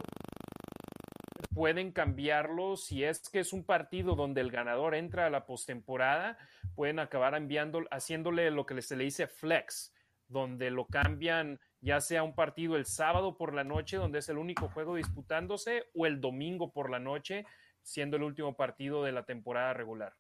[SPEAKER 1] pueden cambiarlo si es que es un partido donde el ganador entra a la postemporada, pueden acabar enviando, haciéndole lo que se le dice flex, donde lo cambian ya sea un partido el sábado por la noche, donde es el único juego disputándose, o el domingo por la noche, siendo el último partido de la temporada regular.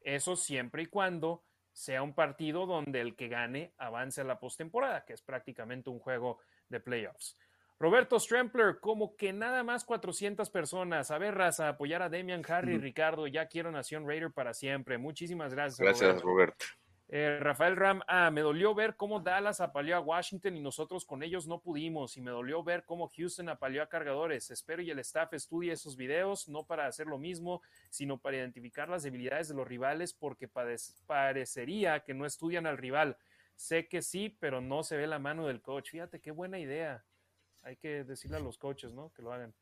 [SPEAKER 1] Eso siempre y cuando sea un partido donde el que gane avance a la postemporada, que es prácticamente un juego de playoffs. Roberto Strempler, como que nada más 400 personas. A ver, raza, apoyar a Demian, Harry,
[SPEAKER 3] Ujú.
[SPEAKER 1] Ricardo. Ya quiero Nación Raider para siempre. Muchísimas gracias.
[SPEAKER 3] Gracias,
[SPEAKER 1] Roberto.
[SPEAKER 3] Roberto.
[SPEAKER 1] Eh, Rafael Ram, ah, me dolió ver cómo Dallas apaleó a Washington y nosotros con ellos no pudimos. Y me dolió ver cómo Houston apaleó a cargadores. Espero y el staff estudie esos videos, no para hacer lo mismo, sino para identificar las debilidades de los rivales, porque parecería que no estudian al rival. Sé que sí, pero no se ve la mano del coach. Fíjate qué buena idea. Hay que decirle a los coaches, ¿no? Que lo hagan.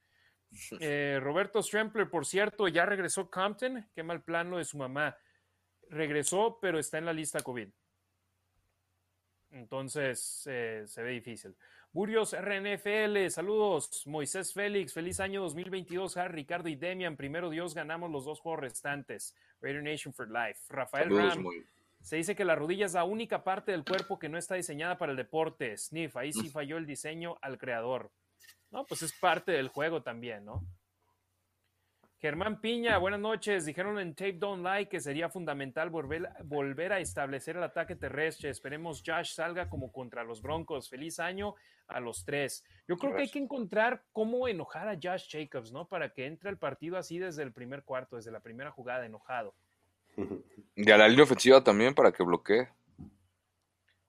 [SPEAKER 1] Eh, Roberto Strempler, por cierto, ya regresó Compton. Qué mal plano de su mamá regresó, pero está en la lista COVID. Entonces eh, se ve difícil. Burios RNFL, saludos. Moisés Félix, feliz año 2022. Harry, Ricardo y Demian, primero Dios, ganamos los dos juegos restantes. Raider Nation for Life. Rafael
[SPEAKER 3] Saludos,
[SPEAKER 1] Ram,
[SPEAKER 3] muy-
[SPEAKER 1] se dice que la rodilla es la única parte del cuerpo que no está diseñada para el deporte. Sniff, ahí sí falló el diseño al creador. No, pues es parte del juego también, ¿no? Germán Piña, buenas noches. Dijeron en Tape Don't Like que sería fundamental volver, volver a establecer el ataque terrestre. Esperemos Josh salga como contra los Broncos. Feliz año a los tres. Yo creo que hay que encontrar cómo enojar a Josh Jacobs, ¿no? Para que entre al partido así desde el primer cuarto, desde la primera jugada, enojado.
[SPEAKER 3] Y a la línea ofensiva también para que bloquee.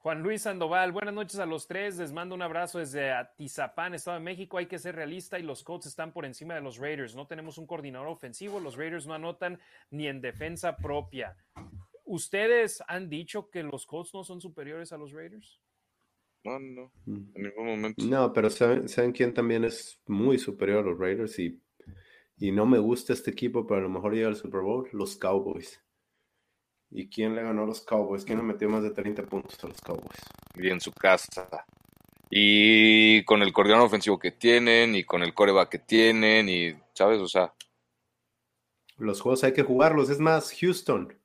[SPEAKER 1] Juan Luis Sandoval, buenas noches a los tres. Les mando un abrazo desde Atizapán, Estado de México. Hay que ser realista y los Colts están por encima de los Raiders. No tenemos un coordinador ofensivo. Los Raiders no anotan ni en defensa propia. ¿Ustedes han dicho que los Colts no son superiores a los Raiders?
[SPEAKER 3] No, no, en ningún momento.
[SPEAKER 2] No, pero ¿saben, ¿saben quién también es muy superior a los Raiders? Y, y no me gusta este equipo, pero a lo mejor llega al Super Bowl, los Cowboys. ¿Y quién le ganó a los Cowboys? ¿Quién le metió más de 30 puntos a los Cowboys?
[SPEAKER 3] Y en su casa. Y con el coordinador ofensivo que tienen, y con el coreback que tienen, y, ¿sabes? O sea.
[SPEAKER 2] Los juegos hay que jugarlos. Es más, Houston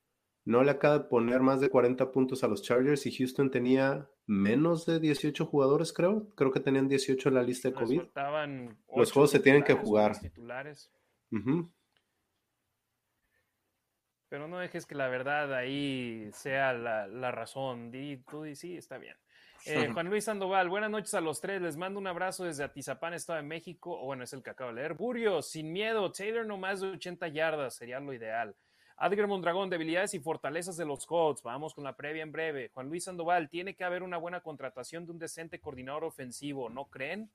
[SPEAKER 2] no le acaba de poner más de 40 puntos a los Chargers y Houston tenía menos de 18 jugadores, creo. Creo que tenían 18 en la lista de COVID. Los juegos se tienen que jugar.
[SPEAKER 1] Titulares. Pero no dejes que la verdad ahí sea la, razón. Di, tú di, sí, está bien. Eh, Juan Luis Sandoval, buenas noches a los tres. Les mando un abrazo desde Atizapán, Estado de México. O bueno, es el que acabo de leer. Burio, sin miedo. Taylor no más de 80 yardas sería lo ideal. Adger Mondragón, debilidades y fortalezas de los Colts. Vamos con la previa en breve. Juan Luis Sandoval, tiene que haber una buena contratación de un decente coordinador ofensivo, ¿no creen?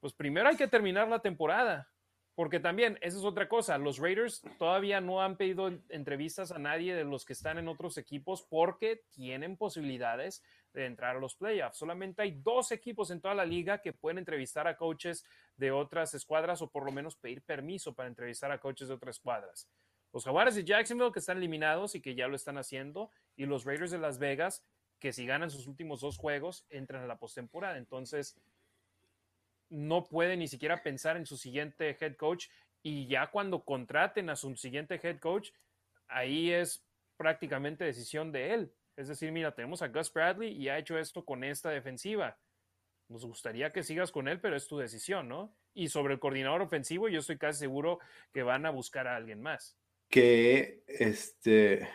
[SPEAKER 1] Pues primero hay que terminar la temporada, porque también, esa es otra cosa, los Raiders todavía no han pedido entrevistas a nadie de los que están en otros equipos porque tienen posibilidades de entrar a los playoffs. Solamente hay dos equipos en toda la liga que pueden entrevistar a coaches de otras escuadras o por lo menos pedir permiso para entrevistar a coaches de otras escuadras. Los Jaguares de Jacksonville que están eliminados y que ya lo están haciendo, y los Raiders de Las Vegas que si ganan sus últimos dos juegos entran a la postemporada. Entonces, no puede ni siquiera pensar en su siguiente head coach y ya cuando contraten a su siguiente head coach, ahí es prácticamente decisión de él. Es decir, mira, tenemos a Gus Bradley y ha hecho esto con esta defensiva. Nos gustaría que sigas con él, pero es tu decisión, ¿no? Y sobre el coordinador ofensivo, yo estoy casi seguro que van a buscar a alguien más
[SPEAKER 2] que este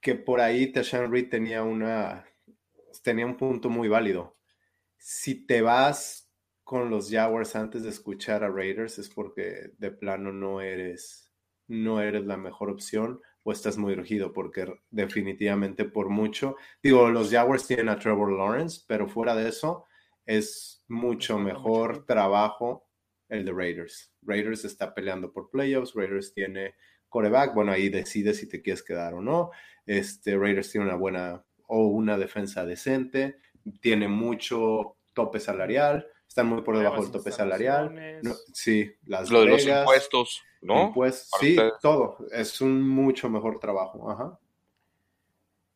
[SPEAKER 2] que por ahí Tashan Reed tenía una tenía un punto muy válido. Si te vas con los Jaguars antes de escuchar a Raiders es porque de plano no eres no eres la mejor opción o estás muy urgido porque definitivamente por mucho digo los Jaguars tienen a Trevor Lawrence pero fuera de eso es mucho mejor trabajo el de Raiders. Raiders está peleando por playoffs, Raiders tiene coreback, bueno, ahí decides si te quieres quedar o no. Este, Raiders tiene una buena o una defensa decente, tiene mucho tope salarial, están muy por debajo del tope salarial. sí, las
[SPEAKER 3] Lo de los impuestos, ¿no?
[SPEAKER 2] sí, todo. Es un mucho mejor trabajo. Ajá.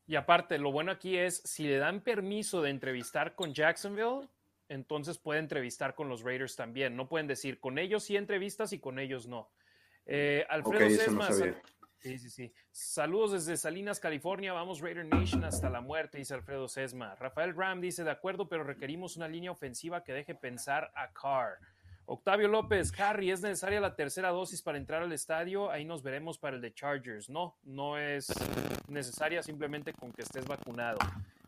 [SPEAKER 1] Y aparte, lo bueno aquí es, si le dan permiso de entrevistar con Jacksonville, entonces puede entrevistar con los Raiders también. No pueden decir, con ellos sí entrevistas y con ellos no. Eh, Alfredo Sesma. Sí, sí, sí. Saludos desde Salinas, California. Vamos Raider Nation hasta la muerte, dice Alfredo Sesma. Rafael Ram dice, de acuerdo, pero requerimos una línea ofensiva que deje pensar a Carr. Octavio López, Harry, ¿es necesaria la tercera dosis para entrar al estadio? Ahí nos veremos para el de Chargers. No, no es necesaria simplemente con que estés vacunado.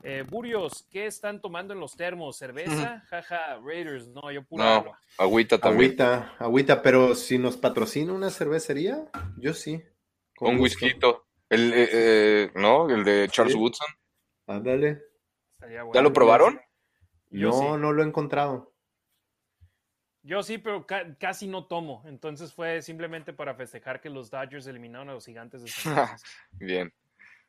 [SPEAKER 1] Eh, Burios, ¿qué están tomando en los termos? ¿Cerveza? Jaja, Raiders. No, yo pura no, agua.
[SPEAKER 3] Agüita también.
[SPEAKER 2] Agüita, agüita, pero si nos patrocina una cervecería, yo sí.
[SPEAKER 3] Un whisky. El, eh, eh, ¿no? El de Charles Woodson.
[SPEAKER 2] Ándale.
[SPEAKER 3] ¿Ya lo probaron?
[SPEAKER 2] no, no lo he encontrado.
[SPEAKER 1] Yo sí, pero casi no tomo. Entonces fue simplemente para festejar que los Dodgers eliminaron a los gigantes de San
[SPEAKER 3] Bien.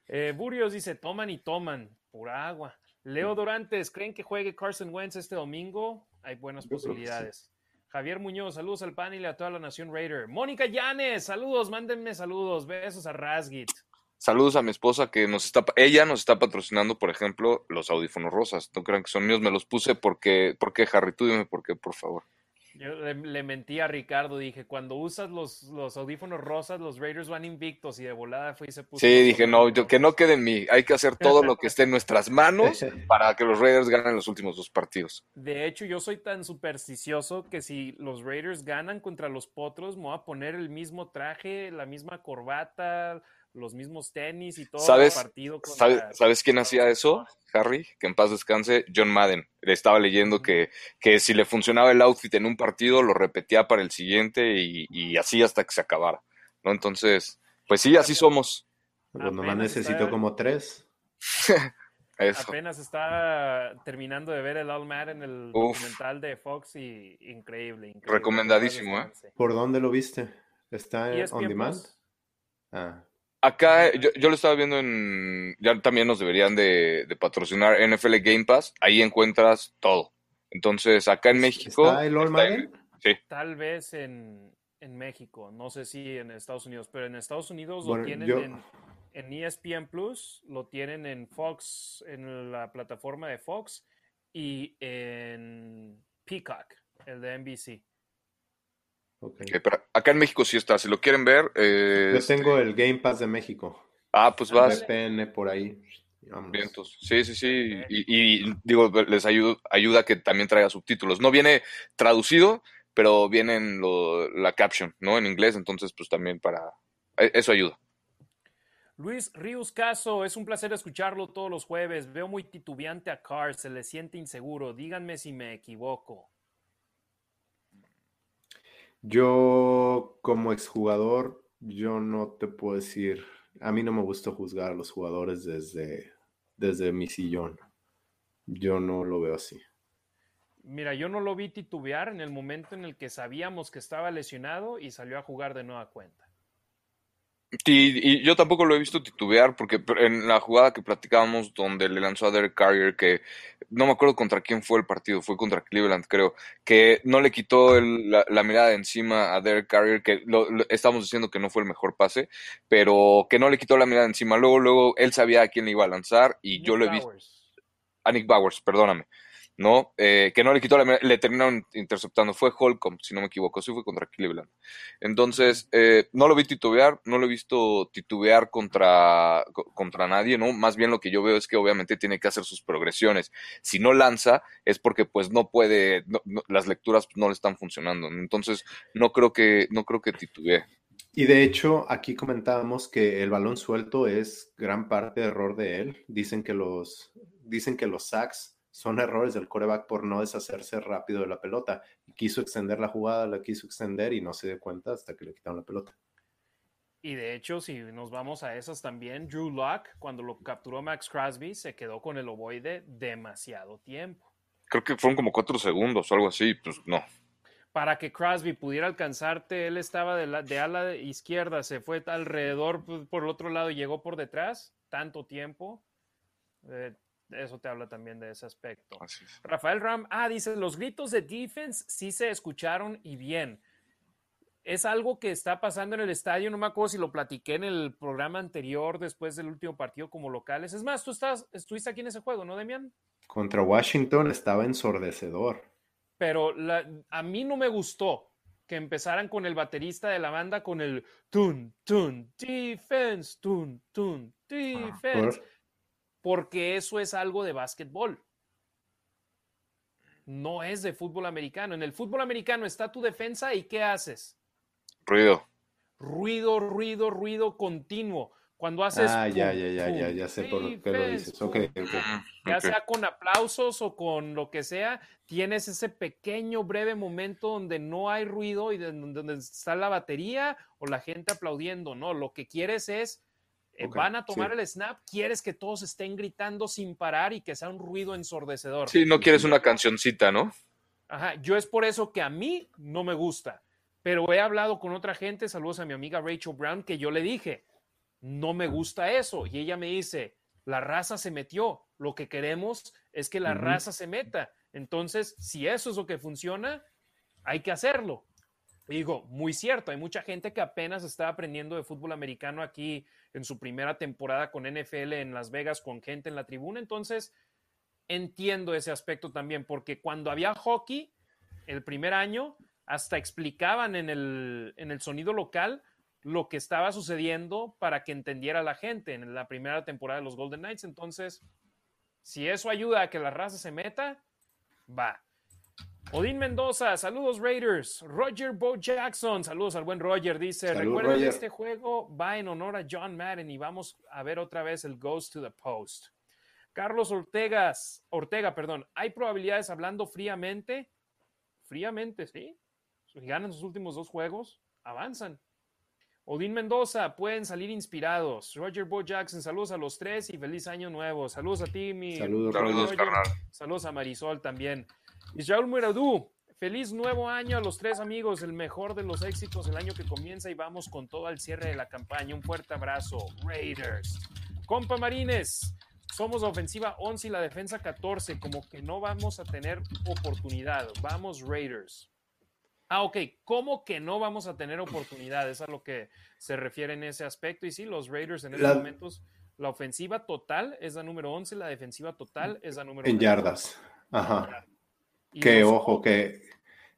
[SPEAKER 1] Eh, Burios dice, toman y toman, por agua. Leo Dorantes, ¿creen que juegue Carson Wentz este domingo? Hay buenas posibilidades. Javier Muñoz, saludos al panel y a toda la nación Raider. Mónica Llanes, saludos, mándenme saludos, besos a Rasgit.
[SPEAKER 3] Saludos a mi esposa que nos está, ella nos está patrocinando, por ejemplo, los audífonos rosas. No crean que son míos, me los puse porque, porque Harry, tú dime por qué, por favor.
[SPEAKER 1] Yo le, mentí a Ricardo, dije, cuando usas los, los, audífonos rosas, los Raiders van invictos y de volada fue y se puso.
[SPEAKER 3] Sí, dije, no, que no quede en mí, hay que hacer todo lo que esté en nuestras manos para que los Raiders ganen los últimos dos partidos.
[SPEAKER 1] De hecho, yo soy tan supersticioso que si los Raiders ganan contra los Potros, me voy a poner el mismo traje, la misma corbata, los mismos tenis y todo
[SPEAKER 3] ¿Sabes, el partido. ¿sabes, quién hacía eso, Harry? Que en paz descanse, John Madden. Le estaba leyendo que, que si le funcionaba el outfit en un partido, lo repetía para el siguiente y, así hasta que se acabara. ¿no? Entonces, pues sí, así somos.
[SPEAKER 2] Pues nomás necesito como tres.
[SPEAKER 1] Apenas está terminando de ver el All Madden, el documental de Fox y increíble.
[SPEAKER 3] Recomendadísimo, ¿eh?
[SPEAKER 2] ¿Por dónde lo viste? ¿Está en on demand?
[SPEAKER 3] Ah. Acá yo, lo estaba viendo en. Ya también nos deberían de, patrocinar NFL Game Pass. Ahí encuentras todo. Entonces, acá en México.
[SPEAKER 2] ¿Está el All
[SPEAKER 3] Sí.
[SPEAKER 1] Tal vez en, México. No sé si en Estados Unidos. Pero en Estados Unidos lo tienen en. en ESPN Plus, lo tienen en Fox, en la plataforma de Fox y en Peacock, el de NBC.
[SPEAKER 3] Okay. acá en México sí está, si lo quieren ver. Eh,
[SPEAKER 2] Yo tengo el Game Pass de México.
[SPEAKER 3] Ah, pues vas.
[SPEAKER 2] VPN por ahí.
[SPEAKER 3] Vientos. Sí, sí, sí. Y, digo, les ayuda, ayuda que también traiga subtítulos. No viene traducido, pero viene en la caption, ¿no? En inglés, entonces, pues también para. E, eso ayuda.
[SPEAKER 1] Luis Ríos Caso, es un placer escucharlo todos los jueves. Veo muy titubeante a Carr, se le siente inseguro. Díganme si me equivoco.
[SPEAKER 2] Yo, como exjugador, yo no te puedo decir, a mí no me gusta juzgar a los jugadores desde, desde mi sillón. Yo no lo veo así.
[SPEAKER 1] Mira, yo no lo vi titubear en el momento en el que sabíamos que estaba lesionado y salió a jugar de nueva cuenta.
[SPEAKER 3] Y, yo tampoco lo he visto titubear porque en la jugada que platicábamos donde le lanzó a Derek Carrier, que no me acuerdo contra quién fue el partido, fue contra Cleveland creo, que no le quitó la, mirada de encima a Derek Carrier, que lo, estamos diciendo que no fue el mejor pase, pero que no le quitó la mirada de encima. Luego, luego él sabía a quién le iba a lanzar y yo lo he visto. A Nick Bowers, perdóname. ¿No? Eh, que no le quitó la le terminaron interceptando. Fue Holcomb, si no me equivoco, sí fue contra Cleveland. Entonces, eh, no lo vi titubear, no lo he visto titubear contra, contra nadie, ¿no? Más bien lo que yo veo es que obviamente tiene que hacer sus progresiones. Si no lanza, es porque pues no puede, las lecturas no le están funcionando. Entonces, no creo que, no creo que titubee.
[SPEAKER 2] Y de hecho, aquí comentábamos que el balón suelto es gran parte de error de él. Dicen que los, dicen que los sacks son errores del coreback por no deshacerse rápido de la pelota. Quiso extender la jugada, la quiso extender y no se dio cuenta hasta que le quitaron la pelota.
[SPEAKER 1] Y de hecho, si nos vamos a esas también, Drew Locke, cuando lo capturó Max Crosby, se quedó con el ovoide demasiado tiempo.
[SPEAKER 3] Creo que fueron como cuatro segundos o algo así, pues no.
[SPEAKER 1] Para que Crosby pudiera alcanzarte, él estaba de, la, de ala izquierda, se fue alrededor pues, por el otro lado y llegó por detrás, tanto tiempo. Eh, eso te habla también de ese aspecto. Rafael Ram, ah, dice, los gritos de defense sí se escucharon y bien. Es algo que está pasando en el estadio, no me acuerdo si lo platiqué en el programa anterior, después del último partido como locales. Es más, tú estás, estuviste aquí en ese juego, ¿no, Demian?
[SPEAKER 2] Contra Washington estaba ensordecedor.
[SPEAKER 1] Pero a mí no me gustó que empezaran con el baterista de la banda con el tun, tun, defense, tun, tun, ah, defense porque eso es algo de básquetbol. No es de fútbol americano. En el fútbol americano está tu defensa y ¿qué haces?
[SPEAKER 3] Ruido.
[SPEAKER 1] Ruido, ruido, ruido continuo. Cuando haces.
[SPEAKER 2] Ah, ya, ya, ya, ya, ya sé por qué lo dices. Okay,
[SPEAKER 1] Ya sea con aplausos o con lo que sea, tienes ese pequeño, breve momento donde no hay ruido y donde está la batería o la gente aplaudiendo. No, lo que quieres es eh, van a tomar el snap, quieres que todos estén gritando sin parar y que sea un ruido ensordecedor.
[SPEAKER 3] Sí, no quieres una cancioncita, ¿no?
[SPEAKER 1] Ajá, yo es por eso que a mí no me gusta, pero he hablado con otra gente, saludos a mi amiga Rachel Brown, que yo le dije, no me gusta eso, y ella me dice, la raza se metió, lo que queremos es que la raza se meta, entonces, si eso es lo que funciona, hay que hacerlo. Digo, muy cierto, hay mucha gente que apenas está aprendiendo de fútbol americano aquí en su primera temporada con NFL en Las Vegas con gente en la tribuna. Entonces, entiendo ese aspecto también, porque cuando había hockey el primer año, hasta explicaban en el, en el sonido local lo que estaba sucediendo para que entendiera la gente en la primera temporada de los Golden Knights. Entonces, si eso ayuda a que la raza se meta, va. Odín Mendoza, saludos Raiders. Roger Bo Jackson, saludos al buen Roger, dice, recuerden que este juego va en honor a John Madden y vamos a ver otra vez el Ghost to the Post. Carlos Ortegas, Ortega, perdón, ¿hay probabilidades hablando fríamente? Fríamente, sí. Si ganan sus últimos dos juegos, avanzan. Odín Mendoza, pueden salir inspirados. Roger Bo Jackson, saludos a los tres y feliz año nuevo. Saludos a ti, mi.
[SPEAKER 2] Saludos,
[SPEAKER 1] Saludos a Marisol también. Israel Muradú, feliz nuevo año a los tres amigos, el mejor de los éxitos el año que comienza y vamos con todo al cierre de la campaña. Un fuerte abrazo, Raiders. Compa Marines, somos la ofensiva 11 y la defensa 14, como que no vamos a tener oportunidad. Vamos, Raiders. Ah, ok. ¿Cómo que no vamos a tener oportunidades? a lo que se refiere en ese aspecto. Y sí, los Raiders en estos momentos, la ofensiva total es la número 11, la defensiva total es la número
[SPEAKER 2] En yardas. Ajá. Que ojo, que,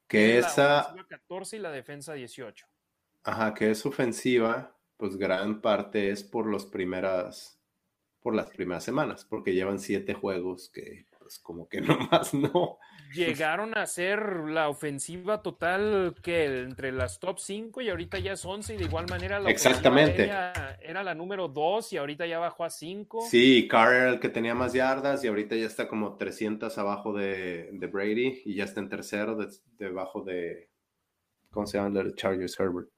[SPEAKER 2] que esa...
[SPEAKER 1] La 14 y la defensa 18.
[SPEAKER 2] Ajá, que es ofensiva, pues gran parte es por los primeras, por las primeras semanas, porque llevan siete juegos que pues como que nomás no.
[SPEAKER 1] Llegaron a ser la ofensiva total que entre las top 5 y ahorita ya es 11 y de igual manera la
[SPEAKER 2] Exactamente.
[SPEAKER 1] Era, la número 2 y ahorita ya bajó a 5.
[SPEAKER 2] Sí, Carr era el que tenía más yardas y ahorita ya está como 300 abajo de, Brady y ya está en tercero debajo de, ¿cómo se llama? De Chargers Herbert.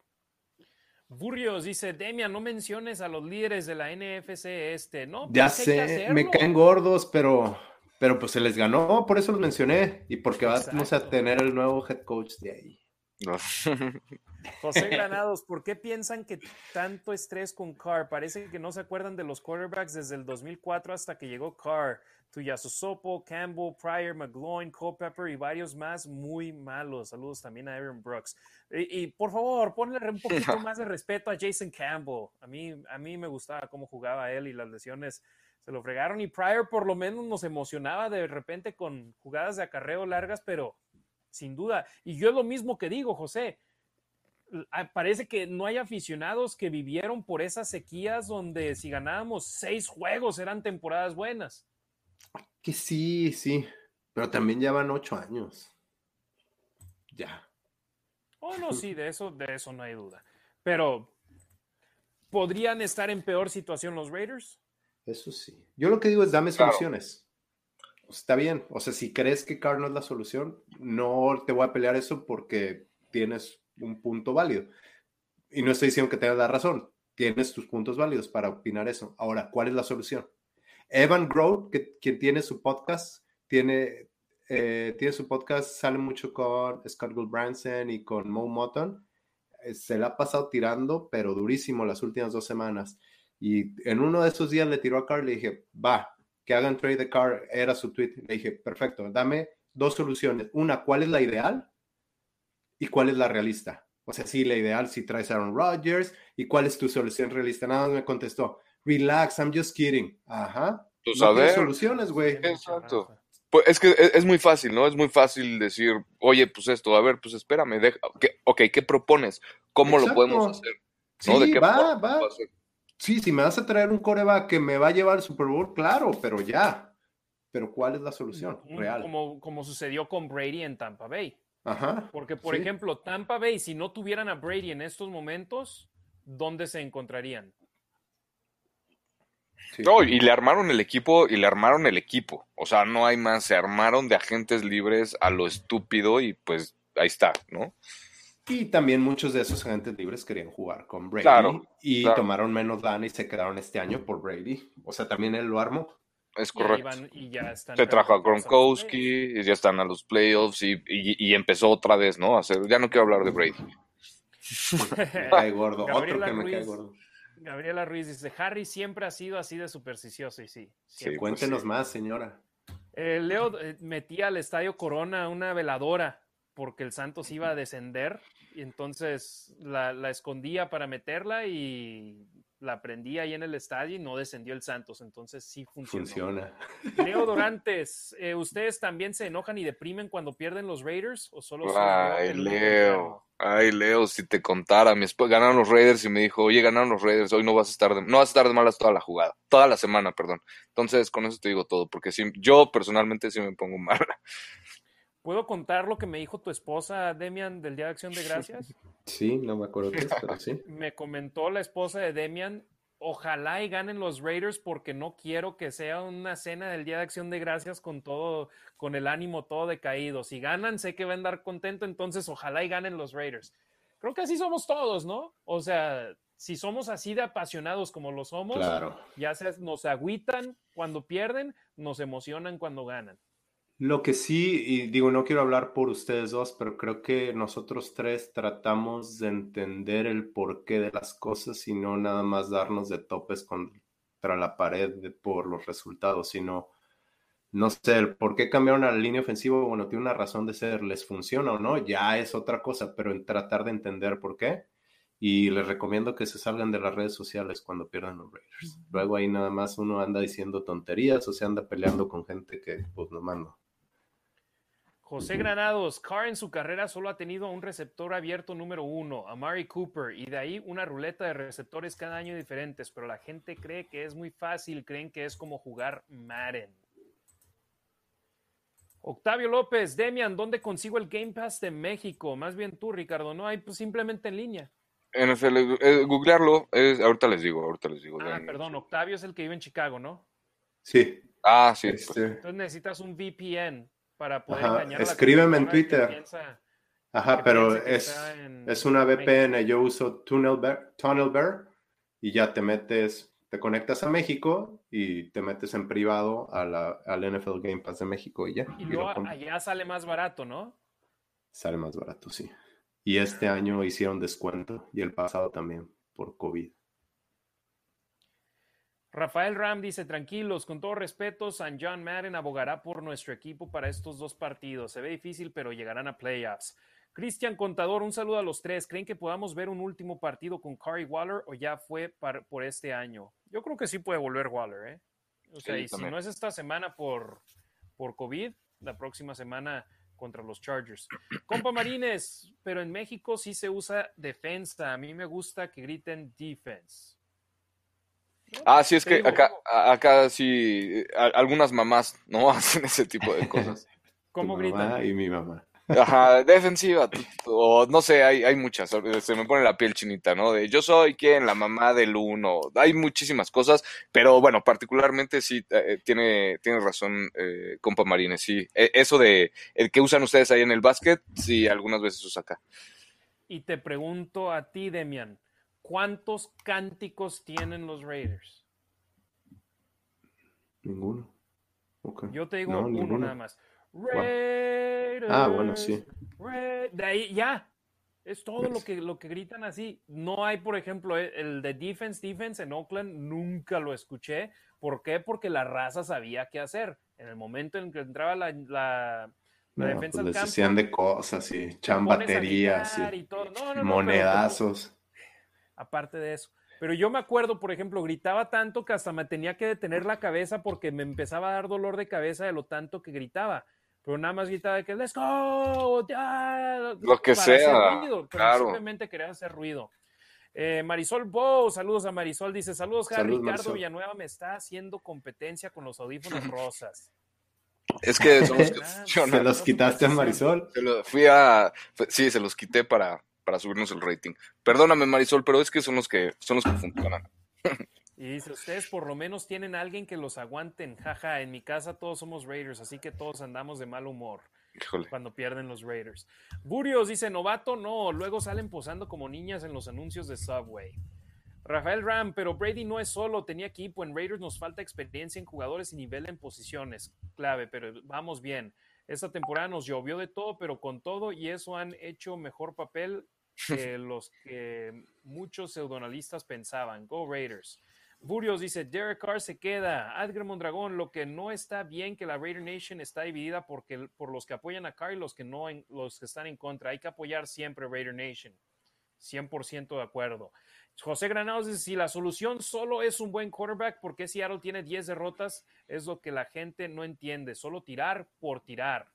[SPEAKER 1] Burrios dice, Demian, no menciones a los líderes de la NFC este, ¿no?
[SPEAKER 2] Ya pues sé, me caen gordos, pero pero pues se les ganó, por eso los mencioné y porque vamos a tener el nuevo head coach de ahí.
[SPEAKER 1] José Granados, ¿por qué piensan que tanto estrés con Carr? Parece que no se acuerdan de los quarterbacks desde el 2004 hasta que llegó Carr. Tuyasosopo, Campbell, Pryor, McGloin, Culpepper y varios más muy malos. Saludos también a Aaron Brooks. Y, por favor, ponle un poquito más de respeto a Jason Campbell. A mí, a mí me gustaba cómo jugaba él y las lesiones se lo fregaron y Pryor por lo menos nos emocionaba de repente con jugadas de acarreo largas, pero sin duda. Y yo es lo mismo que digo, José. Ah, parece que no hay aficionados que vivieron por esas sequías donde si ganábamos seis juegos eran temporadas buenas.
[SPEAKER 2] Que sí, sí, pero también ya van ocho años. Ya.
[SPEAKER 1] Oh, no, sí, de eso, de eso no hay duda. Pero, ¿podrían estar en peor situación los Raiders?
[SPEAKER 2] Eso sí. Yo lo que digo es dame soluciones. Está bien. O sea, si crees que Carr no es la solución, no te voy a pelear eso porque tienes un punto válido. Y no estoy diciendo que tengas la razón. Tienes tus puntos válidos para opinar eso. Ahora, ¿cuál es la solución? Evan Grohl, que, quien tiene su podcast, tiene, eh, tiene su podcast, sale mucho con Scott Goldbranson y con Mo Motton. Eh, se la ha pasado tirando, pero durísimo las últimas dos semanas. Y en uno de esos días le tiró a Carr, le dije, va, que hagan trade de Carr, era su tweet. Le dije, perfecto, dame dos soluciones. Una, ¿cuál es la ideal? ¿Y cuál es la realista? O sea, sí, la ideal si traes a Aaron Rodgers. ¿Y cuál es tu solución realista? Nada más me contestó, relax, I'm just kidding. Ajá.
[SPEAKER 3] Tú sabes.
[SPEAKER 2] soluciones, güey.
[SPEAKER 3] Exacto. Pues es que es, muy fácil, ¿no? Es muy fácil decir, oye, pues esto, a ver, pues espérame, deja, ok, ¿qué propones? ¿Cómo lo podemos hacer?
[SPEAKER 2] ¿No? Sí, va, va. Sí, si me vas a traer un coreback que me va a llevar al Super Bowl, claro, pero ya. Pero ¿cuál es la solución real?
[SPEAKER 1] Como, como sucedió con Brady en Tampa Bay.
[SPEAKER 2] Ajá.
[SPEAKER 1] Porque, por ejemplo, Tampa Bay, si no tuvieran a Brady en estos momentos, ¿dónde se encontrarían?
[SPEAKER 3] No, y le armaron el equipo, y le armaron el equipo. O sea, no hay más, se armaron de agentes libres a lo estúpido y pues ahí está, ¿no?
[SPEAKER 2] Y también muchos de esos agentes libres querían jugar con Brady y tomaron menos lana y se quedaron este año por Brady. O sea, también él lo armó.
[SPEAKER 3] Es correcto. se trajo a Gronkowski y ya están a los playoffs y, empezó otra vez, ¿no? hacer, ya no quiero hablar de Brady.
[SPEAKER 2] me cae gordo. Otro que me cae gordo.
[SPEAKER 1] Gabriela Ruiz dice, Harry siempre ha sido así de supersticioso y sí.
[SPEAKER 2] sí cuéntenos más, señora.
[SPEAKER 1] Eh, Leo eh, metía al Estadio Corona una veladora porque el Santos iba a descender y entonces la, escondía para meterla y la prendía ahí en el estadio y no descendió el Santos, entonces sí funcionó.
[SPEAKER 2] Funciona.
[SPEAKER 1] Leo Dorantes, eh, ¿ustedes también se enojan y deprimen cuando pierden los Raiders o solo
[SPEAKER 3] Ay, Leo, ay, Leo, si te contara, mi esposa ganaron los Raiders y me dijo, oye, ganaron los Raiders, hoy no vas a estar de, no vas a estar de malas toda la jugada, toda la semana, perdón. Entonces, con eso te digo todo, porque sí, yo personalmente sí me pongo mal.
[SPEAKER 1] ¿Puedo contar lo que me dijo tu esposa, Demian, del Día de Acción de Gracias?
[SPEAKER 2] Sí, no me acuerdo qué es, pero sí.
[SPEAKER 1] Me comentó la esposa de Demian, ojalá y ganen los Raiders porque no quiero que sea una cena del Día de Acción de Gracias con todo, con el ánimo todo decaído. Si ganan, sé que va a andar contento, entonces ojalá y ganen los Raiders. Creo que así somos todos, ¿no? O sea, si somos así de apasionados como lo somos, ya se nos agüitan cuando pierden, nos emocionan cuando ganan.
[SPEAKER 2] Lo que sí, y digo, no quiero hablar por ustedes dos, pero creo que nosotros tres tratamos de entender el porqué de las cosas y no nada más darnos de topes contra la pared por los resultados, sino no sé, por qué cambiaron a la línea ofensiva, bueno, tiene una razón de ser, les funciona o no, ya es otra cosa, pero en tratar de entender por qué. Y les recomiendo que se salgan de las redes sociales cuando pierdan los Raiders. Luego ahí nada más uno anda diciendo tonterías o se anda peleando con gente que pues no mando.
[SPEAKER 1] José Granados, Carr en su carrera solo ha tenido un receptor abierto número uno, Amari Cooper, y de ahí una ruleta de receptores cada año diferentes, pero la gente cree que es muy fácil, creen que es como jugar Madden. Octavio López, Demian, ¿dónde consigo el Game Pass de México? Más bien tú, Ricardo, ¿no? Hay pues, simplemente en línea.
[SPEAKER 3] NFL, eh, googlearlo, es, ahorita les digo, ahorita les digo.
[SPEAKER 1] Ah, perdón, Octavio es el que vive en Chicago, ¿no?
[SPEAKER 2] Sí.
[SPEAKER 3] Ah, sí.
[SPEAKER 2] Este,
[SPEAKER 3] pues.
[SPEAKER 1] Entonces necesitas un VPN para poder engañar
[SPEAKER 2] Escríbeme en Twitter. Ajá, pero es, es una VPN. Yo uso Tunnel Bear y ya te metes, te conectas a México y te metes en privado a la, al NFL Game Pass de México y ya.
[SPEAKER 1] Y, luego allá sale más barato, ¿no?
[SPEAKER 2] Sale más barato, sí. Y este año hicieron descuento y el pasado también por COVID.
[SPEAKER 1] Rafael Ram dice, tranquilos, con todo respeto, San John Madden abogará por nuestro equipo para estos dos partidos. Se ve difícil, pero llegarán a playoffs. Cristian Contador, un saludo a los tres. ¿Creen que podamos ver un último partido con Curry Waller o ya fue por este año? Yo creo que sí puede volver Waller, ¿eh? O sea, y si no es esta semana por, por COVID, la próxima semana contra los Chargers. Compa Marines, pero en México sí se usa defensa. A mí me gusta que griten defense.
[SPEAKER 3] Ah, sí, es que acá, acá sí, algunas mamás no hacen ese tipo de cosas.
[SPEAKER 1] ¿Cómo gritan?
[SPEAKER 2] Y mi mamá.
[SPEAKER 3] Ajá, defensiva, o no sé, hay, hay muchas, se me pone la piel chinita, ¿no? De yo soy quien, la mamá del uno, hay muchísimas cosas, pero bueno, particularmente sí, eh, tiene, tiene razón, eh, compa Marines, sí, e, eso de el que usan ustedes ahí en el básquet, sí, algunas veces usa acá.
[SPEAKER 1] Y te pregunto a ti, Demian, ¿cuántos cánticos tienen los Raiders?
[SPEAKER 2] Ninguno.
[SPEAKER 1] Yo te digo uno nada más. Raiders.
[SPEAKER 2] Ah, bueno, sí.
[SPEAKER 1] De ahí ya. Es todo lo que, lo que gritan así. No hay, por ejemplo, eh, el de defense, defense en Oakland, nunca lo escuché. ¿Por qué? Porque la raza sabía qué hacer. En el momento en que entraba la, la, defensa
[SPEAKER 2] pues decían de cosas y chambaterías y, monedazos.
[SPEAKER 1] Aparte de eso. Pero yo me acuerdo, por ejemplo, gritaba tanto que hasta me tenía que detener la cabeza porque me empezaba a dar dolor de cabeza de lo tanto que gritaba pero nada más gritaba de que let's go,
[SPEAKER 3] lo que sea,
[SPEAKER 1] pero simplemente quería hacer ruido. Eh, Marisol Bow, saludos a Marisol, dice saludos, Harry, Ricardo Villanueva me está haciendo competencia con los audífonos rosas.
[SPEAKER 3] Es que son los
[SPEAKER 2] que ¿Se los quitaste a Marisol?
[SPEAKER 3] fui a, sí, se los quité para, para subirnos el rating. Perdóname, Marisol, pero es que son los que son los que funcionan.
[SPEAKER 1] Y dice, ustedes por lo menos tienen a alguien que los aguanten. Jaja, en mi casa todos somos Raiders, así que todos andamos de mal humor cuando pierden los Raiders. Burios dice, novato, no, luego salen posando como niñas en los anuncios de Subway. Rafael Ram, pero Brady no es solo, tenía equipo. En Raiders nos falta experiencia en jugadores y nivel en posiciones. Clave, pero vamos bien. Esta temporada nos llovió de todo, pero con todo y eso han hecho mejor papel que los que muchos pseudonalistas pensaban. Go Raiders. Burios dice, Derek Carr se queda. Adger Mondragón, lo que no está bien que la Raider Nation está dividida porque, por los que apoyan a Carr y los que, no, los que están en contra. Hay que apoyar siempre Raider Nation. 100% de acuerdo. José Granados dice, si la solución solo es un buen quarterback, ¿por qué Seattle tiene 10 derrotas? Es lo que la gente no entiende. Solo tirar por tirar.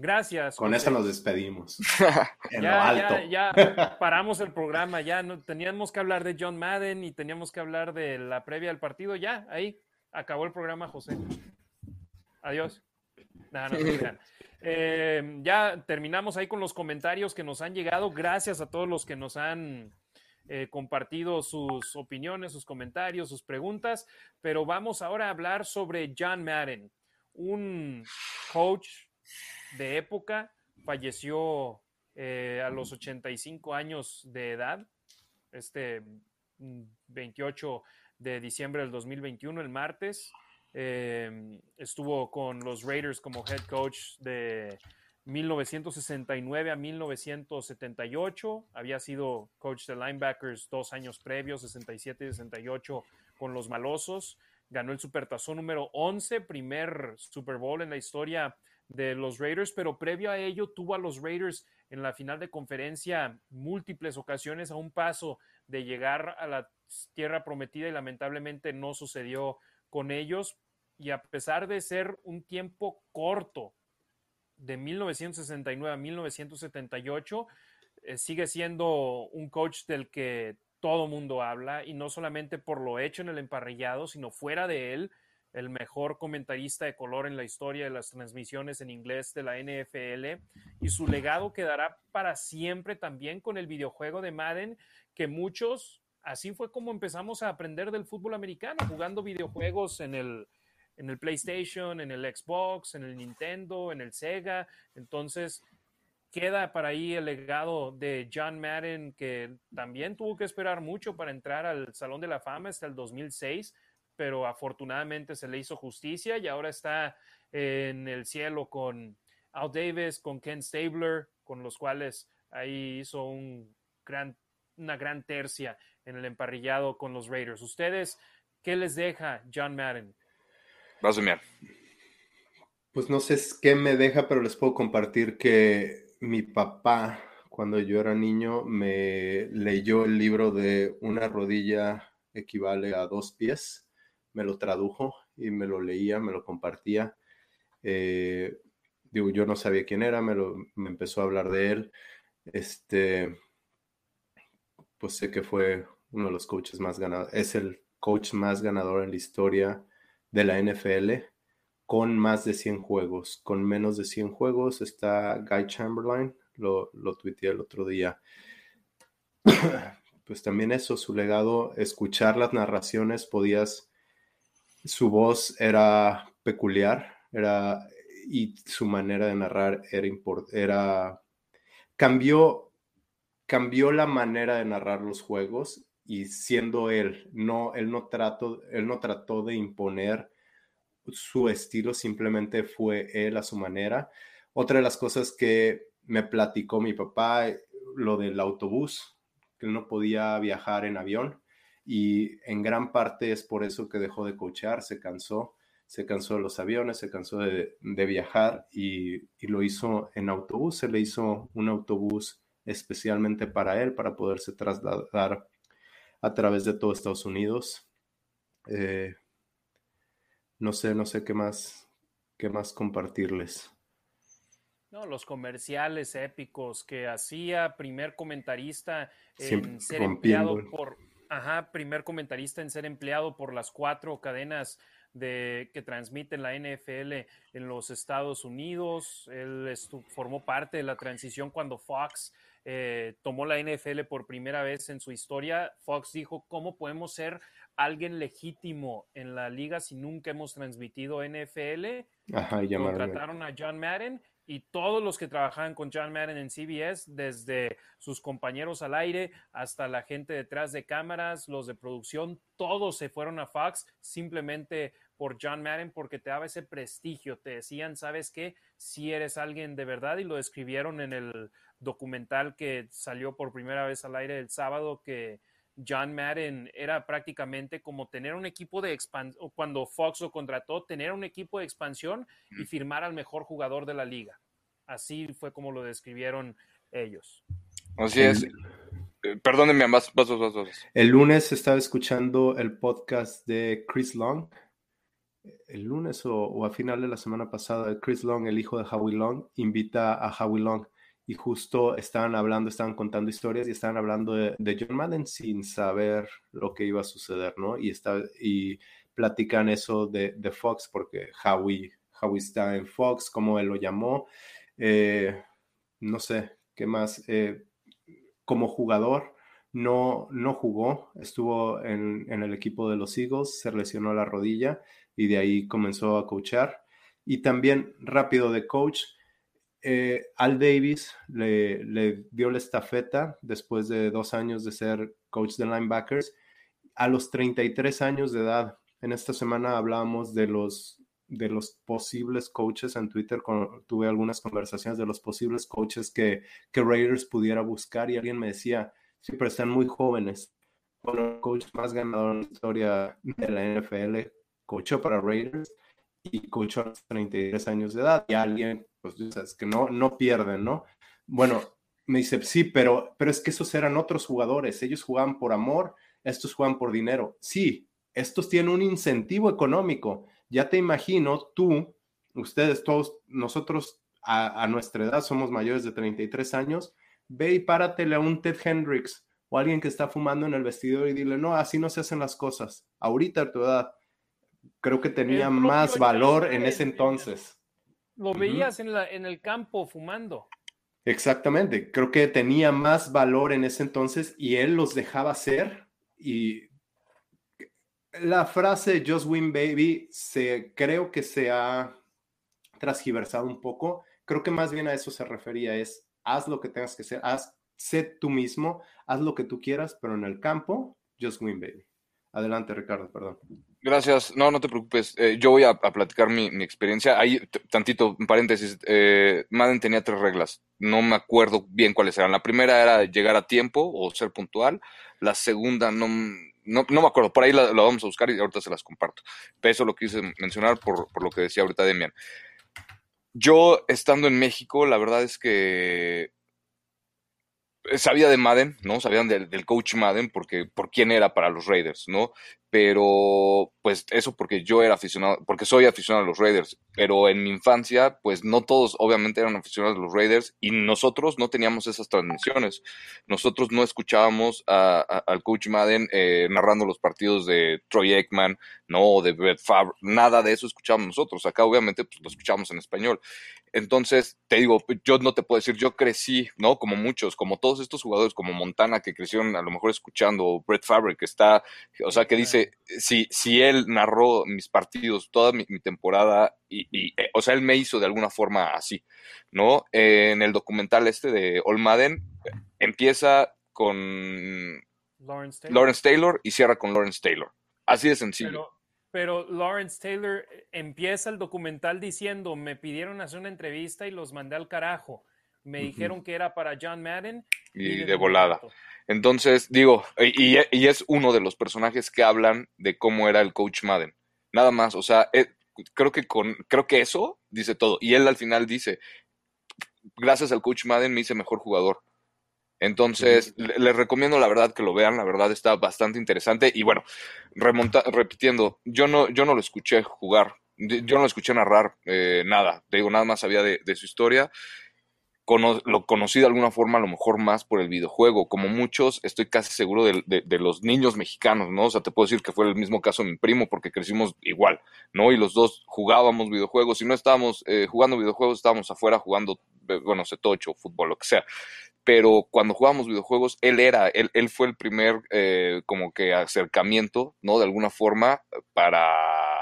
[SPEAKER 1] Gracias.
[SPEAKER 2] Con eso nos despedimos.
[SPEAKER 1] en ya, lo alto. Ya, ya, paramos el programa, ya no teníamos que hablar de John Madden y teníamos que hablar de la previa del partido. Ya, ahí acabó el programa, José. Adiós. no, eh, ya terminamos ahí con los comentarios que nos han llegado. Gracias a todos los que nos han eh, compartido sus opiniones, sus comentarios, sus preguntas. Pero vamos ahora a hablar sobre John Madden, un coach de época, falleció eh, a los 85 años de edad, este 28 mm, de diciembre del 2021, el martes. Em, estuvo con los Raiders como head coach de 1969 a 1978. Había sido coach de linebackers dos años previos, 67 y 68, con los Malosos ganó el Supertazón número 11, primer Super Bowl en la historia de los Raiders, pero previo a ello tuvo a los Raiders en la final de conferencia múltiples ocasiones a un paso de llegar a la tierra prometida y lamentablemente no sucedió con ellos. Y a pesar de ser un tiempo corto de 1969 a 1978, eh, sigue siendo un coach del que todo mundo habla y no solamente por lo hecho en el emparrillado, sino fuera de él, el mejor comentarista de color en la historia de las transmisiones en inglés de la NFL y su legado quedará para siempre también con el videojuego de Madden que muchos, así fue como empezamos a aprender del fútbol americano, jugando videojuegos en el, en el PlayStation, en el Xbox, en el Nintendo, en el Sega. Entonces, queda para ahí el legado de John Madden, que también tuvo que esperar mucho para entrar al Salón de la Fama hasta el 2006 pero afortunadamente se le hizo justicia y ahora está en el cielo con Al Davis, con Ken Stabler, con los cuales ahí hizo un gran, una gran tercia en el emparrillado con los Raiders. ¿Ustedes qué les deja John Madden?
[SPEAKER 3] Vas a
[SPEAKER 2] Pues no sé qué me deja, pero les puedo compartir que mi papá, cuando yo era niño, me leyó el libro de Una rodilla equivale a dos pies me lo tradujo y me lo leía, me lo compartía. Eh, digo, yo no sabía quién era, me, lo, me empezó a hablar de él. Este, pues sé que fue uno de los coaches más ganadores, es el coach más ganador en la historia de la NFL, con más de 100 juegos. Con menos de 100 juegos está Guy Chamberlain, lo, lo tuiteé el otro día. pues también eso, su legado, escuchar las narraciones, podías su voz era peculiar, era, y su manera de narrar era, era cambió, cambió la manera de narrar los juegos y siendo él, no, él no trató, él no trató de imponer su estilo, simplemente fue él a su manera. Otra de las cosas que me platicó mi papá, lo del autobús, que él no podía viajar en avión y en gran parte es por eso que dejó de cochear, se cansó, se cansó de los aviones, se cansó de, viajar y, lo hizo en autobús, se le hizo un autobús especialmente para él, para poderse trasladar a través de todo Estados Unidos. Eh, no sé, no sé qué más, qué más compartirles.
[SPEAKER 1] No, los comerciales épicos que hacía primer comentarista en ser empleado por Ajá, primer comentarista en ser empleado por las cuatro cadenas de, que transmiten la NFL en los Estados Unidos. Él formó parte de la transición cuando Fox eh, tomó la NFL por primera vez en su historia. Fox dijo, ¿cómo podemos ser alguien legítimo en la liga si nunca hemos transmitido NFL? Ajá, y Contrataron a John Madden y todos los que trabajaban con John Madden en CBS, desde sus compañeros al aire hasta la gente detrás de cámaras, los de producción, todos se fueron a Fox simplemente por John Madden porque te daba ese prestigio, te decían, ¿sabes qué? Si eres alguien de verdad y lo describieron en el documental que salió por primera vez al aire el sábado que John Madden era prácticamente como tener un equipo de expansión, cuando Fox lo contrató, tener un equipo de expansión y firmar al mejor jugador de la liga. Así fue como lo describieron ellos.
[SPEAKER 3] Así es. Eh, perdónenme, más pasos, pasos.
[SPEAKER 2] El lunes estaba escuchando el podcast de Chris Long. El lunes o, o, a final de la semana pasada, Chris Long, el hijo de Howie Long, invita a Howie Long y justo estaban hablando, estaban contando historias y estaban hablando de, John Madden sin saber lo que iba a suceder, ¿no? Y, está, y platican eso de, Fox porque Howie, Howie está en Fox, como él lo llamó. Eh, no sé, ¿qué más? Eh, como jugador, no, no jugó, estuvo en, en, el equipo de los Eagles, se lesionó la rodilla y de ahí comenzó a coachar. Y también rápido de coach, eh, Al Davis le, dio la estafeta después de dos años de ser coach de linebackers a los 33 años de edad. En esta semana hablábamos de los, de los posibles coaches en Twitter, tuve algunas conversaciones de los posibles coaches que, que Raiders pudiera buscar y alguien me decía, sí, pero están muy jóvenes. Bueno, el coach más ganador en la historia de la NFL coachó para Raiders y coachó a los 33 años de edad. Y alguien, pues, es que no, no pierden, ¿no? Bueno, me dice, sí, pero, pero es que esos eran otros jugadores. Ellos jugaban por amor, estos juegan por dinero. Sí, estos tienen un incentivo económico. Ya te imagino, tú, ustedes, todos, nosotros a, nuestra edad somos mayores de 33 años, ve y páratele a un Ted Hendricks o alguien que está fumando en el vestidor y dile, no, así no se hacen las cosas. Ahorita a tu edad, creo que tenía más valor en ese entonces.
[SPEAKER 1] Lo veías en, la, en el campo fumando.
[SPEAKER 2] Exactamente, creo que tenía más valor en ese entonces y él los dejaba ser y la frase Just Win Baby se, creo que se ha transgiversado un poco. Creo que más bien a eso se refería, es haz lo que tengas que hacer, haz, sé tú mismo, haz lo que tú quieras, pero en el campo, Just Win Baby. Adelante, Ricardo, perdón.
[SPEAKER 3] Gracias. No, no te preocupes. Eh, yo voy a, platicar mi, experiencia. Ahí, tantito, en paréntesis, eh, Madden tenía tres reglas. No me acuerdo bien cuáles eran. La primera era llegar a tiempo o ser puntual. La segunda, no, no, me acuerdo. Por ahí la, vamos a buscar y ahorita se las comparto. Pero eso lo quise mencionar por, por lo que decía ahorita Demian. Yo, estando en México, la verdad es que sabía de Madden, ¿no? Sabían del, del, coach Madden porque por quién era para los Raiders, ¿no? Pero pues eso porque yo era aficionado, porque soy aficionado a los Raiders, pero en mi infancia pues no todos obviamente eran aficionados a los Raiders y nosotros no teníamos esas transmisiones, nosotros no escuchábamos al coach Madden eh, narrando los partidos de Troy Aikman, no, de Brett Favre, nada de eso escuchábamos nosotros, acá obviamente pues lo escuchamos en español, entonces, te digo, yo no te puedo decir, yo crecí, ¿no? Como muchos, como todos estos jugadores, como Montana, que crecieron a lo mejor escuchando, o Brett Favre, que está, o sea, que dice, si, si él narró mis partidos, toda mi, temporada, y, eh, o sea, él me hizo de alguna forma así, ¿no? en el documental este de All Madden, empieza con Lawrence Taylor, y cierra con Lawrence Taylor. Así de sencillo
[SPEAKER 1] pero Lawrence Taylor eh, empieza el documental diciendo, me pidieron hacer una entrevista y los mandé al carajo. Me dijeron que era para John Madden.
[SPEAKER 3] Y, de volada. Entonces, digo, y, es uno de los personajes que hablan de cómo era el coach Madden. Nada más, o sea, eh, creo que con, creo que eso dice todo. Y él al final dice, gracias al coach Madden me hice mejor jugador. Entonces, les recomiendo la verdad que lo vean, la verdad está bastante interesante. Y bueno, remonta, repitiendo, yo no, yo no lo escuché jugar, yo no lo escuché narrar eh, nada, te digo, nada más sabía de, su historia. Lo conocí de alguna forma a lo mejor más por el videojuego, como muchos, estoy casi seguro de, los niños mexicanos, ¿no? O sea, te puedo decir que fue el mismo caso de mi primo porque crecimos igual, ¿no? Y los dos jugábamos videojuegos, si no estábamos eh, jugando videojuegos, estábamos afuera jugando, eh, bueno, setocho, fútbol, lo que sea pero cuando jugábamos videojuegos, él era, él, él fue el primer eh, como que acercamiento, ¿no? De alguna forma para,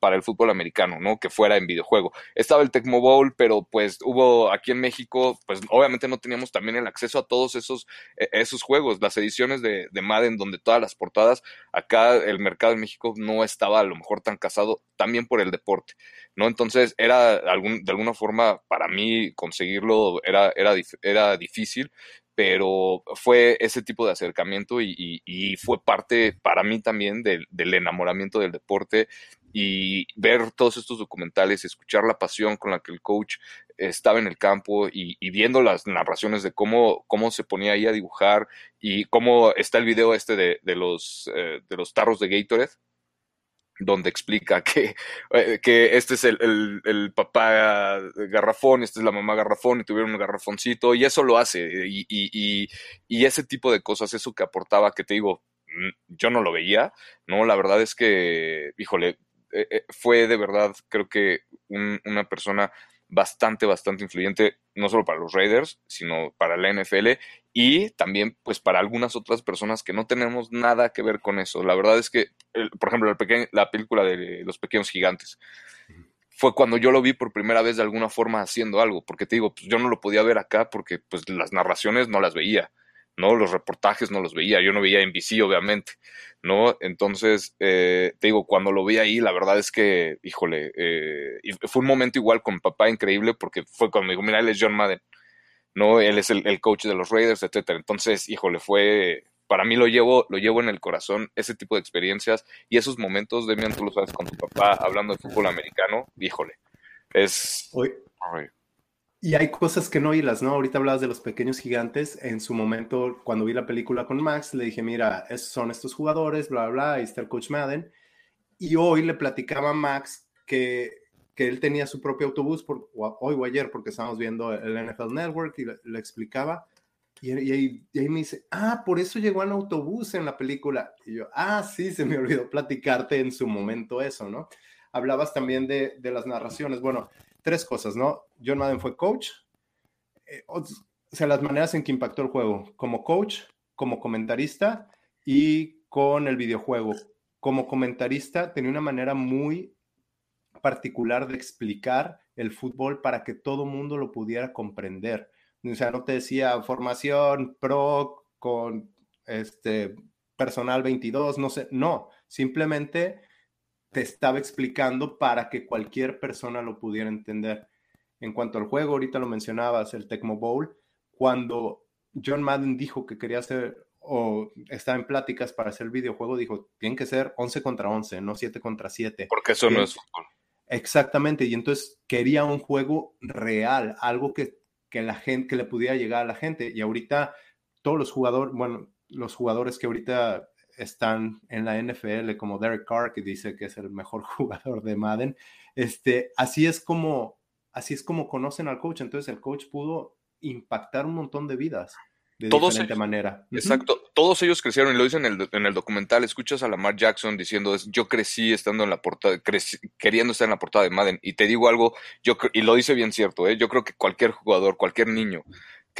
[SPEAKER 3] para el fútbol americano, ¿no? Que fuera en videojuego. Estaba el Tecmo Bowl, pero pues hubo aquí en México, pues obviamente no teníamos también el acceso a todos esos, e, esos juegos, las ediciones de, de Madden, donde todas las portadas, acá el mercado en México no estaba a lo mejor tan casado también por el deporte, ¿no? Entonces era algún, de alguna forma para mí conseguirlo era, era, era difícil, pero fue ese tipo de acercamiento y, fue parte para mí también del, enamoramiento del deporte y ver todos estos documentales, escuchar la pasión con la que el coach estaba en el campo y, viendo las narraciones de cómo, cómo se ponía ahí a dibujar y cómo está el video este de, los, eh, de los tarros de Gatorade donde explica que, eh, que este es el, el, papá garrafón, esta es la mamá garrafón y tuvieron un garrafoncito y eso lo hace y, y, y, ese tipo de cosas, eso que aportaba, que te digo, mm, yo no lo veía, ¿no? La verdad es que, híjole, eh, eh, fue de verdad, creo que una persona bastante, bastante influyente, no solo para los Raiders, sino para la NFL y también pues para algunas otras personas que no tenemos nada que ver con eso. La verdad es que, por ejemplo, la, película de Los Pequeños Gigantes fue cuando yo lo vi por primera vez de alguna forma haciendo algo, porque te digo, pues yo no lo podía ver acá porque pues las narraciones no las veía. ¿No? Los reportajes no los veía, yo no veía NBC, obviamente, ¿no? Entonces, eh, te digo, cuando lo vi ahí, la verdad es que, híjole, eh, fue un momento igual con mi papá increíble porque fue cuando me mira, él es John Madden, ¿no? Él es el, coach de los Raiders, etcétera. Entonces, híjole, fue, para mí lo llevo, lo llevo en el corazón, ese tipo de experiencias y esos momentos, Demian, tú lo sabes, con tu papá hablando de fútbol americano, híjole, es...
[SPEAKER 2] Hoy, y hay cosas que no hilas, ¿no? Ahorita hablabas de los pequeños gigantes. En su momento, cuando vi la película con Max, le dije, mira, son estos jugadores, bla, bla, ahí está el coach Madden. Y hoy le platicaba a Max que, que él tenía su propio autobús, por, hoy o ayer, porque estábamos viendo el NFL Network y le, explicaba. Y, y, ahí me dice, ah, por eso llegó en autobús en la película. Y yo, ah, sí, se me olvidó platicarte en su momento eso, ¿no? Hablabas también de, de las narraciones. Bueno, tres cosas, ¿no? John Madden fue coach, eh, o sea, las maneras en que impactó el juego, como coach, como comentarista y con el videojuego. Como comentarista tenía una manera muy particular de explicar el fútbol para que todo mundo lo pudiera comprender. O sea, no te decía formación pro con este personal 22, no sé, no, simplemente te estaba explicando para que cualquier persona lo pudiera entender. En cuanto al juego, ahorita lo mencionabas, el Tecmo Bowl, cuando John Madden dijo que quería hacer o estaba en pláticas para hacer el videojuego, dijo, tienen que ser 11 contra 11, no 7 contra 7.
[SPEAKER 3] Porque eso no es fútbol.
[SPEAKER 2] Exactamente, y entonces quería un juego real, algo que, que la gente, que le pudiera llegar a la gente. Y ahorita todos los jugadores, bueno, los jugadores que ahorita están en la NFL, como Derek Carr, que dice que es el mejor jugador de Madden. Este, así es como, así es como conocen al coach. Entonces el coach pudo impactar un montón de vidas de diferente manera.
[SPEAKER 3] Exacto. Todos ellos crecieron y lo dicen en el, en el, documental. Escuchas a Lamar Jackson diciendo, yo crecí estando en la portada, queriendo estar en la portada de Madden. Y te digo algo, yo y lo dice bien cierto, ¿eh? yo creo que cualquier jugador, cualquier niño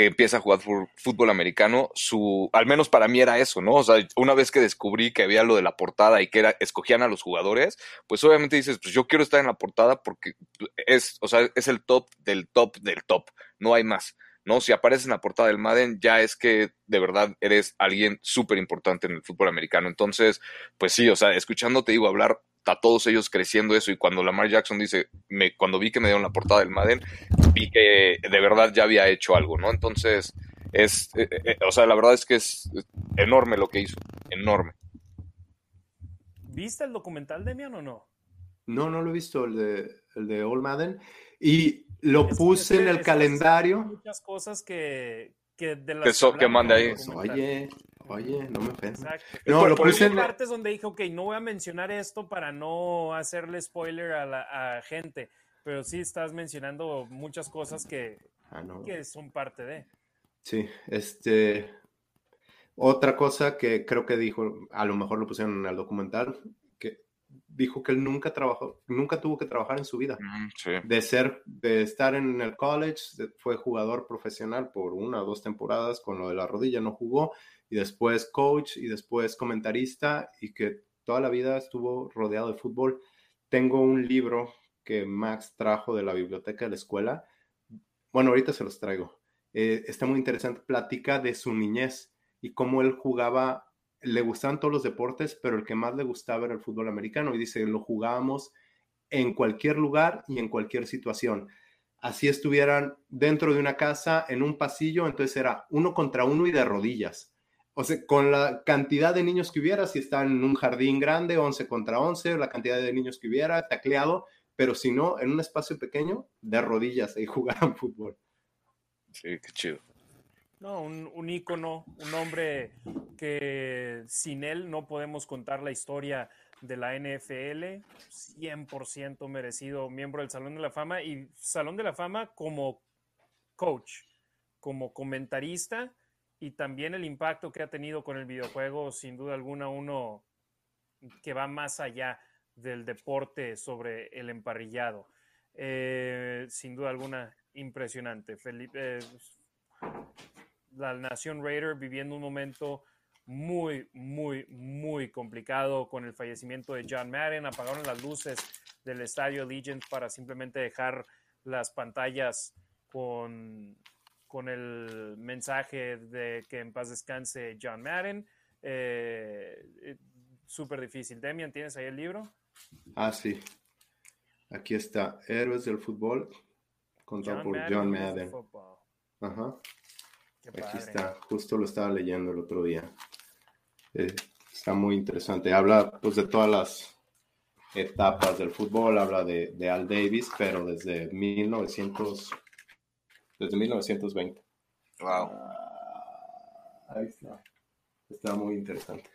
[SPEAKER 3] que empieza a jugar fútbol americano, su, al menos para mí era eso, ¿no? O sea, una vez que descubrí que había lo de la portada y que era, escogían a los jugadores, pues obviamente dices, pues yo quiero estar en la portada porque es, o sea, es el top del top del top, no hay más. ¿no? Si apareces en la portada del Madden, ya es que de verdad eres alguien súper importante en el fútbol americano. Entonces, pues sí, o sea, escuchándote digo hablar a todos ellos creciendo eso y cuando Lamar Jackson dice, me, cuando vi que me dieron la portada del Madden, vi que de verdad ya había hecho algo, ¿no? Entonces, es, eh, eh, o sea, la verdad es que es enorme lo que hizo, enorme.
[SPEAKER 1] ¿Viste el documental, Demian, o no?
[SPEAKER 2] No, no lo he visto, el de, el de All Madden. Y lo puse en el calendario.
[SPEAKER 1] Muchas cosas que, que de
[SPEAKER 3] las que, que manda ahí.
[SPEAKER 2] Oye, oye, no me ofendas.
[SPEAKER 1] No, lo puse en partes donde dije, ok, no voy a mencionar esto para no hacerle spoiler a la gente, pero sí estás mencionando muchas cosas que, ah, que son parte de.
[SPEAKER 2] Sí, este. Otra cosa que creo que dijo, a lo mejor lo pusieron en el documental, dijo que él nunca trabajó, nunca tuvo que trabajar en su vida. De ser, de estar en el college, fue jugador profesional por una o dos temporadas, con lo de la rodilla no jugó, y después coach, y después comentarista, y que toda la vida estuvo rodeado de fútbol. Tengo un libro que Max trajo de la biblioteca de la escuela. Bueno, ahorita se los traigo. Eh, está muy interesante, plática de su niñez y cómo él jugaba le gustaban todos los deportes, pero el que más le gustaba era el fútbol americano y dice, lo jugábamos en cualquier lugar y en cualquier situación. Así estuvieran dentro de una casa, en un pasillo, entonces era uno contra uno y de rodillas. O sea, con la cantidad de niños que hubiera, si están en un jardín grande, 11 contra 11, la cantidad de niños que hubiera, tacleado, pero si no, en un espacio pequeño, de rodillas y jugaban fútbol.
[SPEAKER 3] Sí, qué chido.
[SPEAKER 1] No, un, un ícono, un hombre que sin él no podemos contar la historia de la NFL, 100% merecido miembro del Salón de la Fama y Salón de la Fama como coach, como comentarista y también el impacto que ha tenido con el videojuego, sin duda alguna, uno que va más allá del deporte sobre el emparrillado. Eh, sin duda alguna, impresionante. Felipe, la nación Raider viviendo un momento muy, muy, muy complicado con el fallecimiento de John Madden. Apagaron las luces del estadio Legend para simplemente dejar las pantallas con, con el mensaje de que en paz descanse John Madden. Eh, eh, súper difícil. Demian, ¿tienes ahí el libro?
[SPEAKER 2] Ah, sí. Aquí está. Héroes del fútbol, contado por John Madden. Ajá. Aquí está, justo lo estaba leyendo el otro día. Eh, está muy interesante. Habla pues de todas las etapas del fútbol, habla de, de Al Davis, pero desde 1900, desde 1920.
[SPEAKER 3] Wow.
[SPEAKER 2] Ah, ahí está. Está muy interesante.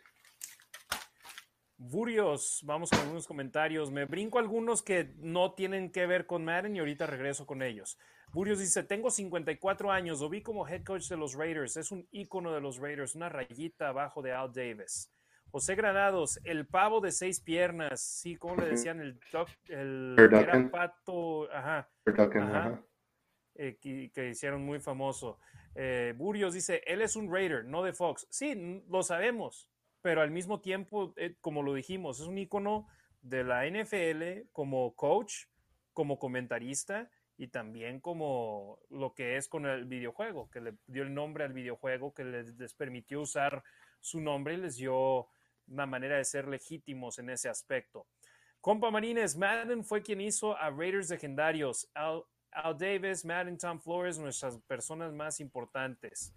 [SPEAKER 1] Burios, vamos con algunos comentarios. Me brinco algunos que no tienen que ver con Madden y ahorita regreso con ellos. Burios dice, tengo 54 años, lo vi como head coach de los Raiders, es un ícono de los Raiders, una rayita abajo de Al Davis. José Granados, el pavo de seis piernas, sí, como le decían, el, el era pato, ajá, eh, que, hicieron muy famoso. Eh, Burios dice, él es un Raider, no de Fox. Sí, lo sabemos, pero al mismo tiempo, eh, como lo dijimos, es un ícono de la NFL como coach, como comentarista y también como lo que es con el videojuego, que le dio el nombre al videojuego, que les, permitió usar su nombre y les dio una manera de ser legítimos en ese aspecto. Compa Marines, Madden fue quien hizo a Raiders legendarios. Al Davis, Madden, Tom Flores, nuestras personas más importantes.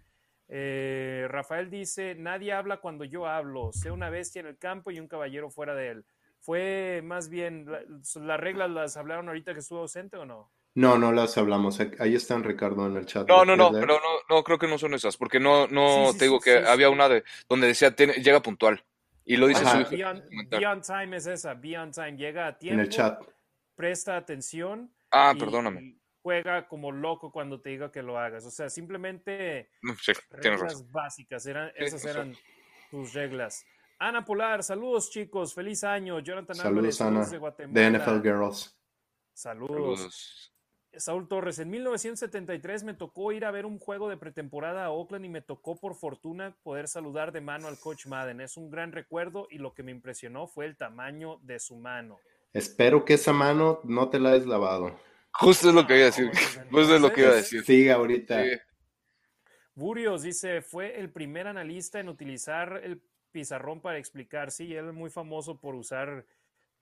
[SPEAKER 1] Eh, Rafael dice, nadie habla cuando yo hablo, sé una bestia en el campo y un caballero fuera de él. ¿Fue más bien, las reglas las hablaron ahorita que estuvo ausente o no?
[SPEAKER 2] No, no las hablamos. Ahí están, Ricardo, en el chat.
[SPEAKER 3] No, no, no, pero no, no, creo que no son esas, porque no, no, te digo que había una de donde decía llega puntual. Y lo dice su
[SPEAKER 1] Beyond, Time es esa, Beyond Time, llega a tiempo.
[SPEAKER 2] En el chat.
[SPEAKER 1] Presta atención.
[SPEAKER 3] Ah, perdóname.
[SPEAKER 1] Juega como loco cuando te diga que lo hagas. O sea, simplemente
[SPEAKER 3] sí,
[SPEAKER 1] reglas básicas. Eran, esas eran tus reglas. Ana Polar, saludos chicos, feliz año. Jonathan
[SPEAKER 2] saludos, Ana, de Guatemala. De NFL Girls.
[SPEAKER 1] saludos. Saúl Torres, en 1973 me tocó ir a ver un juego de pretemporada a Oakland y me tocó por fortuna poder saludar de mano al coach Madden. Es un gran recuerdo y lo que me impresionó fue el tamaño de su mano.
[SPEAKER 2] Espero que esa mano no te la hayas lavado.
[SPEAKER 3] Justo es lo que iba a decir. Justo es lo que iba a decir.
[SPEAKER 2] Sigue ahorita.
[SPEAKER 1] Burios dice, fue el primer analista en utilizar el pizarrón para explicar. Sí, él es muy famoso por usar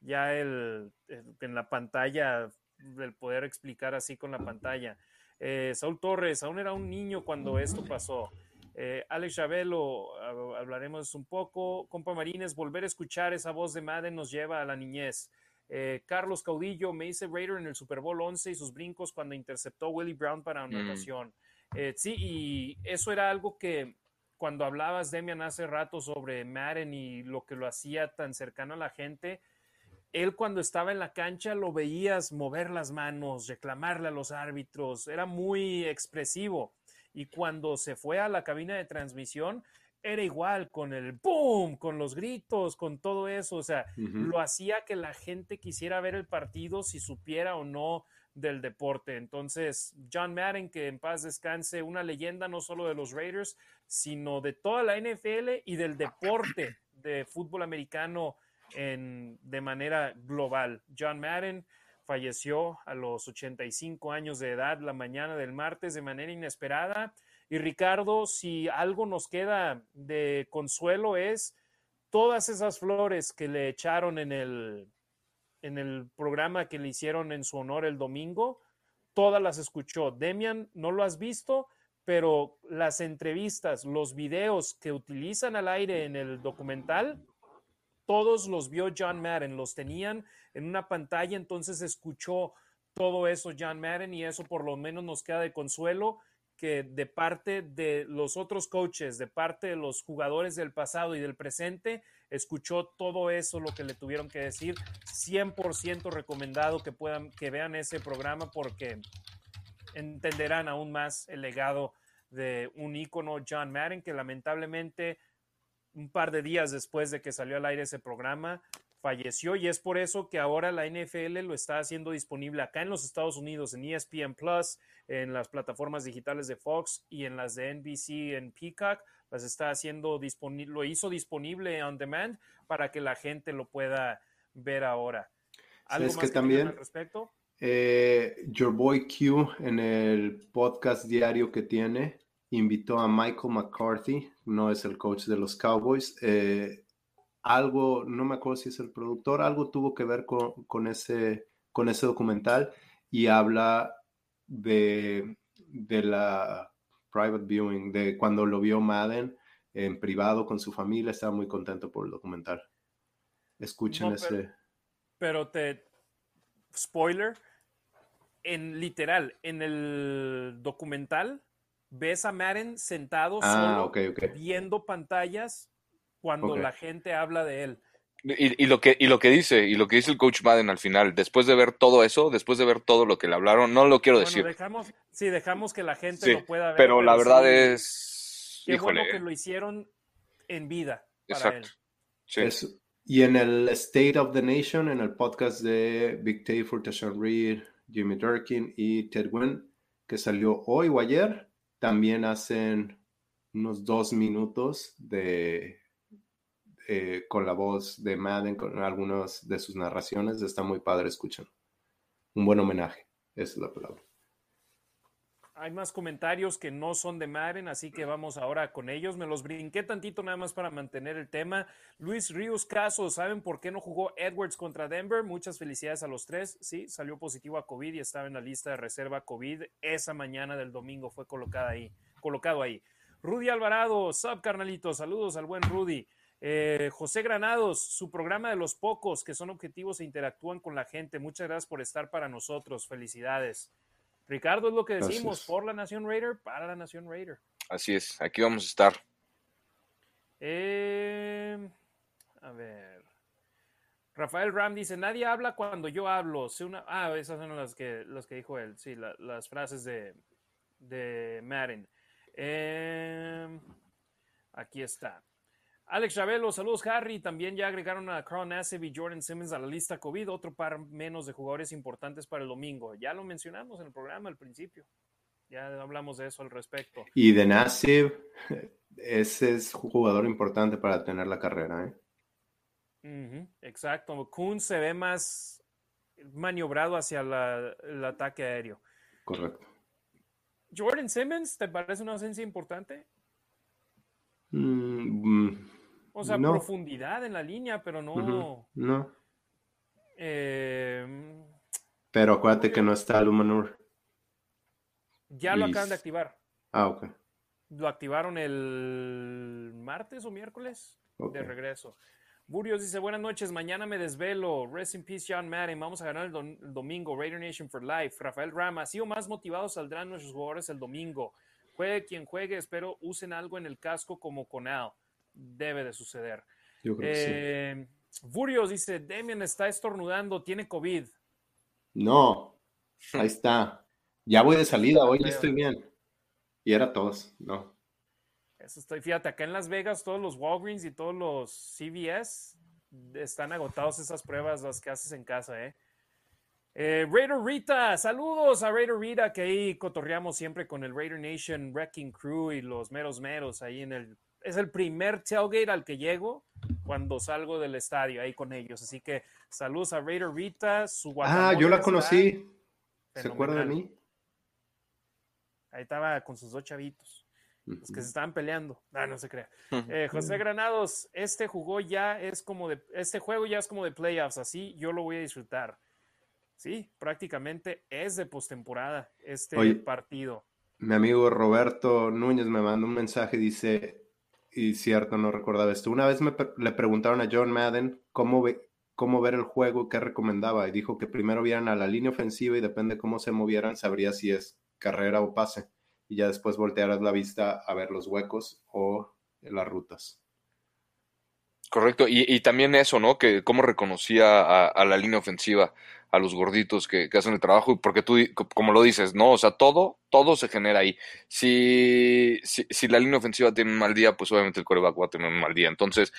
[SPEAKER 1] ya el en la pantalla del poder explicar así con la pantalla. Eh, Saúl Torres, aún era un niño cuando esto pasó. Eh, Alex Chabelo, hablaremos un poco. Compa Marines, volver a escuchar esa voz de Madden nos lleva a la niñez. Eh, Carlos Caudillo, me hice Raider en el Super Bowl 11 y sus brincos cuando interceptó Willie Brown para mm. anotación. sí, y eso era algo que cuando hablabas, Demian, hace rato sobre Madden y lo que lo hacía tan cercano a la gente, él cuando estaba en la cancha lo veías mover las manos, reclamarle a los árbitros, era muy expresivo. Y cuando se fue a la cabina de transmisión, era igual, con el boom, con los gritos, con todo eso. O sea, lo hacía que la gente quisiera ver el partido si supiera o no del deporte. Entonces, John Madden, que en paz descanse, una leyenda no solo de los Raiders, sino de toda la NFL y del deporte de fútbol americano en, de manera global. John Madden falleció a los 85 años de edad la mañana del martes de manera inesperada. Y Ricardo, si algo nos queda de consuelo es todas esas flores que le echaron en el, en el programa que le hicieron en su honor el domingo, todas las escuchó. Demian, no lo has visto, pero las entrevistas, los videos que utilizan al aire en el documental, todos los vio John Madden, los tenían en una pantalla, entonces escuchó todo eso John Madden y eso por lo menos nos queda de consuelo que de parte de los otros coaches, de parte de los jugadores del pasado y del presente, escuchó todo eso, lo que le tuvieron que decir. 100% recomendado que puedan, que vean ese programa porque entenderán aún más el legado de un ícono John Madden que lamentablemente un par de días después de que salió al aire ese programa, falleció y es por eso que ahora la NFL lo está haciendo disponible acá en los Estados Unidos, en ESPN Plus, en las plataformas digitales de Fox y en las de NBC en Peacock, las está haciendo disponible, lo hizo disponible on demand para que la gente lo pueda ver ahora.
[SPEAKER 2] ¿Algo más que, también al respecto? Eh, Your Boy Q en el podcast diario que tiene invitó a Michael McCarthy, no es el coach de los Cowboys. Eh, algo, no me acuerdo si es el productor, algo tuvo que ver con, ese, con ese documental y habla de, de la private viewing, de cuando lo vio Madden, en privado con su familia, estaba muy contento por el documental. Escuchen ese.
[SPEAKER 1] Pero te, spoiler, en literal, en el documental, ves a Madden sentado ah, solo viendo pantallas cuando la gente habla de él.
[SPEAKER 3] Y, lo que, y lo que dice, y lo que dice el coach Madden al final, después de ver todo eso, después de ver todo lo que le hablaron, no lo quiero decir.
[SPEAKER 1] Dejamos, sí, dejamos que la gente lo pueda ver.
[SPEAKER 3] Pero, la verdad es.
[SPEAKER 1] Qué bueno que lo hicieron en vida. Para Exacto.
[SPEAKER 2] Él. y en el State of the Nation, en el podcast de Big Tayford, Tashawn Reed, Jimmy Durkin y Ted Wynn, que salió hoy o ayer, también hacen unos dos minutos de eh, con la voz de Madden, con algunas de sus narraciones. Está muy padre, escuchan. Un buen homenaje, esa es la palabra.
[SPEAKER 1] Hay más comentarios que no son de Madden, así que vamos ahora con ellos. Me los brinqué tantito nada más para mantener el tema. Luis Ríos Caso, ¿saben por qué no jugó Edwards contra Denver? Muchas felicidades a los tres. Sí, salió positivo a COVID y estaba en la lista de reserva COVID. Esa mañana del domingo fue colocada ahí, colocado ahí. Rudy Alvarado, sub carnalito, saludos al buen Rudy. Eh, José Granados, su programa de los pocos que son objetivos e interactúan con la gente. Muchas gracias por estar para nosotros. Felicidades. Ricardo, es lo que decimos, por la Nación Raider, para la Nación Raider.
[SPEAKER 3] Así es, aquí vamos a estar.
[SPEAKER 1] Eh, a ver. Rafael Ram dice, nadie habla cuando yo hablo. Una... Ah, esas son las que, las que dijo él, sí, las frases de, de Madden. Eh, aquí está. Alex Ravelo, saludos Harry. También ya agregaron a Carl Nassib y Jordan Simmons a la lista COVID, otro par menos de jugadores importantes para el domingo. Ya lo mencionamos en el programa al principio. Ya hablamos de eso al respecto.
[SPEAKER 2] Y de Nassib, ese es un jugador importante para tener la carrera.
[SPEAKER 1] ¿eh? exacto. Kuhn se ve más maniobrado hacia el ataque aéreo.
[SPEAKER 2] Correcto.
[SPEAKER 1] Jordan Simmons, ¿te parece una ausencia importante?
[SPEAKER 2] Mm,
[SPEAKER 1] o sea, profundidad en la línea, pero no.
[SPEAKER 2] No.
[SPEAKER 1] Em,
[SPEAKER 2] pero acuérdate que no está Lumanur.
[SPEAKER 1] Ya lo acaban de activar.
[SPEAKER 2] Ah, ok.
[SPEAKER 1] Lo activaron el martes o miércoles de regreso. Burios dice, buenas noches, mañana me desvelo. Rest in peace, John Madden. Vamos a ganar el, domingo. Raider Nation for Life. Rafael Rama, así o más motivados saldrán nuestros jugadores el domingo. Juegue quien juegue, espero usen algo en el casco como con Al debe de suceder.
[SPEAKER 2] Yo creo que
[SPEAKER 1] sí. Furios eh, dice, Demian está estornudando, tiene COVID.
[SPEAKER 2] No, ahí está. Ya voy de salida, hoy estoy bien. Y era todos, no.
[SPEAKER 1] Eso estoy, fíjate, acá en Las Vegas todos los Walgreens y todos los CVS están agotados esas pruebas, las que haces en casa, ¿eh? eh Raider Rita, saludos a Raider Rita, que ahí cotorreamos siempre con el Raider Nation Wrecking Crew y los meros meros ahí en el es el primer tailgate al que llego cuando salgo del estadio ahí con ellos. Así que saludos a Raider Rita, su
[SPEAKER 2] Ah, yo la conocí. ¿Se acuerda de mí?
[SPEAKER 1] Ahí estaba con sus dos chavitos, los que se estaban peleando. Ah, no se crea. Eh, José Granados, este jugó ya es como de, este juego ya es como de playoffs, así yo lo voy a disfrutar. Sí, prácticamente es de postemporada este partido.
[SPEAKER 2] Mi amigo Roberto Núñez me mandó un mensaje, dice, y cierto, no recordaba esto. Una vez me le preguntaron a John Madden cómo, ve, cómo ver el juego, qué recomendaba, y dijo que primero vieran a la línea ofensiva y depende cómo se movieran, sabría si es carrera o pase. Y ya después voltearás la vista a ver los huecos o las rutas.
[SPEAKER 3] Correcto, y, también eso, ¿no? Que cómo reconocía a, la línea ofensiva, a los gorditos que, hacen el trabajo, porque tú, como lo dices, ¿no? O sea, todo, todo se genera ahí. Si, si, la línea ofensiva tiene un mal día, pues obviamente el coreback va a tener un mal día. Entonces,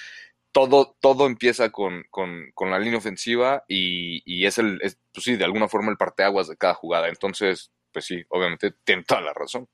[SPEAKER 3] todo, todo empieza con, con, la línea ofensiva y, y es el, pues sí, de alguna forma el parteaguas de cada jugada. Entonces, pues sí, obviamente tiene toda la razón.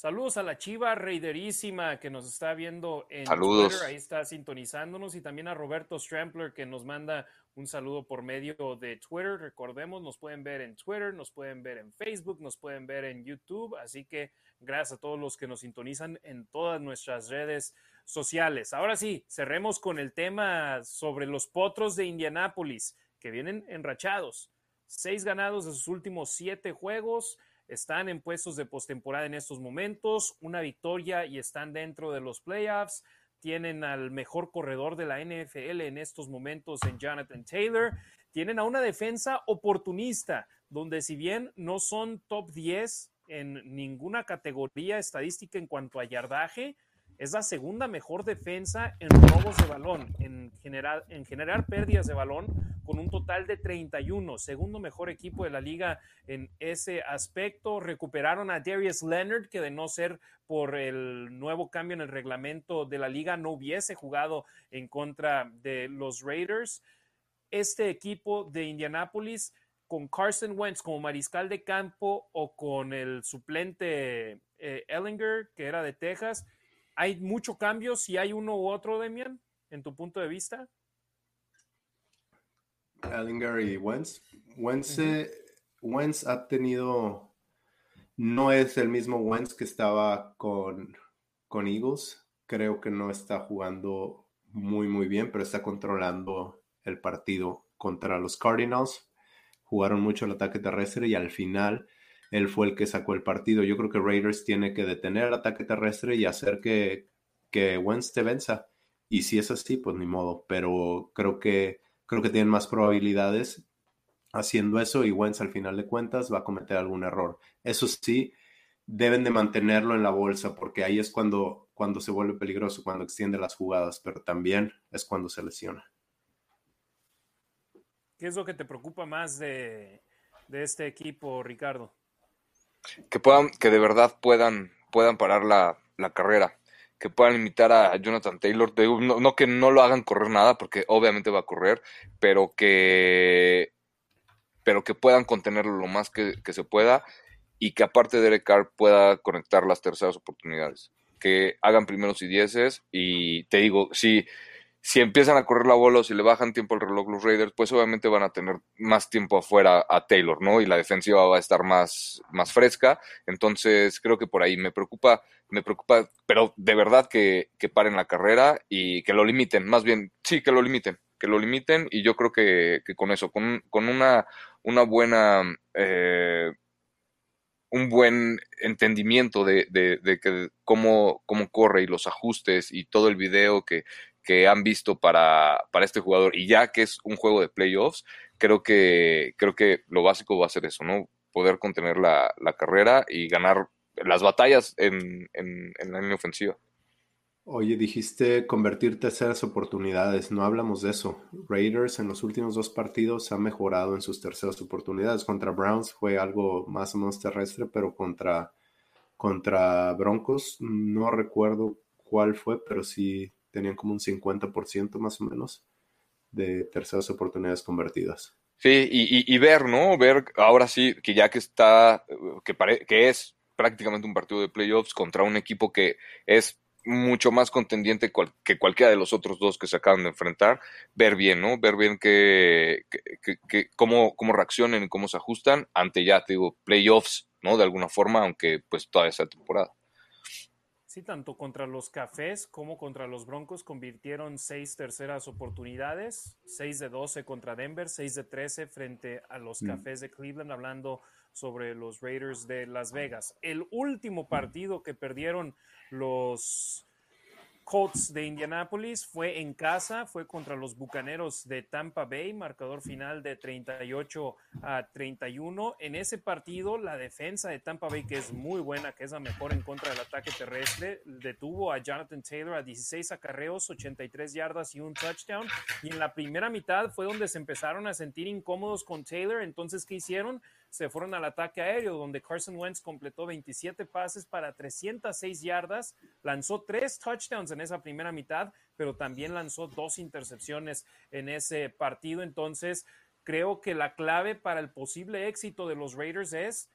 [SPEAKER 1] Saludos a la Chiva Reiderísima que nos está viendo en
[SPEAKER 3] Twitter,
[SPEAKER 1] ahí está sintonizándonos, y también a Roberto Strampler que nos manda un saludo por medio de Twitter. Recordemos, nos pueden ver en Twitter, nos pueden ver en Facebook, nos pueden ver en YouTube, así que gracias a todos los que nos sintonizan en todas nuestras redes sociales. Ahora sí, cerremos con el tema sobre los potros de Indianápolis que vienen enrachados. Seis ganados de sus últimos siete juegos están en puestos de postemporada en estos momentos, una victoria y están dentro de los playoffs. Tienen al mejor corredor de la NFL en estos momentos en Jonathan Taylor. Tienen a una defensa oportunista, donde si bien no son top 10 en ninguna categoría estadística en cuanto a yardaje, es la segunda mejor defensa en robos de balón, en, general, en generar pérdidas de balón, con un total de 31, segundo mejor equipo de la liga en ese aspecto. Recuperaron a Darius Leonard, que de no ser por el nuevo cambio en el reglamento de la liga, no hubiese jugado en contra de los Raiders. Este equipo de Indianápolis con Carson Wentz como mariscal de campo o con el suplente eh, Ellinger, que era de Texas, ¿Hay mucho cambio si hay uno u otro, Demian, en tu punto de vista?
[SPEAKER 2] Ellinger y Wentz. Eh, Wentz, ha tenido, no es el mismo Wentz que estaba con, con Eagles. Creo que no está jugando muy, muy bien, pero está controlando el partido contra los Cardinals. Jugaron mucho el ataque terrestre y al final él fue el que sacó el partido. Yo creo que Raiders tiene que detener el ataque terrestre y hacer que, que Wentz te venza. Y si es así, pues ni modo. Pero creo que, creo que tienen más probabilidades haciendo eso y Wentz al final de cuentas va a cometer algún error. Eso sí, deben de mantenerlo en la bolsa porque ahí es cuando, cuando se vuelve peligroso, cuando extiende las jugadas, pero también es cuando se lesiona.
[SPEAKER 1] ¿Qué es lo que te preocupa más de, de este equipo, Ricardo?
[SPEAKER 3] que puedan, que de verdad puedan, puedan parar la, carrera, que puedan imitar a Jonathan Taylor, no, que no lo hagan correr nada, porque obviamente va a correr, pero que, pero que puedan contenerlo lo más que, se pueda y que aparte de Derek Carr pueda conectar las terceras oportunidades, que hagan primeros y dieces y te digo, si si empiezan a correr la bola o si le bajan tiempo al reloj los Raiders, pues obviamente van a tener más tiempo afuera a Taylor, ¿no? Y la defensiva va a estar más, más fresca. Entonces, creo que por ahí me preocupa, me preocupa, pero de verdad que, paren la carrera y que lo limiten, más bien, sí, que lo limiten, que lo limiten y yo creo que, con eso, con, una, una buena... Eh, un buen entendimiento de, de, que cómo, cómo corre y los ajustes y todo el video que, que han visto para, para este jugador y ya que es un juego de playoffs, creo que, creo que lo básico va a ser eso, ¿no? Poder contener la, carrera y ganar las batallas en, en, la línea ofensiva.
[SPEAKER 2] Oye, dijiste convertir terceras oportunidades, no hablamos de eso. Raiders en los últimos dos partidos ha mejorado en sus terceras oportunidades. Contra Browns fue algo más o menos terrestre, pero contra, contra Broncos no recuerdo cuál fue, pero sí tenían como un 50% más o menos de terceras oportunidades convertidas.
[SPEAKER 3] Sí, y, ver, ¿no? Ver ahora sí que ya que está, que, que es prácticamente un partido de playoffs contra un equipo que es mucho más contendiente que cualquiera de los otros dos que se acaban de enfrentar, ver bien, ¿no? Ver bien que, cómo, cómo reaccionan y cómo se ajustan ante ya, te digo, playoffs, ¿no? De alguna forma, aunque pues todavía sea temporada.
[SPEAKER 1] Sí, tanto contra los Cafés como contra los Broncos convirtieron seis terceras oportunidades, seis de doce contra Denver, seis de trece frente a los mm. Cafés de Cleveland, hablando sobre los Raiders de Las Vegas. El último partido que perdieron los Colts de Indianapolis fue en casa, fue contra los Bucaneros de Tampa Bay, marcador final de 38 a 31. En ese partido, la defensa de Tampa Bay, que es muy buena, que es la mejor en contra del ataque terrestre, detuvo a Jonathan Taylor a 16 acarreos, 83 yardas y un touchdown. Y en la primera mitad fue donde se empezaron a sentir incómodos con Taylor. Entonces, ¿qué hicieron? Se fueron al ataque aéreo, donde Carson Wentz completó 27 pases para 306 yardas, lanzó tres touchdowns en esa primera mitad, pero también lanzó dos intercepciones en ese partido. Entonces, creo que la clave para el posible éxito de los Raiders es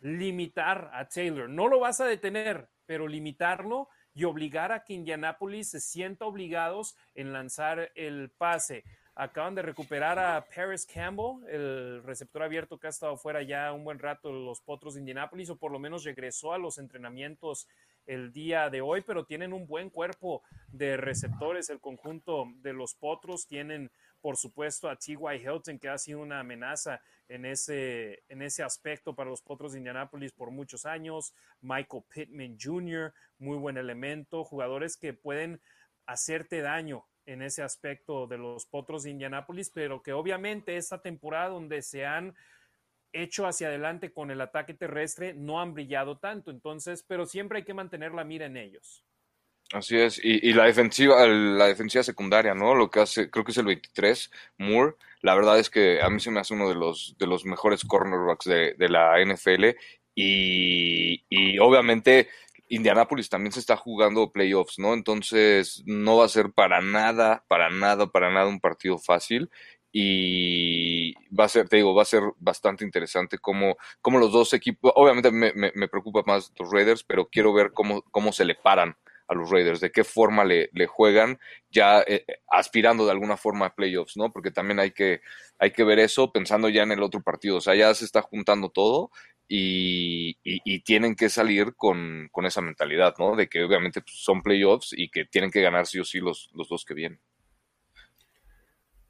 [SPEAKER 1] limitar a Taylor. No lo vas a detener, pero limitarlo y obligar a que Indianapolis se sienta obligados en lanzar el pase. Acaban de recuperar a Paris Campbell, el receptor abierto que ha estado fuera ya un buen rato los Potros de Indianápolis, o por lo menos regresó a los entrenamientos el día de hoy, pero tienen un buen cuerpo de receptores. El conjunto de los Potros tienen, por supuesto, a T.Y. Hilton, que ha sido una amenaza en ese, en ese aspecto para los Potros de Indianápolis por muchos años. Michael Pittman Jr., muy buen elemento, jugadores que pueden hacerte daño en ese aspecto de los Potros de Indianápolis, pero que obviamente esta temporada donde se han hecho hacia adelante con el ataque terrestre no han brillado tanto, entonces, pero siempre hay que mantener la mira en ellos.
[SPEAKER 3] Así es, y, la defensiva, la defensiva secundaria, ¿no? Lo que hace, creo que es el 23, Moore, la verdad es que a mí se me hace uno de los, de los mejores cornerbacks de, de la NFL y, y obviamente Indianapolis también se está jugando playoffs, ¿no? Entonces no va a ser para nada, para nada, para nada un partido fácil y va a ser, te digo, va a ser bastante interesante cómo, cómo los dos equipos, obviamente me, me, me, preocupa más los Raiders, pero quiero ver cómo, cómo se le paran a los Raiders, de qué forma le, juegan, ya eh, aspirando de alguna forma a playoffs, ¿no? Porque también hay que, hay que ver eso pensando ya en el otro partido. O sea, ya se está juntando todo y, y, tienen que salir con, con, esa mentalidad, ¿no? De que obviamente pues, son playoffs y que tienen que ganar sí o sí los, los dos que vienen.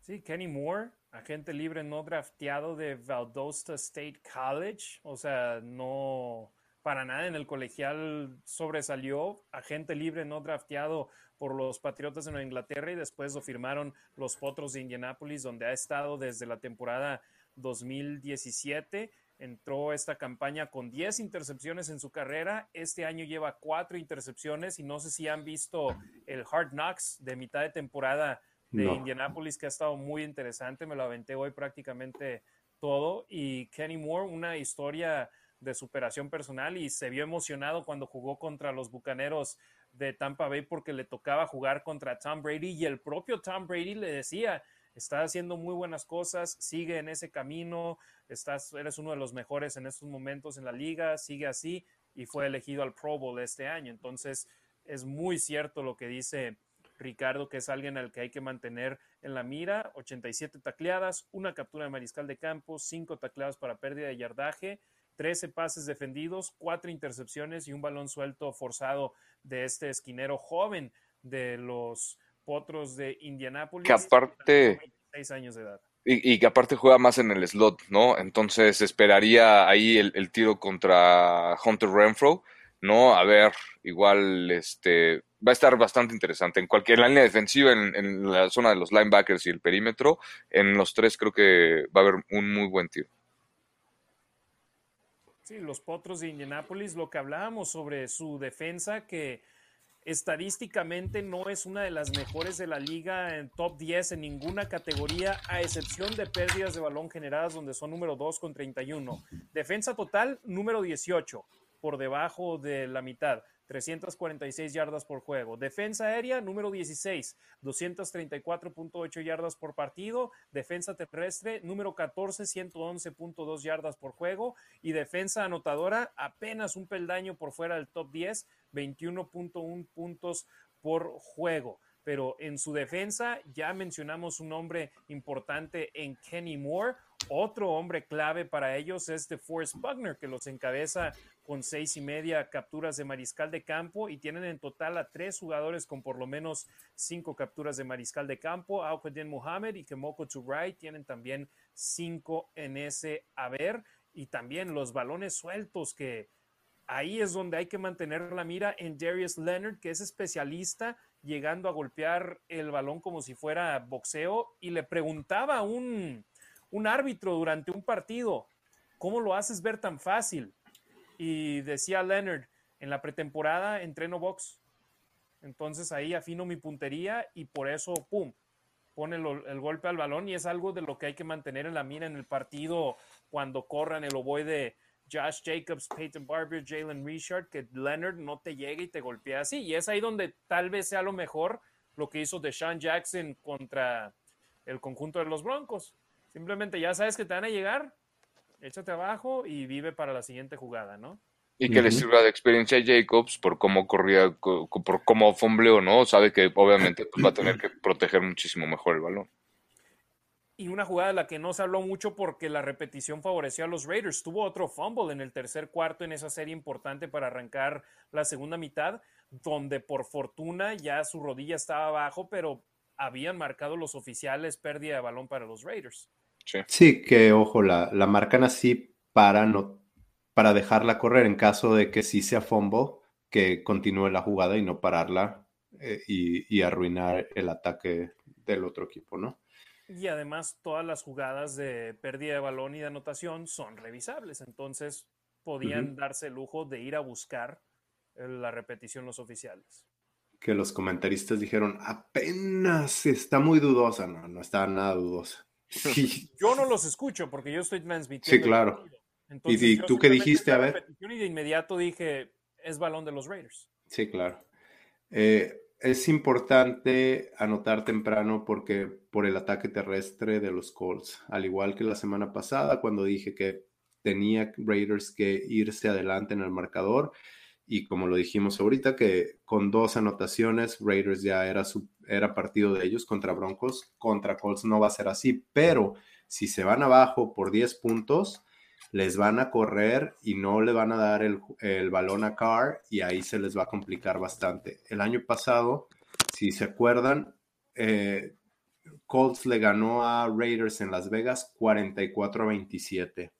[SPEAKER 1] Sí, Kenny Moore, agente libre no drafteado de Valdosta State College, o sea, no para nada en el colegial sobresalió, agente libre no drafteado por los Patriotas de Nueva Inglaterra y después lo firmaron los Potros de Indianápolis, donde ha estado desde la temporada 2017. Entró esta campaña con 10 intercepciones en su carrera. Este año lleva 4 intercepciones y no sé si han visto el Hard Knocks de mitad de temporada de Indianápolis, que ha estado muy interesante. Me lo aventé hoy prácticamente todo. Y Kenny Moore, una historia de superación personal y se vio emocionado cuando jugó contra los Bucaneros de Tampa Bay porque le tocaba jugar contra Tom Brady y el propio Tom Brady le decía, está haciendo muy buenas cosas, sigue en ese camino, estás, eres uno de los mejores en estos momentos en la liga, sigue así y fue elegido al Pro Bowl este año. Entonces es muy cierto lo que dice Ricardo, que es alguien al que hay que mantener en la mira, 87 tacleadas, una captura de mariscal de campo, 5 tacleadas para pérdida de yardaje 13 pases defendidos, 4 intercepciones y un balón suelto forzado de este esquinero joven de los Potros de Indianápolis.
[SPEAKER 3] Que aparte...
[SPEAKER 1] 26 años de edad.
[SPEAKER 3] Y, que aparte juega más en el slot, ¿no? Entonces esperaría ahí el, tiro contra Hunter Renfro, ¿no? A ver, igual este va a estar bastante interesante. En cualquier línea defensiva, en, en, la zona de los linebackers y el perímetro, en los tres creo que va a haber un muy buen tiro.
[SPEAKER 1] Sí, los Potros de Indianápolis, lo que hablábamos sobre su defensa, que estadísticamente no es una de las mejores de la liga en top 10 en ninguna categoría, a excepción de pérdidas de balón generadas, donde son número 2 con 31. Defensa total, número 18, por debajo de la mitad. 346 yardas por juego. Defensa aérea, número 16, 234.8 yardas por partido. Defensa terrestre, número 14, 111.2 yardas por juego. Y defensa anotadora, apenas un peldaño por fuera del top 10, 21.1 puntos por juego. Pero en su defensa ya mencionamos un hombre importante en Kenny Moore. Otro hombre clave para ellos es DeForest Buckner, que los encabeza con seis y media capturas de mariscal de campo y tienen en total a tres jugadores con por lo menos cinco capturas de mariscal de campo. Aukedin Muhammad y Kemoko Tubray tienen también cinco en ese haber y también los balones sueltos que ahí es donde hay que mantener la mira en Darius Leonard, que es especialista llegando a golpear el balón como si fuera boxeo y le preguntaba a un, un árbitro durante un partido, ¿cómo lo haces ver tan fácil? Y decía Leonard, en la pretemporada entreno box. Entonces ahí afino mi puntería y por eso, ¡pum!, pone el golpe al balón y es algo de lo que hay que mantener en la mira en el partido cuando corran el ovoide Josh Jacobs, Peyton Barber, Jalen Richard, que Leonard no te llegue y te golpee así. Y es ahí donde tal vez sea lo mejor lo que hizo Deshaun Jackson contra el conjunto de los Broncos. Simplemente ya sabes que te van a llegar, échate abajo y vive para la siguiente jugada, ¿no?
[SPEAKER 3] Y que le sirva de experiencia a Jacobs por cómo corría, por cómo fombleó, ¿no? Sabe que obviamente pues, va a tener que proteger muchísimo mejor el balón.
[SPEAKER 1] Y una jugada de la que no se habló mucho porque la repetición favoreció a los Raiders. Tuvo otro fumble en el tercer cuarto en esa serie importante para arrancar la segunda mitad, donde por fortuna ya su rodilla estaba abajo, pero habían marcado los oficiales pérdida de balón para los Raiders.
[SPEAKER 2] Sí, que ojo, la, la marcan así para no para dejarla correr en caso de que sí sea fumble, que continúe la jugada y no pararla eh, y, arruinar el ataque del otro equipo, ¿no?
[SPEAKER 1] Y además todas las jugadas de pérdida de balón y de anotación son revisables, entonces podían darse el lujo de ir a buscar eh, la repetición los oficiales.
[SPEAKER 2] Que los comentaristas dijeron, apenas está muy dudosa, no, no está nada dudosa.
[SPEAKER 1] yo no los escucho porque yo estoy transmitiendo.
[SPEAKER 2] Sí, claro. ¿Y, tú qué dijiste? A ver.
[SPEAKER 1] Y de inmediato dije, es balón de los Raiders.
[SPEAKER 2] Sí, claro. Eh, es importante anotar temprano porque por el ataque terrestre de los Colts, al igual que la semana pasada cuando dije que tenía Raiders que irse adelante en el marcador y como lo dijimos ahorita que con dos anotaciones Raiders ya era era partido de ellos contra Broncos, contra Colts no va a ser así, pero si se van abajo por 10 puntos, les van a correr y no le van a dar el, balón a Carr y ahí se les va a complicar bastante. El año pasado, si se acuerdan, eh, Colts le ganó a Raiders en Las Vegas 44 a 27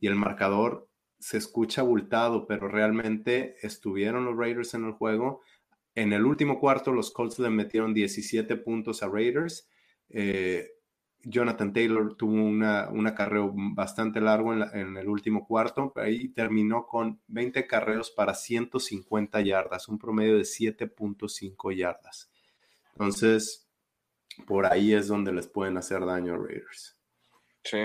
[SPEAKER 2] y el marcador se escucha abultado, pero realmente estuvieron los Raiders en el juego. En el último cuarto, los Colts le metieron 17 puntos a Raiders. Eh, Jonathan Taylor tuvo una, un acarreo bastante largo en, el último cuarto, pero ahí terminó con 20 carreos para 150 yardas, un promedio de 7.5 yardas. Entonces, por ahí es donde les pueden hacer daño a Raiders.
[SPEAKER 3] Sí.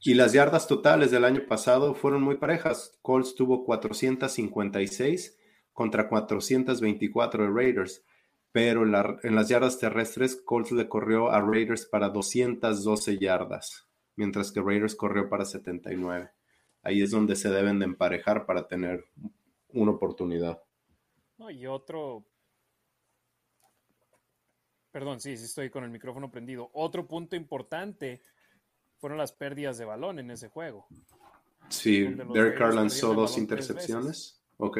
[SPEAKER 2] Y las yardas totales del año pasado fueron muy parejas. Colts tuvo 456 contra 424 de Raiders pero en, las yardas terrestres, Colts le corrió a Raiders para 212 yardas, mientras que Raiders corrió para 79. Ahí es donde se deben de emparejar para tener una oportunidad.
[SPEAKER 1] y otro. Perdón, sí, sí estoy con el micrófono prendido. Otro punto importante fueron las pérdidas de balón en ese juego.
[SPEAKER 2] Sí, Derek Carr lanzó dos intercepciones. Ok.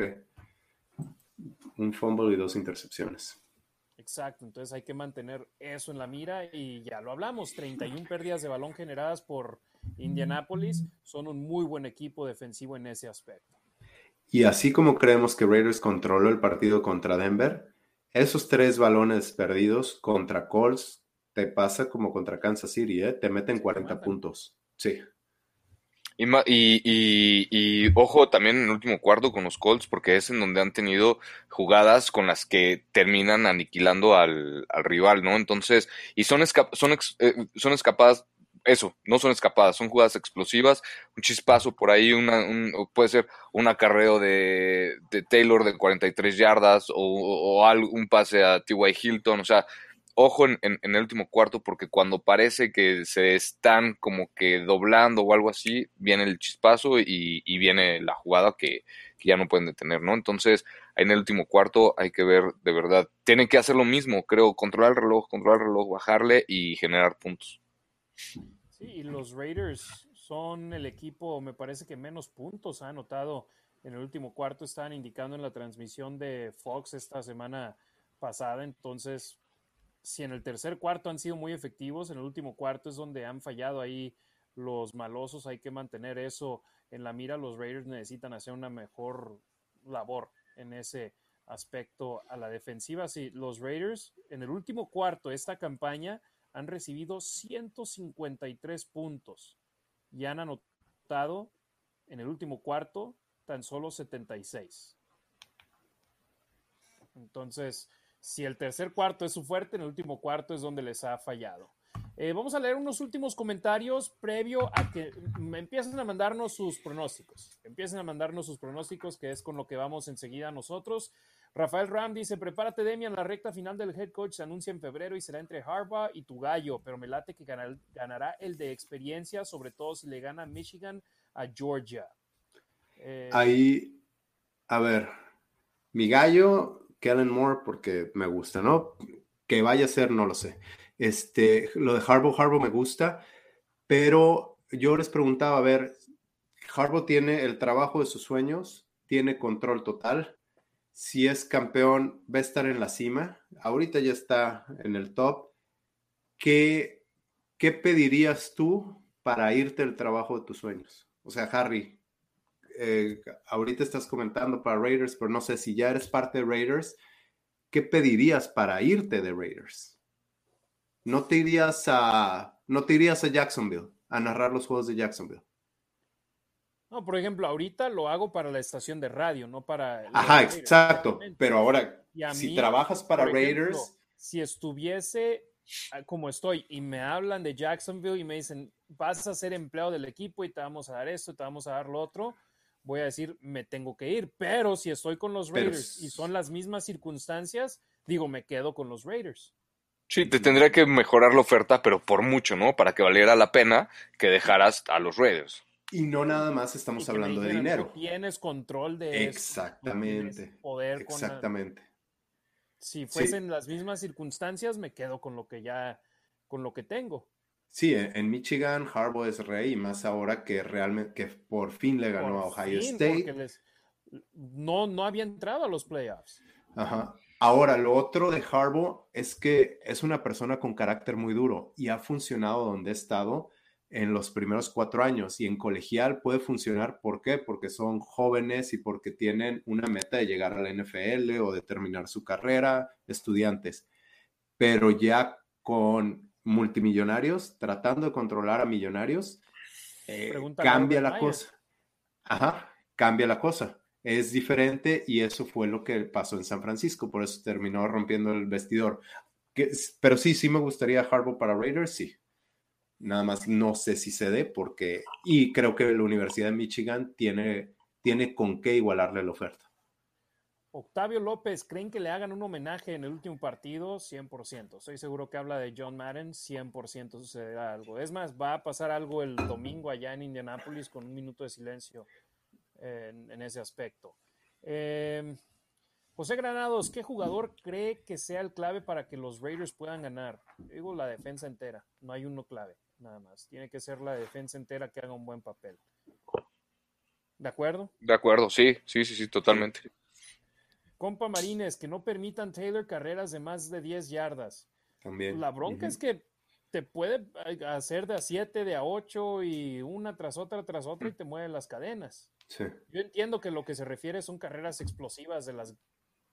[SPEAKER 2] Un fumble y dos intercepciones.
[SPEAKER 1] Exacto, entonces hay que mantener eso en la mira y ya lo hablamos, 31 pérdidas de balón generadas por Indianapolis, son un muy buen equipo defensivo en ese aspecto.
[SPEAKER 2] Y así como creemos que Raiders controló el partido contra Denver, esos tres balones perdidos contra Colts te pasa como contra Kansas City, ¿eh? te meten 40 puntos. Sí.
[SPEAKER 3] Y, y, ojo también en el último cuarto con los Colts, porque es en donde han tenido jugadas con las que terminan aniquilando al, rival, ¿no? Entonces, y son, son, eh, son escapadas, eso, no son escapadas, son jugadas explosivas, un chispazo por ahí, una, un, puede ser un acarreo de, de Taylor de 43 yardas o, o, o un pase a T.Y. Hilton, o sea, ojo en, el último cuarto porque cuando parece que se están como que doblando o algo así, viene el chispazo y, viene la jugada que, ya no pueden detener, ¿no? Entonces, en el último cuarto hay que ver de verdad, tienen que hacer lo mismo, creo, controlar el reloj, controlar el reloj, bajarle y generar puntos.
[SPEAKER 1] Sí, y los Raiders son el equipo, me parece que menos puntos ha anotado en el último cuarto, estaban indicando en la transmisión de Fox esta semana pasada, entonces si en el tercer cuarto han sido muy efectivos, en el último cuarto es donde han fallado ahí los malosos, hay que mantener eso en la mira, los Raiders necesitan hacer una mejor labor en ese aspecto a la defensiva. Sí, los Raiders en el último cuarto de esta campaña han recibido 153 puntos y han anotado en el último cuarto tan solo 76. Entonces, si el tercer cuarto es su fuerte, en el último cuarto es donde les ha fallado. Eh, vamos a leer unos últimos comentarios previo a que empiecen a mandarnos sus pronósticos. Empiecen a mandarnos sus pronósticos, que es con lo que vamos enseguida nosotros. Rafael Ram dice: Prepárate, Demian. La recta final del head coach se anuncia en febrero y será entre Harbaugh y tu gallo, pero me late que ganará el de experiencia, sobre todo si le gana Michigan a Georgia.
[SPEAKER 2] Eh, Ahí, a ver, mi gallo Kellen Moore porque me gusta, ¿no? Que vaya a ser, no lo sé. Este, lo de Harbaugh, Harbaugh me gusta, pero yo les preguntaba, a ver, Harbaugh tiene el trabajo de sus sueños, tiene control total. Si es campeón, va a estar en la cima. Ahorita ya está en el top. ¿Qué, ¿qué pedirías tú para irte al trabajo de tus sueños? O sea, Harry, eh, ahorita estás comentando para Raiders, pero no sé si ya eres parte de Raiders, ¿qué pedirías para irte de Raiders? No te irías a, no te irías a Jacksonville a narrar los juegos de Jacksonville.
[SPEAKER 1] No, por ejemplo, ahorita lo hago para la estación de radio, no para.
[SPEAKER 2] Ajá, exacto. Pero ahora, si trabajas para Raiders.
[SPEAKER 1] si estuviese ah, como estoy y me hablan de Jacksonville y me dicen, vas a ser empleado del equipo y te vamos a dar esto, te vamos a dar lo otro, voy a decir, me tengo que ir. Pero si estoy con los Raiders y son las mismas circunstancias, digo, me quedo con los Raiders.
[SPEAKER 3] Sí, te tendría que mejorar la oferta, pero por mucho, ¿no? Para que valiera la pena que dejaras a los Raiders.
[SPEAKER 2] Y no nada más estamos hablando de dinero.
[SPEAKER 1] Tienes control de
[SPEAKER 2] Exactamente. poder Exactamente.
[SPEAKER 1] Si fuesen las mismas circunstancias, me quedo con lo que ya, con lo que tengo.
[SPEAKER 2] Sí, en Michigan Harbaugh es rey, más ahora que realmente, que por fin le ganó a Ohio State.
[SPEAKER 1] no, no había entrado a los playoffs.
[SPEAKER 2] Ajá. Ahora, lo otro de Harbaugh es que es una persona con carácter muy duro y ha funcionado donde ha estado en los primeros cuatro años y en colegial puede funcionar. ¿Por qué? Porque son jóvenes y porque tienen una meta de llegar a la NFL o de terminar su carrera, estudiantes. Pero ya con multimillonarios, tratando de controlar a millonarios, eh, cambia la cosa. Ajá, cambia la cosa. Es diferente y eso fue lo que pasó en San Francisco, por eso terminó rompiendo el vestidor. pero sí, sí me gustaría Harbaugh para Raiders, sí. Nada más no sé si se dé porque, y creo que la Universidad de Michigan tiene, tiene con qué igualarle la oferta.
[SPEAKER 1] Octavio López, ¿creen que le hagan un homenaje en el último partido? 100%. Estoy seguro que habla de John Madden, 100% sucederá algo. Es más, va a pasar algo el domingo allá en Indianápolis con un minuto de silencio en, ese aspecto. Em, José Granados, ¿qué jugador cree que sea el clave para que los Raiders puedan ganar? Digo la defensa entera, no hay uno clave nada más. Tiene que ser la defensa entera que haga un buen papel. ¿De acuerdo?
[SPEAKER 3] De acuerdo, sí, sí, sí, sí, totalmente.
[SPEAKER 1] Compa Marines, que no permitan Taylor carreras de más de 10 yardas.
[SPEAKER 2] También.
[SPEAKER 1] La bronca es que te puede hacer de a 7, de a 8 y una tras otra, tras otra y te mueven las cadenas.
[SPEAKER 2] Sí.
[SPEAKER 1] Yo entiendo que lo que se refiere son carreras explosivas de las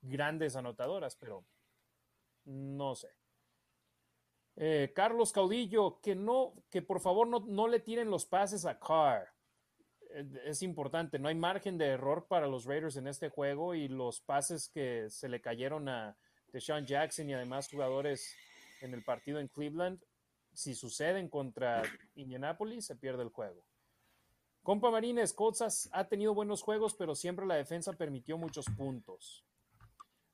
[SPEAKER 1] grandes anotadoras, pero no sé. Eh, Carlos Caudillo, que no, que por favor no, no, le tiren los pases a Carr. Eh, es importante, no hay margen de error para los Raiders en este juego y los pases que se le cayeron a Deshaun Jackson y además jugadores en el partido en Cleveland, si suceden contra Indianapolis, se pierde el juego. Compa Marines, Colts ha tenido buenos juegos, pero siempre la defensa permitió muchos puntos.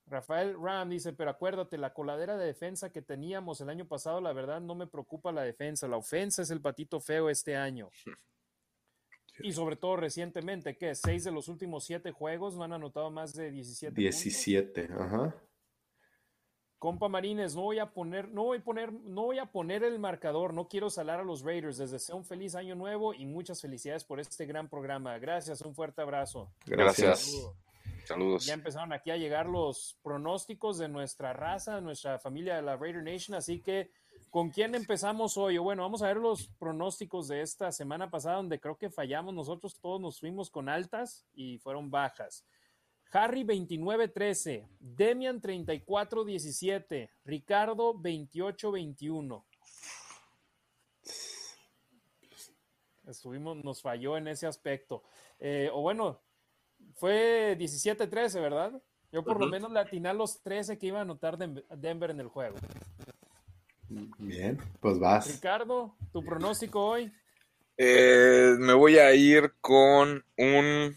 [SPEAKER 1] Rafael Ram dice, pero acuérdate, la coladera de defensa que teníamos el año pasado, la verdad no me preocupa la defensa, la ofensa es el patito feo este año. Y sobre todo recientemente, que seis de los últimos siete juegos no han anotado más de 17.
[SPEAKER 2] 17, ajá.
[SPEAKER 1] Compa Marines, no voy a poner, no voy a poner, no voy a poner el marcador, no quiero salar a los Raiders. Les deseo un feliz año nuevo y muchas felicidades por este gran programa. Gracias, un fuerte abrazo.
[SPEAKER 3] Gracias. Saludos.
[SPEAKER 1] Ya empezaron aquí a llegar los pronósticos de nuestra raza, de nuestra familia de la Raider Nation, así que ¿con quién empezamos hoy? Bueno, vamos a ver los pronósticos de esta semana pasada, donde creo que fallamos nosotros, todos nos fuimos con altas y fueron bajas. Harry 29-13, Demian 34-17, Ricardo 28-21. Estuvimos, nos falló en ese aspecto. Eh, o bueno, fue 17-13, ¿verdad? Yo por lo menos le atiné a los 13 que iba a anotar Denver en el juego.
[SPEAKER 2] Bien, pues vas.
[SPEAKER 1] Ricardo, ¿tu pronóstico hoy?
[SPEAKER 3] Eh, me voy a ir con un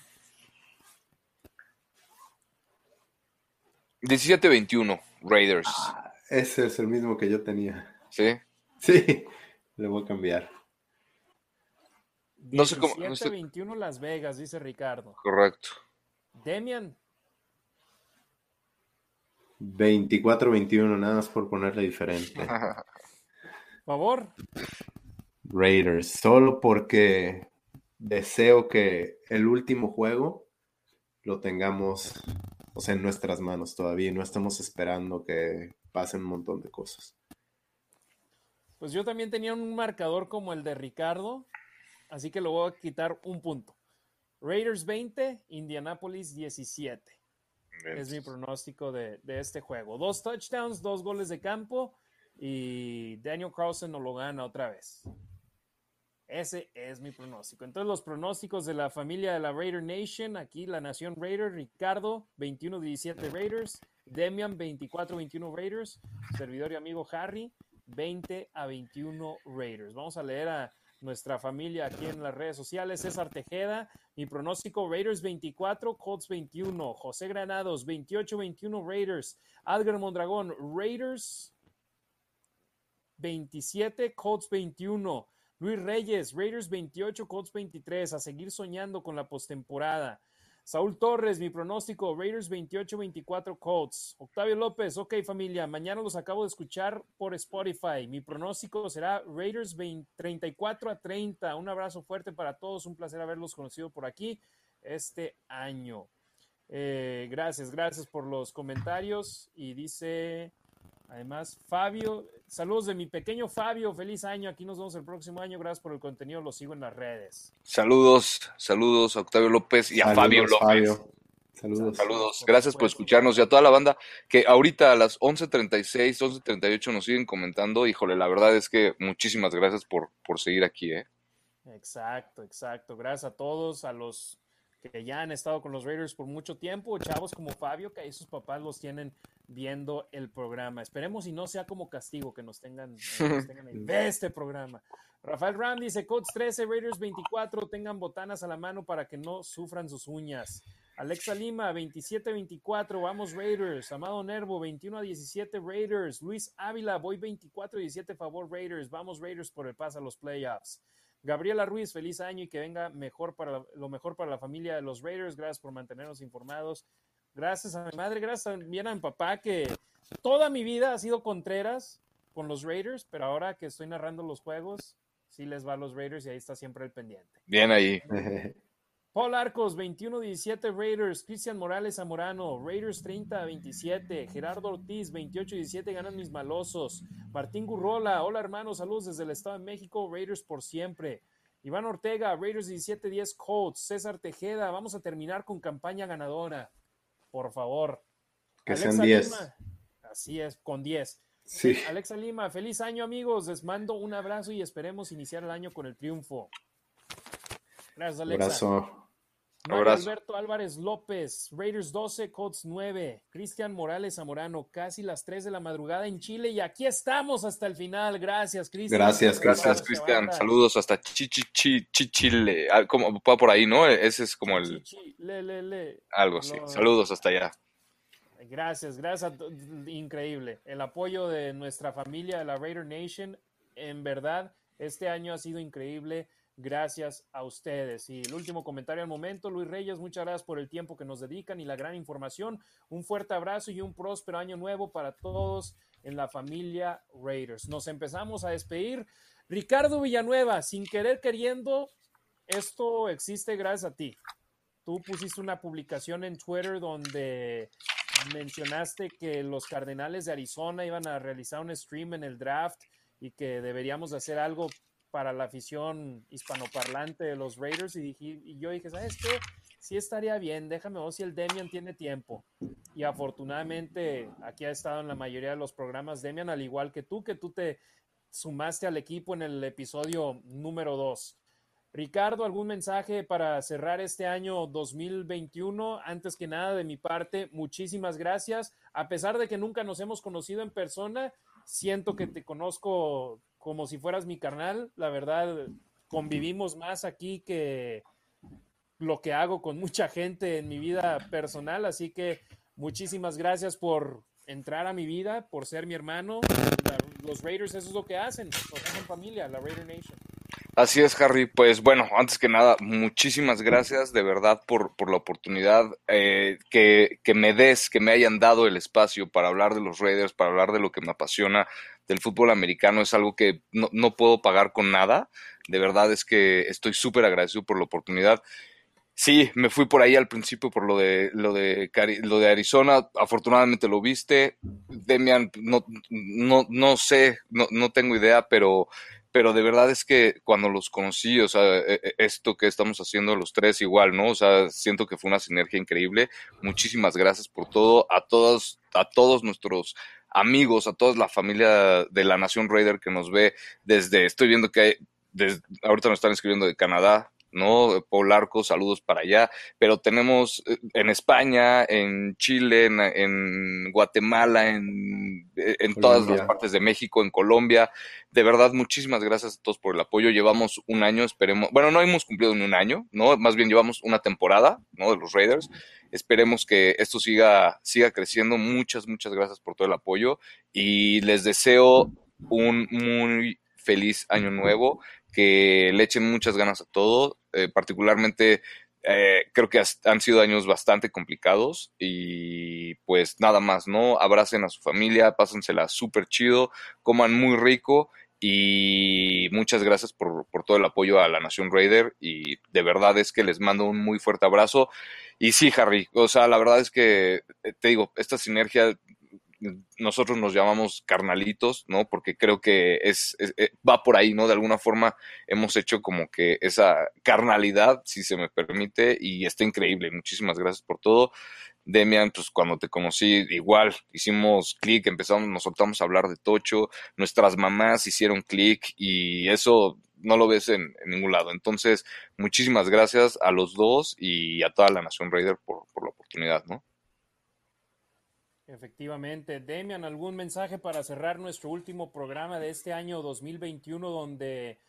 [SPEAKER 3] 17-21 Raiders. Ah,
[SPEAKER 2] ese es el mismo que yo tenía.
[SPEAKER 3] ¿Sí?
[SPEAKER 2] Sí, le voy a cambiar.
[SPEAKER 1] No sé cómo. 17-21 Las Vegas, dice Ricardo.
[SPEAKER 3] Correcto.
[SPEAKER 1] Demian.
[SPEAKER 2] 24-21, nada más por ponerle diferente.
[SPEAKER 1] favor.
[SPEAKER 2] Raiders, solo porque deseo que el último juego lo tengamos o sea, en nuestras manos todavía. No estamos esperando que pasen un montón de cosas.
[SPEAKER 1] Pues yo también tenía un marcador como el de Ricardo, así que lo voy a quitar un punto. Raiders 20, Indianapolis 17. Es mi pronóstico de, de, este juego. Dos touchdowns, dos goles de campo y Daniel Carlson no lo gana otra vez. Ese es mi pronóstico. Entonces, los pronósticos de la familia de la Raider Nation, aquí la Nación Raider, Ricardo, 21-17 Raiders, Demian, 24-21 Raiders, servidor y amigo Harry, 20 a 21 Raiders. Vamos a leer a nuestra familia aquí en las redes sociales. César Tejeda, mi pronóstico Raiders 24, Colts 21. José Granados, 28-21 Raiders. Adger Mondragón, Raiders 27, Colts 21. Luis Reyes, Raiders 28, Colts 23. A seguir soñando con la postemporada. Saúl Torres, mi pronóstico, Raiders 28-24 Colts. Octavio López, ok familia, mañana los acabo de escuchar por Spotify. Mi pronóstico será Raiders 34 a 30. Un abrazo fuerte para todos, un placer haberlos conocido por aquí este año. Eh, gracias, gracias por los comentarios. Y dice Además, Fabio, saludos de mi pequeño Fabio, feliz año, aquí nos vemos el próximo año, gracias por el contenido, lo sigo en las redes.
[SPEAKER 3] Saludos, saludos a Octavio López y a Fabio López. Saludos. Saludos. Gracias por escucharnos y a toda la banda que ahorita a las 11.36, 11.38 nos siguen comentando. Híjole, la verdad es que muchísimas gracias por, por seguir aquí. ¿eh?
[SPEAKER 1] Exacto, exacto. Gracias a todos, a los que ya han estado con los Raiders por mucho tiempo, chavos como Fabio, que ahí sus papás los tienen viendo el programa. Esperemos y no sea como castigo que nos tengan, en este programa. Rafael Ram dice, Codes 13, Raiders 24, tengan botanas a la mano para que no sufran sus uñas. Alexa Lima, 27-24, vamos Raiders. Amado Nervo, 21 17 Raiders. Luis Ávila, voy 24-17, favor Raiders. Vamos Raiders por el paso a los playoffs. Gabriela Ruiz, feliz año y que venga mejor para lo mejor para la familia de los Raiders. Gracias por mantenernos informados. Gracias a mi madre, gracias también a mi papá que toda mi vida ha sido Contreras con los Raiders, pero ahora que estoy narrando los juegos, sí les va a los Raiders y ahí está siempre el pendiente.
[SPEAKER 3] Bien ahí.
[SPEAKER 1] Paul Arcos, 21-17 Raiders. Cristian Morales Zamorano, Raiders 30-27. Gerardo Ortiz, 28-17, ganan mis malosos. Martín Gurrola, hola hermanos, saludos desde el Estado de México, Raiders por siempre. Iván Ortega, Raiders 17-10 Colts. César Tejeda, vamos a terminar con campaña ganadora. Por favor.
[SPEAKER 2] Que sean 10.
[SPEAKER 1] Así es, con 10. Sí. Alexa Lima, feliz año amigos. Les mando un abrazo y esperemos iniciar el año con el triunfo. Gracias, Alexa. Abrazo. Alberto Álvarez López, Raiders 12, Colts 9, Cristian Morales Zamorano, casi las 3 de la madrugada en Chile y aquí estamos hasta el final. Gracias, Cristian.
[SPEAKER 3] Gracias, gracias, Cristian. Saludos hasta Chichile. Ah, como va por ahí, ¿no? Ese es como el. Algo así. Saludos hasta allá.
[SPEAKER 1] Gracias, gracias. Increíble. El apoyo de nuestra familia de la Raider Nation, en verdad, este año ha sido increíble gracias a ustedes. Y el último comentario al momento, Luis Reyes, muchas gracias por el tiempo que nos dedican y la gran información. Un fuerte abrazo y un próspero año nuevo para todos en la familia Raiders. Nos empezamos a despedir. Ricardo Villanueva, sin querer queriendo, esto existe gracias a ti. Tú pusiste una publicación en Twitter donde mencionaste que los Cardenales de Arizona iban a realizar un stream en el draft y que deberíamos hacer algo para la afición hispanoparlante de los Raiders y, y yo dije, ¿sabes qué? Sí estaría bien, déjame ver si el Demian tiene tiempo. Y afortunadamente aquí ha estado en la mayoría de los programas Demian, al igual que tú, que tú te sumaste al equipo en el episodio número 2. Ricardo, ¿algún mensaje para cerrar este año 2021? Antes que nada, de mi parte, muchísimas gracias. A pesar de que nunca nos hemos conocido en persona, siento que te conozco como si fueras mi carnal. La verdad, convivimos más aquí que lo que hago con mucha gente en mi vida personal. Así que muchísimas gracias por entrar a mi vida, por ser mi hermano. Los Raiders, eso es lo que hacen, nos hacen familia, la Raider Nation.
[SPEAKER 3] Así es, Harry. Pues bueno, antes que nada, muchísimas gracias de verdad por, por la oportunidad eh, que, que, me des, que me hayan dado el espacio para hablar de los Raiders, para hablar de lo que me apasiona del fútbol americano. Es algo que no, no puedo pagar con nada. De verdad es que estoy súper agradecido por la oportunidad Sí, me fui por ahí al principio por lo de lo de lo de Arizona. Afortunadamente lo viste. Demian, no, no, no sé, no, no tengo idea, pero pero de verdad es que cuando los conocí, o sea, e, e, esto que estamos haciendo los tres igual, ¿no? O sea, siento que fue una sinergia increíble. Muchísimas gracias por todo, a todos, a todos nuestros amigos, a toda la familia de la Nación Raider que nos ve desde, estoy viendo que hay, desde, ahorita nos están escribiendo de Canadá, ¿no? Paul Arco, saludos para allá, pero tenemos eh, en España, en Chile, en, Guatemala, en, en todas las partes de México, en Colombia. De verdad, muchísimas gracias a todos por el apoyo. Llevamos un año, esperemos, bueno, no hemos cumplido ni un año, ¿no? Más bien llevamos una temporada, ¿no? De los Raiders. Esperemos que esto siga, siga creciendo. Muchas, muchas gracias por todo el apoyo y les deseo un muy feliz año nuevo que le echen muchas ganas a todo, eh, particularmente eh, creo que han sido años bastante complicados y pues nada más, ¿no? Abracen a su familia, pásensela súper chido, coman muy rico y muchas gracias por, por, todo el apoyo a la Nación Raider y de verdad es que les mando un muy fuerte abrazo. Y sí, Harry, o sea, la verdad es que eh, te digo, esta sinergia nosotros nos llamamos carnalitos, ¿no? Porque creo que es, eh, va por ahí, ¿no? De alguna forma hemos hecho como que esa carnalidad, si se me permite, y está increíble. Muchísimas gracias por todo. Demian, pues cuando te conocí, igual hicimos clic, empezamos, nos soltamos a hablar de Tocho, nuestras mamás hicieron clic y eso no lo ves en, ningún lado. Entonces, muchísimas gracias a los dos y a toda la Nación Raider por, por la oportunidad, ¿no?
[SPEAKER 1] Efectivamente. Demian, ¿algún mensaje para cerrar nuestro último programa de este año 2021 donde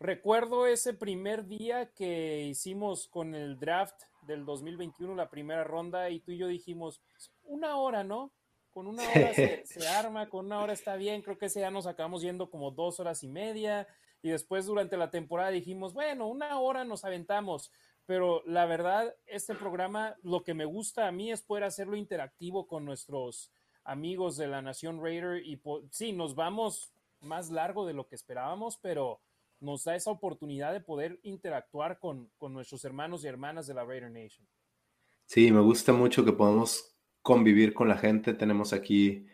[SPEAKER 1] recuerdo ese primer día que hicimos con el draft del 2021, la primera ronda, y tú y yo dijimos, una hora, ¿no? Con una hora se, se, arma, con una hora está bien, creo que ese día nos acabamos yendo como dos horas y media, y después durante la temporada dijimos, bueno, una hora nos aventamos, pero la verdad, este programa, lo que me gusta a mí es poder hacerlo interactivo con nuestros amigos de la Nación Raider y sí, nos vamos más largo de lo que esperábamos, pero nos da esa oportunidad de poder interactuar con, con nuestros hermanos y hermanas de la Raider Nation.
[SPEAKER 2] Sí, me gusta mucho que podamos convivir con la gente. Tenemos aquí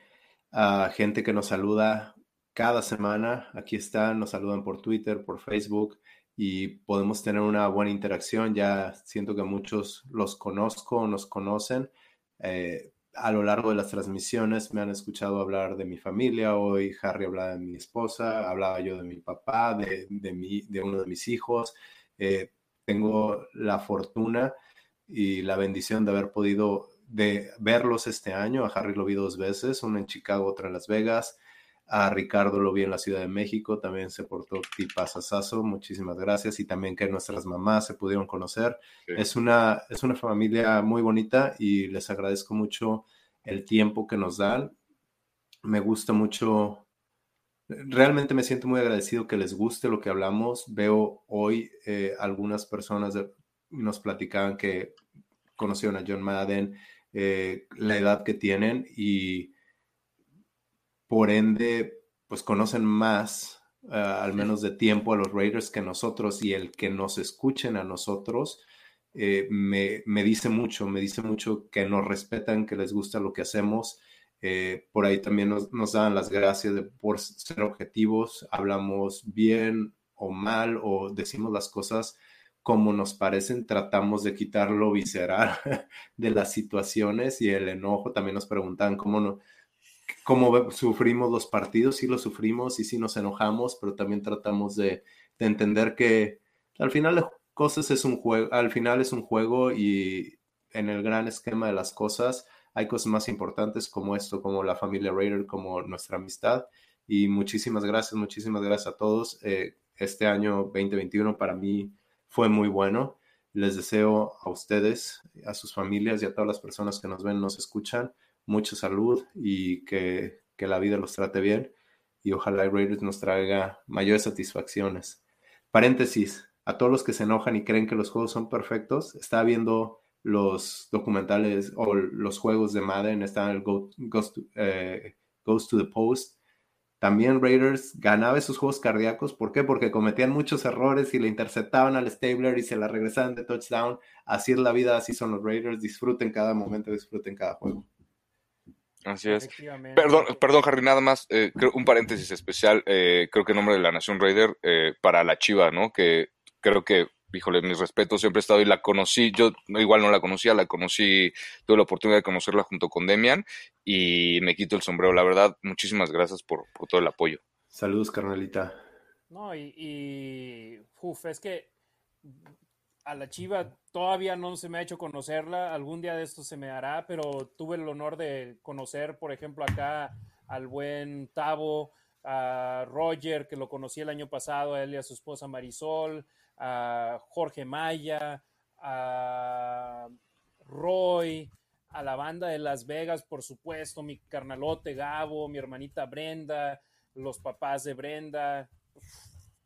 [SPEAKER 2] a gente que nos saluda cada semana. Aquí están, nos saludan por Twitter, por Facebook y podemos tener una buena interacción. Ya siento que muchos los conozco, nos conocen. Eh, a lo largo de las transmisiones me han escuchado hablar de mi familia. Hoy Harry hablaba de mi esposa, hablaba yo de mi papá, de, de, mi, de uno de mis hijos. Eh, tengo la fortuna y la bendición de haber podido de verlos este año. A Harry lo vi dos veces, uno en Chicago, otro en Las Vegas. A Ricardo lo vi en la Ciudad de México, también se portó tipazazazo, muchísimas gracias. Y también que nuestras mamás se pudieron conocer. Es, una, es una familia muy bonita y les agradezco mucho el tiempo que nos dan. Me gusta mucho, realmente me siento muy agradecido que les guste lo que hablamos. Veo hoy eh, algunas personas nos platicaban que conocieron a John Madden, eh, la edad que tienen y por ende, pues conocen más, eh, al menos de tiempo, a los Raiders que nosotros y el que nos escuchen a nosotros. Eh, me, dice mucho, me dice mucho que nos respetan, que les gusta lo que hacemos. Eh, por ahí también nos, dan las gracias de, por ser objetivos, hablamos bien o mal o decimos las cosas como nos parecen, tratamos de quitar lo visceral de las situaciones y el enojo. También nos preguntan cómo no, cómo sufrimos los partidos, sí los sufrimos y sí nos enojamos, pero también tratamos de, entender que al final de cosas es un juego, al final es un juego y en el gran esquema de las cosas hay cosas más importantes como esto, como la familia Raider, como nuestra amistad. Y muchísimas gracias, muchísimas gracias a todos. Eh, este año 2021 para mí fue muy bueno. Les deseo a ustedes, a sus familias y a todas las personas que nos ven, nos escuchan, mucha salud y que, la vida los trate bien y ojalá Raiders nos traiga mayores satisfacciones. Paréntesis, a todos los que se enojan y creen que los juegos son perfectos, está viendo los documentales o los juegos de Madden, está el Go, Goes, eh, Goes to the Post. también Raiders ganaba esos juegos cardíacos. ¿Por qué? Porque cometían muchos errores y le interceptaban al Stabler y se la regresaban de touchdown. Así es la vida, así son los Raiders. Disfruten cada momento, disfruten cada juego.
[SPEAKER 3] Así es. Perdón, perdón, Harry, nada más, eh, un paréntesis especial, eh, creo que en nombre de la Nación Raider, eh, para la Chiva, ¿no? Que creo que híjole, mis respetos, siempre he estado y la conocí, yo igual no la conocía, la conocí, tuve la oportunidad de conocerla junto con Demian y me quito el sombrero, la verdad, muchísimas gracias por, todo el apoyo.
[SPEAKER 2] Saludos, carnalita.
[SPEAKER 1] No, y, y es que a la Chiva todavía no se me ha hecho conocerla, algún día de esto se me hará, pero tuve el honor de conocer, por ejemplo, acá al buen Tavo, a Roger, que lo conocí el año pasado, a él y a su esposa Marisol, a Jorge Maya, a Roy, a la banda de Las Vegas, por supuesto, mi carnalote Gabo, mi hermanita Brenda, los papás de Brenda,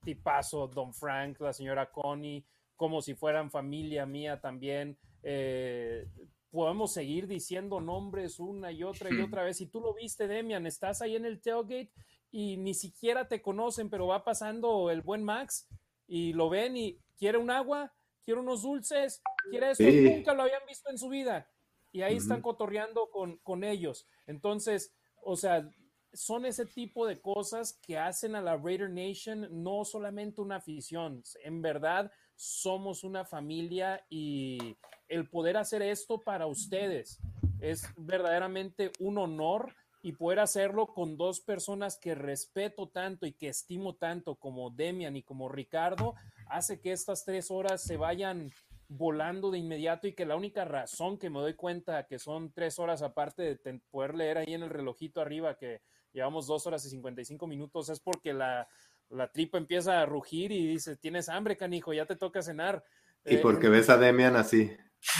[SPEAKER 1] tipazo Don Frank, la señora Connie, como si fueran familia mía también. Eh, podemos seguir diciendo nombres una y otra y otra vez. Si tú lo viste, Demian, estás ahí en el tailgate y ni siquiera te conocen, pero va pasando el buen Max y lo ven y quiere un agua, quiere unos dulces, quiere eso, nunca lo habían visto en su vida. Y ahí están cotorreando con, con ellos. Entonces, o sea, son ese tipo de cosas que hacen a la Raider Nation no solamente una afición, en verdad somos una familia y el poder hacer esto para ustedes es verdaderamente un honor y poder hacerlo con dos personas que respeto tanto y que estimo tanto como Demian y como Ricardo, hace que estas tres horas se vayan volando de inmediato y que la única razón que me doy cuenta que son tres horas aparte de poder leer ahí en el relojito arriba que llevamos dos horas y 55 minutos es porque la, la tripa empieza a rugir y dice, tienes hambre, canijo, ya te toca cenar.
[SPEAKER 2] Y porque eh, ves a Demian así.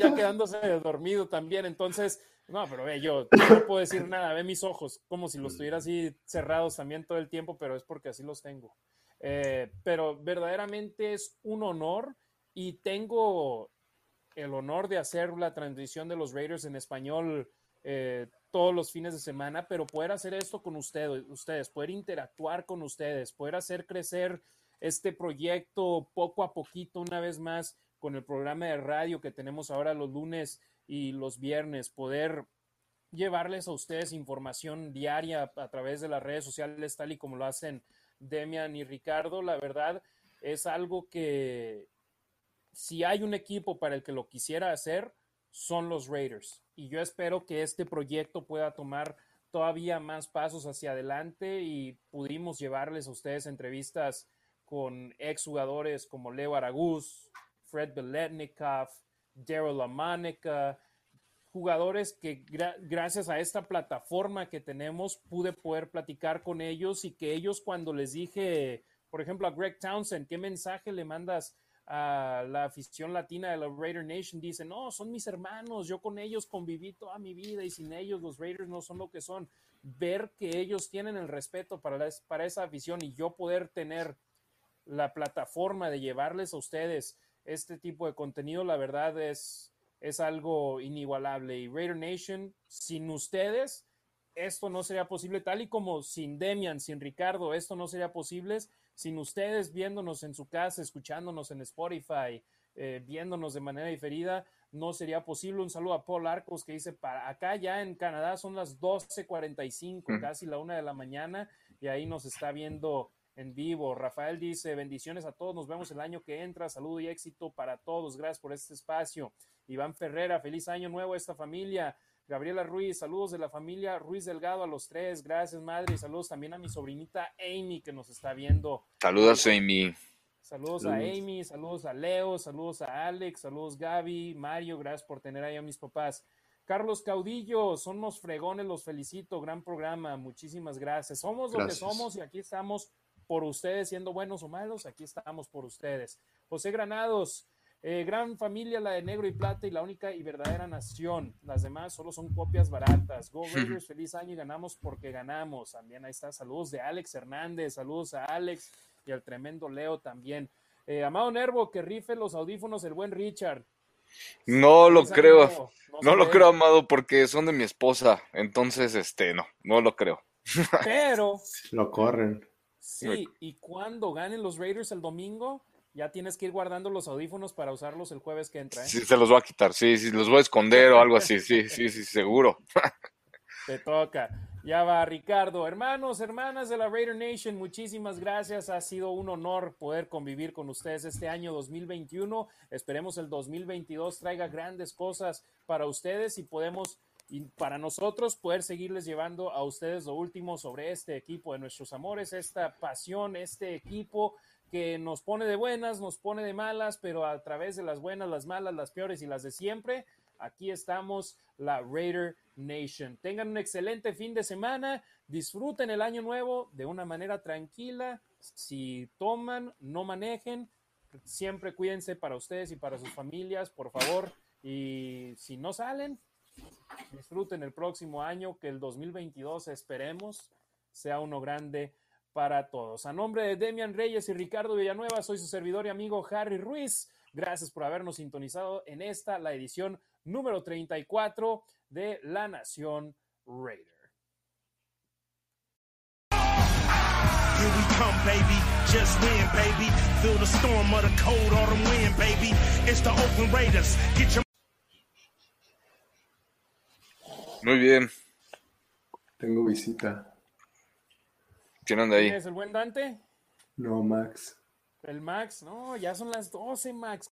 [SPEAKER 1] ya quedándose dormido también, entonces no, pero ve, yo, no puedo decir nada, ve mis ojos, como si los tuviera así cerrados también todo el tiempo, pero es porque así los tengo. Eh, pero verdaderamente es un honor y tengo el honor de hacer la transmisión de los Raiders en español eh, todos los fines de semana, pero poder hacer esto con ustedes, ustedes, poder interactuar con ustedes, poder hacer crecer este proyecto poco a poquito, una vez más, con el programa de radio que tenemos ahora los lunes y los viernes, poder llevarles a ustedes información diaria a través de las redes sociales, tal y como lo hacen Demian y Ricardo, la verdad es algo que si hay un equipo para el que lo quisiera hacer, son los Raiders. Y yo espero que este proyecto pueda tomar todavía más pasos hacia adelante y pudimos llevarles a ustedes entrevistas con exjugadores como Leo Araguz, Fred Beletnikov, Daryl Amanica, jugadores que gracias a esta plataforma que tenemos pude poder platicar con ellos y que ellos cuando les dije, por ejemplo, a Greg Townsend, ¿qué mensaje le mandas a la afición latina de la Raider Nation? Dice, no, son mis hermanos, yo con ellos conviví toda mi vida y sin ellos los Raiders no son lo que son. Ver que ellos tienen el respeto para, para esa afición y yo poder tener la plataforma de llevarles a ustedes este tipo de contenido, la verdad es, es algo inigualable. Y Raider Nation, sin ustedes, esto no sería posible, tal y como sin Demian, sin Ricardo, esto no sería posible, sin ustedes viéndonos en su casa, escuchándonos en Spotify, eh, viéndonos de manera diferida, no sería posible. Un saludo a Paul Arcos que dice, para acá ya en Canadá son las 12.45, casi la una de la mañana, y ahí nos está viendo en vivo. Rafael dice, bendiciones a todos, nos vemos el año que entra, saludo y éxito para todos, gracias por este espacio. Iván Ferrera, feliz año nuevo a esta familia. Gabriela Ruiz, saludos de la familia Ruiz Delgado a los tres, gracias madre, y saludos también a mi sobrinita Amy que nos está viendo.
[SPEAKER 3] Saludos Amy.
[SPEAKER 1] Saludos a Amy, saludos a Leo, saludos a Alex, saludos Gaby, Mario, gracias por tener ahí a mis papás. Carlos Caudillo, son unos fregones, los felicito, gran programa, muchísimas gracias. Somos lo que somos y aquí estamos por ustedes, siendo buenos o malos, aquí estamos por ustedes. José Granados, eh, gran familia, la de negro y plata y la única y verdadera nación. Las demás solo son copias baratas. Go Raiders, feliz año y ganamos porque ganamos. También ahí está. Saludos de Alex Hernández, saludos a Alex y al tremendo Leo también. Eh, Amado Nervo, que rife los audífonos el buen Richard.
[SPEAKER 3] No lo creo, no, lo creo, Amado, porque son de mi esposa. Entonces, este, no, no lo creo.
[SPEAKER 1] Pero.
[SPEAKER 2] Lo corren.
[SPEAKER 1] Sí, y cuando ganen los Raiders el domingo, ya tienes que ir guardando los audífonos para usarlos el jueves que entra. ¿eh?
[SPEAKER 3] Sí, se los voy a quitar, sí, sí, los voy a esconder o algo así, sí, sí, sí, seguro.
[SPEAKER 1] Te toca. Ya va, Ricardo. Hermanos, hermanas de la Raider Nation, muchísimas gracias. Ha sido un honor poder convivir con ustedes este año 2021. Esperemos el 2022 traiga grandes cosas para ustedes y podemos y para nosotros poder seguirles llevando a ustedes lo último sobre este equipo de nuestros amores, esta pasión, este equipo que nos pone de buenas, nos pone de malas, pero a través de las buenas, las malas, las peores y las de siempre, aquí estamos, la Raider Nation. Tengan un excelente fin de semana, disfruten el año nuevo de una manera tranquila. Si toman, no manejen, siempre cuídense para ustedes y para sus familias, por favor. Y si no salen, disfruten el próximo año, que el 2022 esperemos sea uno grande para todos. A nombre de Demian Reyes y Ricardo Villanueva, soy su servidor y amigo Harry Ruiz. Gracias por habernos sintonizado en esta, la edición número 34 de La Nación Raider. Here we come, baby. Just win, baby. Feel the storm of the cold autumn wind, baby. It's the Oakland Raiders. Get your
[SPEAKER 3] Muy bien.
[SPEAKER 2] Tengo visita.
[SPEAKER 3] ¿Quién anda ahí?
[SPEAKER 1] ¿Es el buen Dante?
[SPEAKER 2] No, Max.
[SPEAKER 1] El Max, no, ya son las 12, Max.